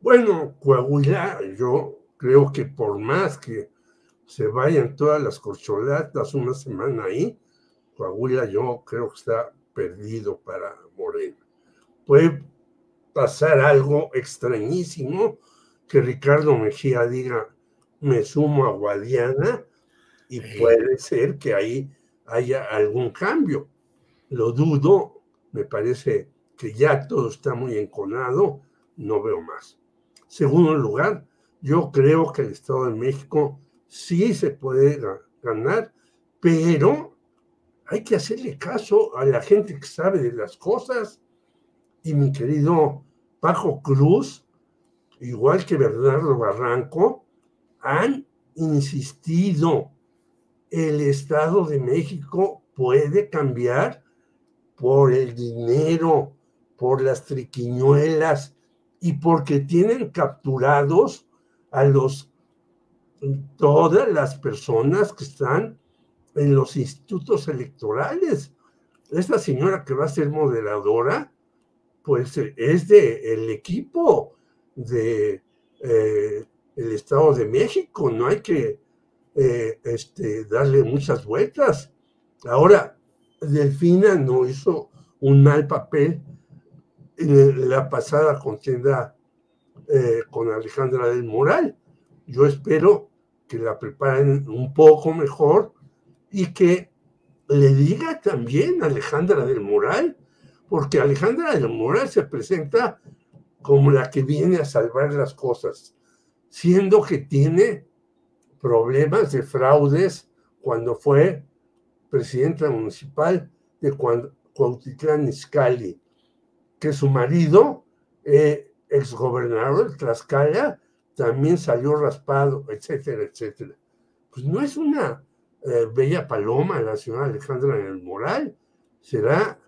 Bueno, Coahuila, yo creo que por más que se vayan todas las corcholatas una semana ahí, Coahuila yo creo que está perdido para Morena. Puede pasar algo extrañísimo que Ricardo Mejía diga, me sumo a Guadiana y puede ser que ahí haya algún cambio. Lo dudo, me parece que ya todo está muy enconado, no veo más. Segundo lugar, yo creo que el Estado de México sí se puede ganar, pero hay que hacerle caso a la gente que sabe de las cosas. Y mi querido Pajo Cruz, igual que Bernardo Barranco, han insistido el Estado de México puede cambiar por el dinero, por las triquiñuelas y porque tienen capturados a los todas las personas que están en los institutos electorales. Esta señora que va a ser moderadora, pues es de el equipo de eh, Estado de México, no hay que eh, este, darle muchas vueltas. Ahora, Delfina no hizo un mal papel en la pasada contienda eh, con Alejandra del Moral. Yo espero que la preparen un poco mejor y que le diga también a Alejandra del Moral, porque Alejandra del Moral se presenta como la que viene a salvar las cosas, siendo que tiene problemas de fraudes cuando fue presidenta municipal de Cuautitlán Izcalli, que su marido, eh, exgobernador de Tlaxcala, también salió raspado, etcétera, etcétera. Pues no es una eh, bella paloma la señora Alejandra en el Moral, será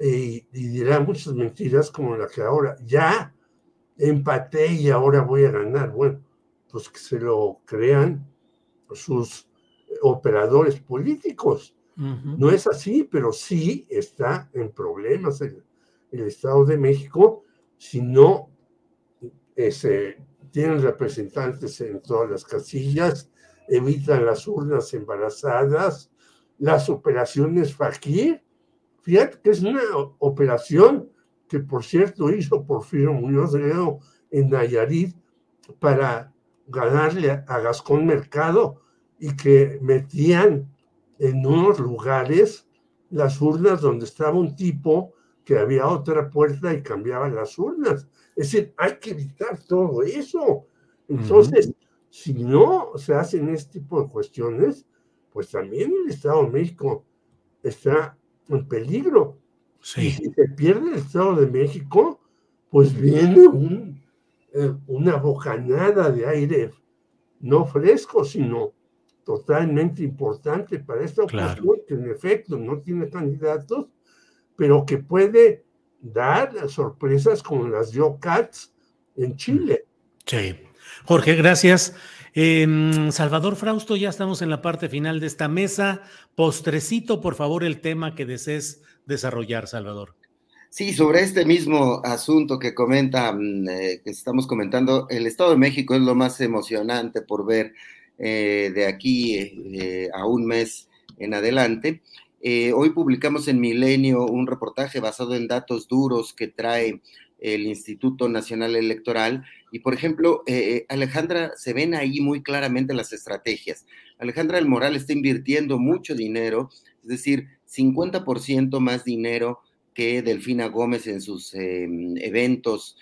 y dirá muchas mentiras como la que ahora ya empaté y ahora voy a ganar. Bueno, pues que se lo crean sus operadores políticos. No es así, pero sí está en problemas el, Estado de México si no ese, tienen representantes en todas las casillas, evitan las urnas embarazadas, las operaciones Fakir. Fíjate que es una operación que, por cierto, hizo Porfirio Muñoz Ledo en Nayarit para ganarle a Gascón Mercado y que metían en unos lugares las urnas donde estaba un tipo que había otra puerta y cambiaba las urnas. Es decir, hay que evitar todo eso. Entonces, si no se hacen este tipo de cuestiones, pues también el Estado de México está en peligro. Sí. si se pierde el Estado de México, pues viene un, eh, una bocanada de aire no fresco, sino totalmente importante para esta ocasión, que en efecto no tiene candidatos, pero que puede dar sorpresas como las dio Katz en Chile. Sí. Jorge, gracias. Salvador Frausto, ya estamos en la parte final de esta mesa. Postrecito, por favor, el tema que desees desarrollar, Salvador. Sí, sobre este mismo asunto que comenta, mm, eh, que estamos comentando, el Estado de México es lo más emocionante por ver eh, de aquí eh, a un mes en adelante. Eh, hoy publicamos en Milenio un reportaje basado en datos duros que trae el Instituto Nacional Electoral. Y, por ejemplo, Alejandra, se ven ahí muy claramente las estrategias. Alejandra del Moral está invirtiendo mucho dinero, es decir, 50% más dinero que Delfina Gómez en sus eventos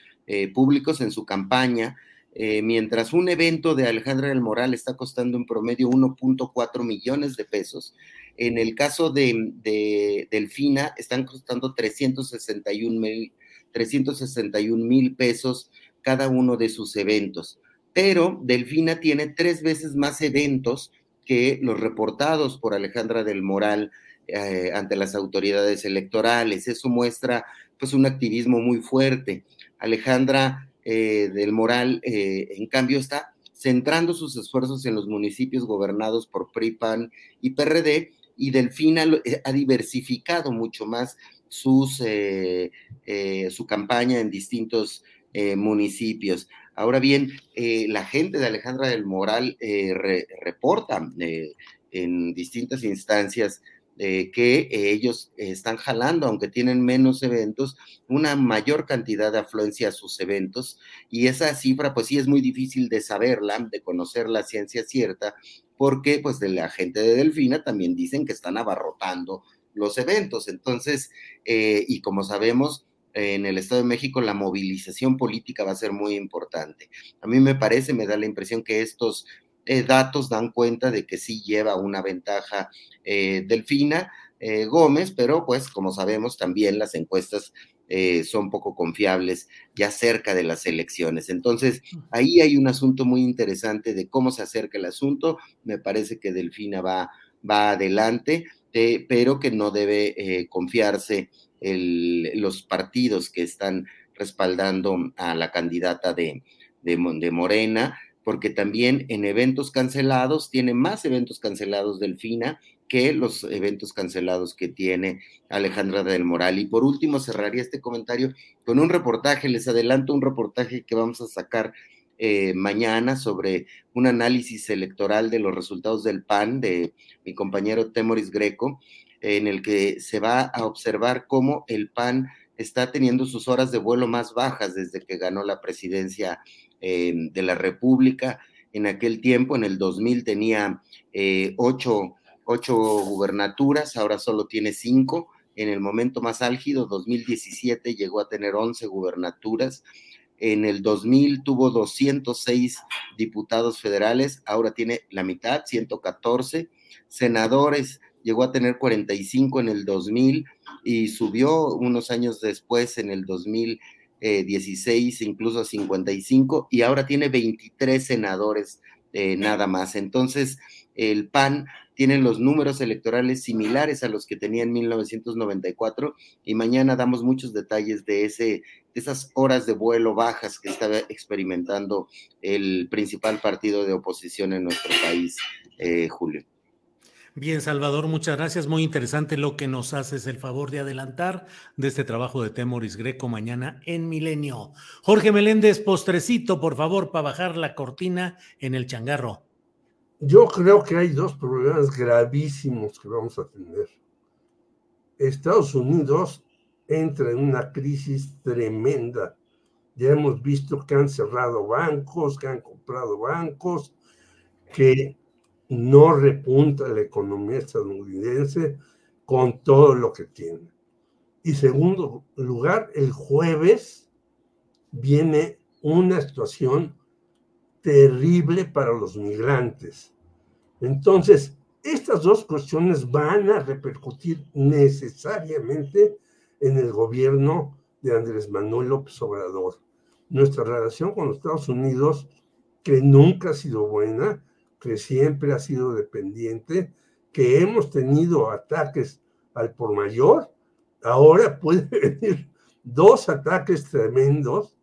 públicos, en su campaña. Eh, mientras un evento de Alejandra del Moral está costando en promedio 1.4 millones de pesos, en el caso de, Delfina están costando 361 mil 361 mil pesos cada uno de sus eventos. Pero Delfina tiene tres veces más eventos que los reportados por Alejandra del Moral eh, ante las autoridades electorales. Eso muestra pues un activismo muy fuerte. Alejandra eh, del Moral, eh, en cambio, está centrando sus esfuerzos en los municipios gobernados por PRIPAN y PRD, y Delfina eh, ha diversificado mucho más sus, su campaña en distintos municipios. Ahora bien, la gente de Alejandra del Moral reporta en distintas instancias eh, que ellos están jalando, aunque tienen menos eventos, una mayor cantidad de afluencia a sus eventos. Y esa cifra, pues sí es muy difícil de saberla, de conocer la ciencia cierta, porque pues de la gente de Delfina también dicen que están abarrotando los eventos. Entonces, eh, y como sabemos, en el Estado de México la movilización política va a ser muy importante. A mí me parece, me da la impresión que estos eh, datos dan cuenta de que sí lleva una ventaja eh, Delfina Gómez, pero pues como sabemos también las encuestas son poco confiables ya cerca de las elecciones. Entonces, ahí hay un asunto muy interesante de cómo se acerca el asunto. Me parece que Delfina va va adelante, eh, pero que no debe eh, confiarse el, los partidos que están respaldando a la candidata de, de, de Morena, porque también en eventos cancelados, tiene más eventos cancelados Delfina que los eventos cancelados que tiene Alejandra del Moral. Y por último, cerraría este comentario con un reportaje, les adelanto un reportaje que vamos a sacar eh, mañana sobre un análisis electoral de los resultados del PAN de mi compañero Temoris Greco, en el que se va a observar cómo el PAN está teniendo sus horas de vuelo más bajas desde que ganó la presidencia eh, de la República. En aquel tiempo, en el 2000, tenía eh, ocho ocho gubernaturas, ahora solo tiene cinco. En el momento más álgido, 2017, llegó a tener 11 gubernaturas. En el 2000 tuvo 206 diputados federales, ahora tiene la mitad, 114. Senadores, llegó a tener 45 en el 2000 y subió unos años después, en el 2016, incluso a 55, y ahora tiene 23 senadores eh, nada más. Entonces, el PAN tienen los números electorales similares a los que tenía en 1994 y mañana damos muchos detalles de, ese, de esas horas de vuelo bajas que estaba experimentando el principal partido de oposición en nuestro país, eh, Julio. Bien, Salvador, muchas gracias. Muy interesante lo que nos haces el favor de adelantar de este trabajo de Temoris Greco mañana en Milenio. Jorge Meléndez, postrecito, por favor, para bajar la cortina en el changarro. Yo creo que hay dos problemas gravísimos que vamos a tener. Estados Unidos entra en una crisis tremenda. Ya hemos visto que han cerrado bancos, que han comprado bancos, que no repunta la economía estadounidense con todo lo que tiene. Y segundo lugar, el jueves viene una situación terrible para los migrantes. Entonces, estas dos cuestiones van a repercutir necesariamente en el gobierno de Andrés Manuel López Obrador. Nuestra relación con los Estados Unidos, que nunca ha sido buena, que siempre ha sido dependiente, que hemos tenido ataques al por mayor, ahora puede venir dos ataques tremendos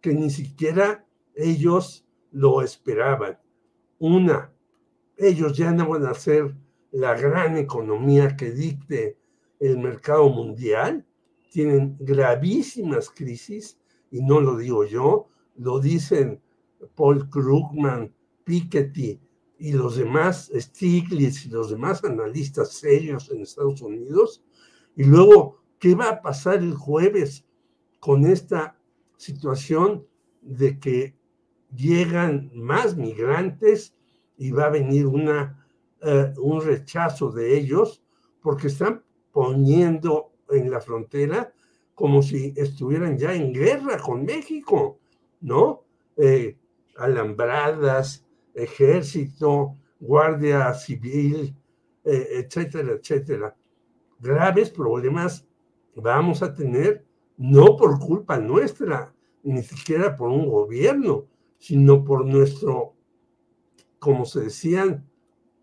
que ni siquiera ellos lo esperaban. Una, ellos ya no van a ser la gran economía que dicte el mercado mundial. Tienen gravísimas crisis, y no lo digo yo, lo dicen Paul Krugman, Piketty y los demás, Stiglitz y los demás analistas serios en Estados Unidos. Y luego, ¿qué va a pasar el jueves con esta situación de que llegan más migrantes y va a venir una, eh, un rechazo de ellos porque están poniendo en la frontera como si estuvieran ya en guerra con México, ¿no? Eh, alambradas, ejército, guardia civil, eh, etcétera, etcétera. Graves problemas vamos a tener, no por culpa nuestra, ni siquiera por un gobierno, sino por nuestro, como se decían,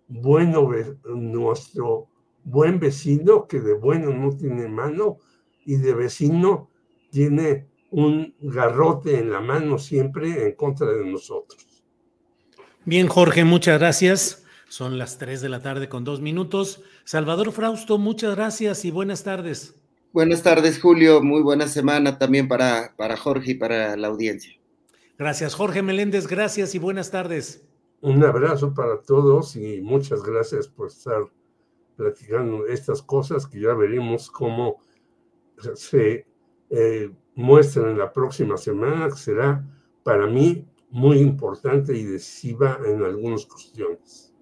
bueno, nuestro buen vecino, que de bueno no tiene mano, y de vecino tiene un garrote en la mano siempre en contra de nosotros. Bien, Jorge, muchas gracias. Son las 3 de la tarde con dos minutos. Salvador Frausto, muchas gracias y buenas tardes. Buenas tardes, Julio. Muy buena semana también para, para Jorge y para la audiencia. Gracias, Jorge Meléndez. Gracias y buenas tardes. Un abrazo para todos y muchas gracias por estar platicando estas cosas que ya veremos cómo se eh, muestran en la próxima semana, que será para mí muy importante y decisiva en algunas cuestiones.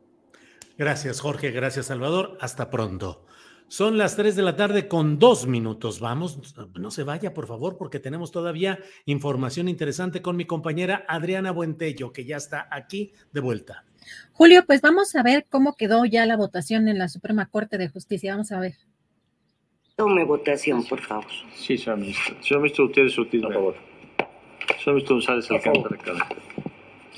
Gracias, Jorge. Gracias, Salvador. Hasta pronto. Son las 3 de la tarde con dos minutos. Vamos, no se vaya, por favor, porque tenemos todavía información interesante con mi compañera Adriana Buentello, que ya está aquí de vuelta. Julio, pues vamos a ver cómo quedó ya la votación en la Suprema Corte de Justicia. Vamos a ver. Tome votación, por favor. Sí, señor ministro. Señor ministro, ustedes Ortiz, por favor. Señor ministro González Alcántara,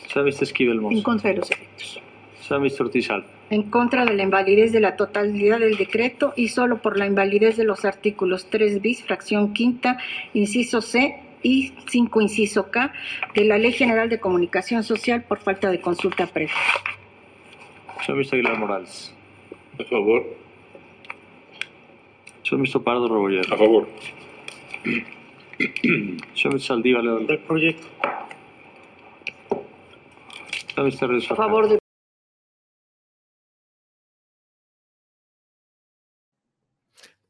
Señor ministro Esquivel Monzo. En contra de los efectos. Señor ministro Ortiz en contra de la invalidez de la totalidad del decreto y solo por la invalidez de los artículos 3 bis, fracción quinta, inciso C y 5, inciso K, de la Ley General de Comunicación Social por falta de consulta previa. Señor ministro Aguilar Morales. A favor. Señor ministro Pardo Rebolledo. A favor. Señor ministro Saldívar. Del proyecto. Señor ministro Reyes A favor de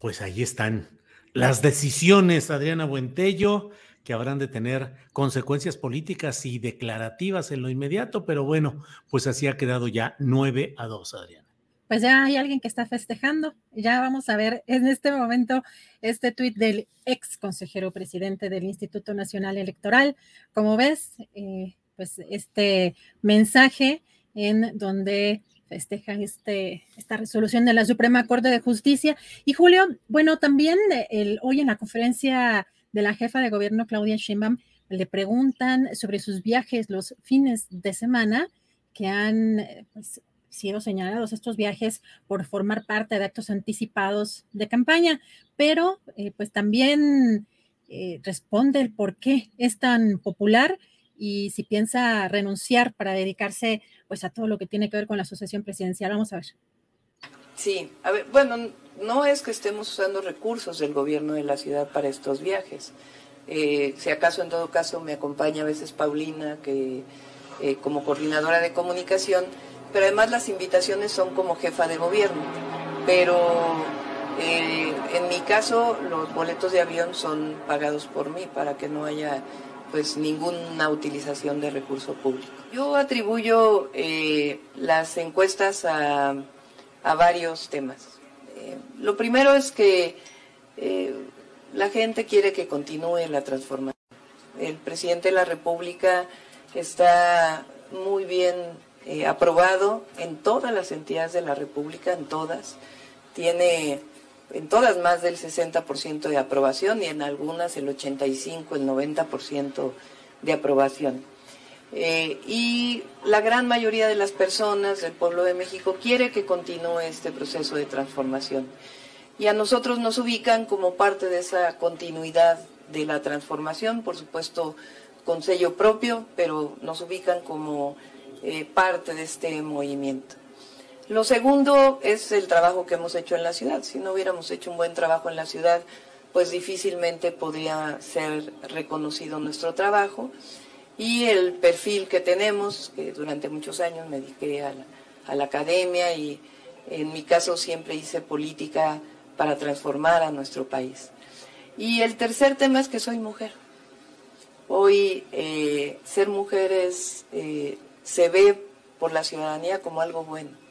Pues ahí están las decisiones, Adriana Buentello, que habrán de tener consecuencias políticas y declarativas en lo inmediato, pero bueno, pues así ha quedado ya 9 a 2, Adriana. Pues ya hay alguien que está festejando. Ya vamos a ver en este momento este tuit del ex consejero presidente del Instituto Nacional Electoral. Como ves, eh, pues este mensaje en donde festeja este, esta resolución de la Suprema Corte de Justicia. Y Julio, bueno, también el, hoy en la conferencia de la jefa de gobierno, Claudia Sheinbaum, le preguntan sobre sus viajes los fines de semana que han pues, sido señalados estos viajes por formar parte de actos anticipados de campaña, pero eh, pues también eh, responde el por qué es tan popular y si piensa renunciar para dedicarse pues a todo lo que tiene que ver con la asociación presidencial. Vamos a ver. Sí, a ver, bueno, no es que estemos usando recursos del gobierno de la ciudad para estos viajes. Eh, si acaso en todo caso me acompaña a veces Paulina, que eh, como coordinadora de comunicación, pero además las invitaciones son como jefa de gobierno. Pero eh, en mi caso los boletos de avión son pagados por mí para que no haya pues ninguna utilización de recurso público. Yo atribuyo eh, las encuestas a, varios temas. Eh, lo primero es que eh, la gente quiere que continúe la transformación. El presidente de la República está muy bien aprobado en todas las entidades de la República, en todas. Tiene en todas más del 60% de aprobación y en algunas el 85, el 90% de aprobación. Eh, y la gran mayoría de las personas del pueblo de México quiere que continúe este proceso de transformación. Y a nosotros nos ubican como parte de esa continuidad de la transformación, por supuesto con sello propio, pero nos ubican como eh, parte de este movimiento. Lo segundo es el trabajo que hemos hecho en la ciudad. Si no hubiéramos hecho un buen trabajo en la ciudad, pues difícilmente podría ser reconocido nuestro trabajo. Y el perfil que tenemos, que durante muchos años me dediqué a la, academia y en mi caso siempre hice política para transformar a nuestro país. Y el tercer tema es que soy mujer. Hoy eh, ser mujer eh, se ve por la ciudadanía como algo bueno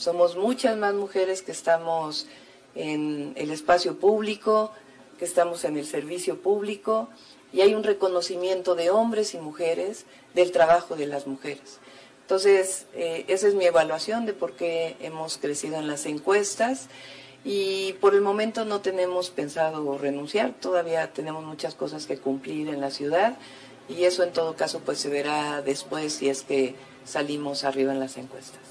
somos muchas más mujeres que estamos en el espacio público, que estamos en el servicio público y hay un reconocimiento de hombres y mujeres del trabajo de las mujeres. Entonces, eh, esa es mi evaluación de por qué hemos crecido en las encuestas y por el momento no tenemos pensado renunciar, todavía tenemos muchas cosas que cumplir en la ciudad y eso en todo caso pues se verá después si es que salimos arriba en las encuestas.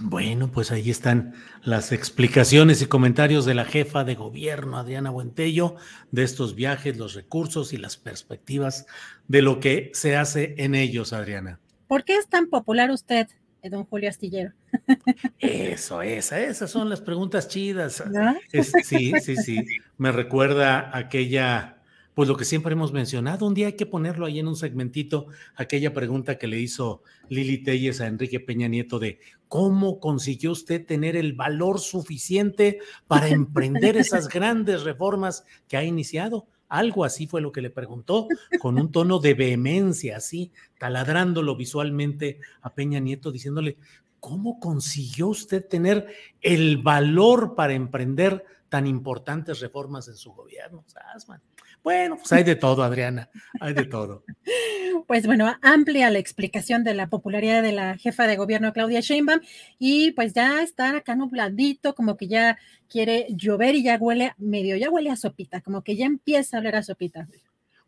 Bueno, pues ahí están las explicaciones y comentarios de la jefa de gobierno, Adriana Buentello, de estos viajes, los recursos y las perspectivas de lo que se hace en ellos, Adriana. ¿Por qué es tan popular usted, eh, don Julio Astillero? Eso, esa, esas son las preguntas chidas. sí, sí, sí. Me recuerda aquella pues lo que siempre hemos mencionado, un día hay que ponerlo ahí en un segmentito, aquella pregunta que le hizo Lili Telles a Enrique Peña Nieto de cómo consiguió usted tener el valor suficiente para emprender esas grandes reformas que ha iniciado. Algo así fue lo que le preguntó, con un tono de vehemencia, así, taladrándolo visualmente a Peña Nieto, diciéndole, ¿cómo consiguió usted tener el valor para emprender tan importantes reformas en su gobierno? Bueno, pues hay de todo, Adriana, hay de todo. Pues bueno, amplia la explicación de la popularidad de la jefa de gobierno Claudia Sheinbaum y pues ya está acá nubladito, como que ya quiere llover y ya huele medio, ya huele a sopita, como que ya empieza a oler a sopita.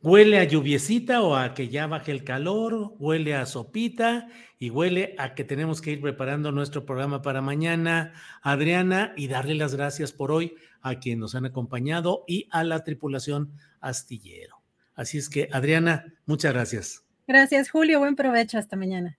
Huele a lluviecita o a que ya baje el calor, huele a sopita y huele a que tenemos que ir preparando nuestro programa para mañana. Adriana, y darle las gracias por hoy a quienes nos han acompañado y a la tripulación astillero. Así es que, Adriana, muchas gracias. Gracias, Julio. Buen provecho. Hasta mañana.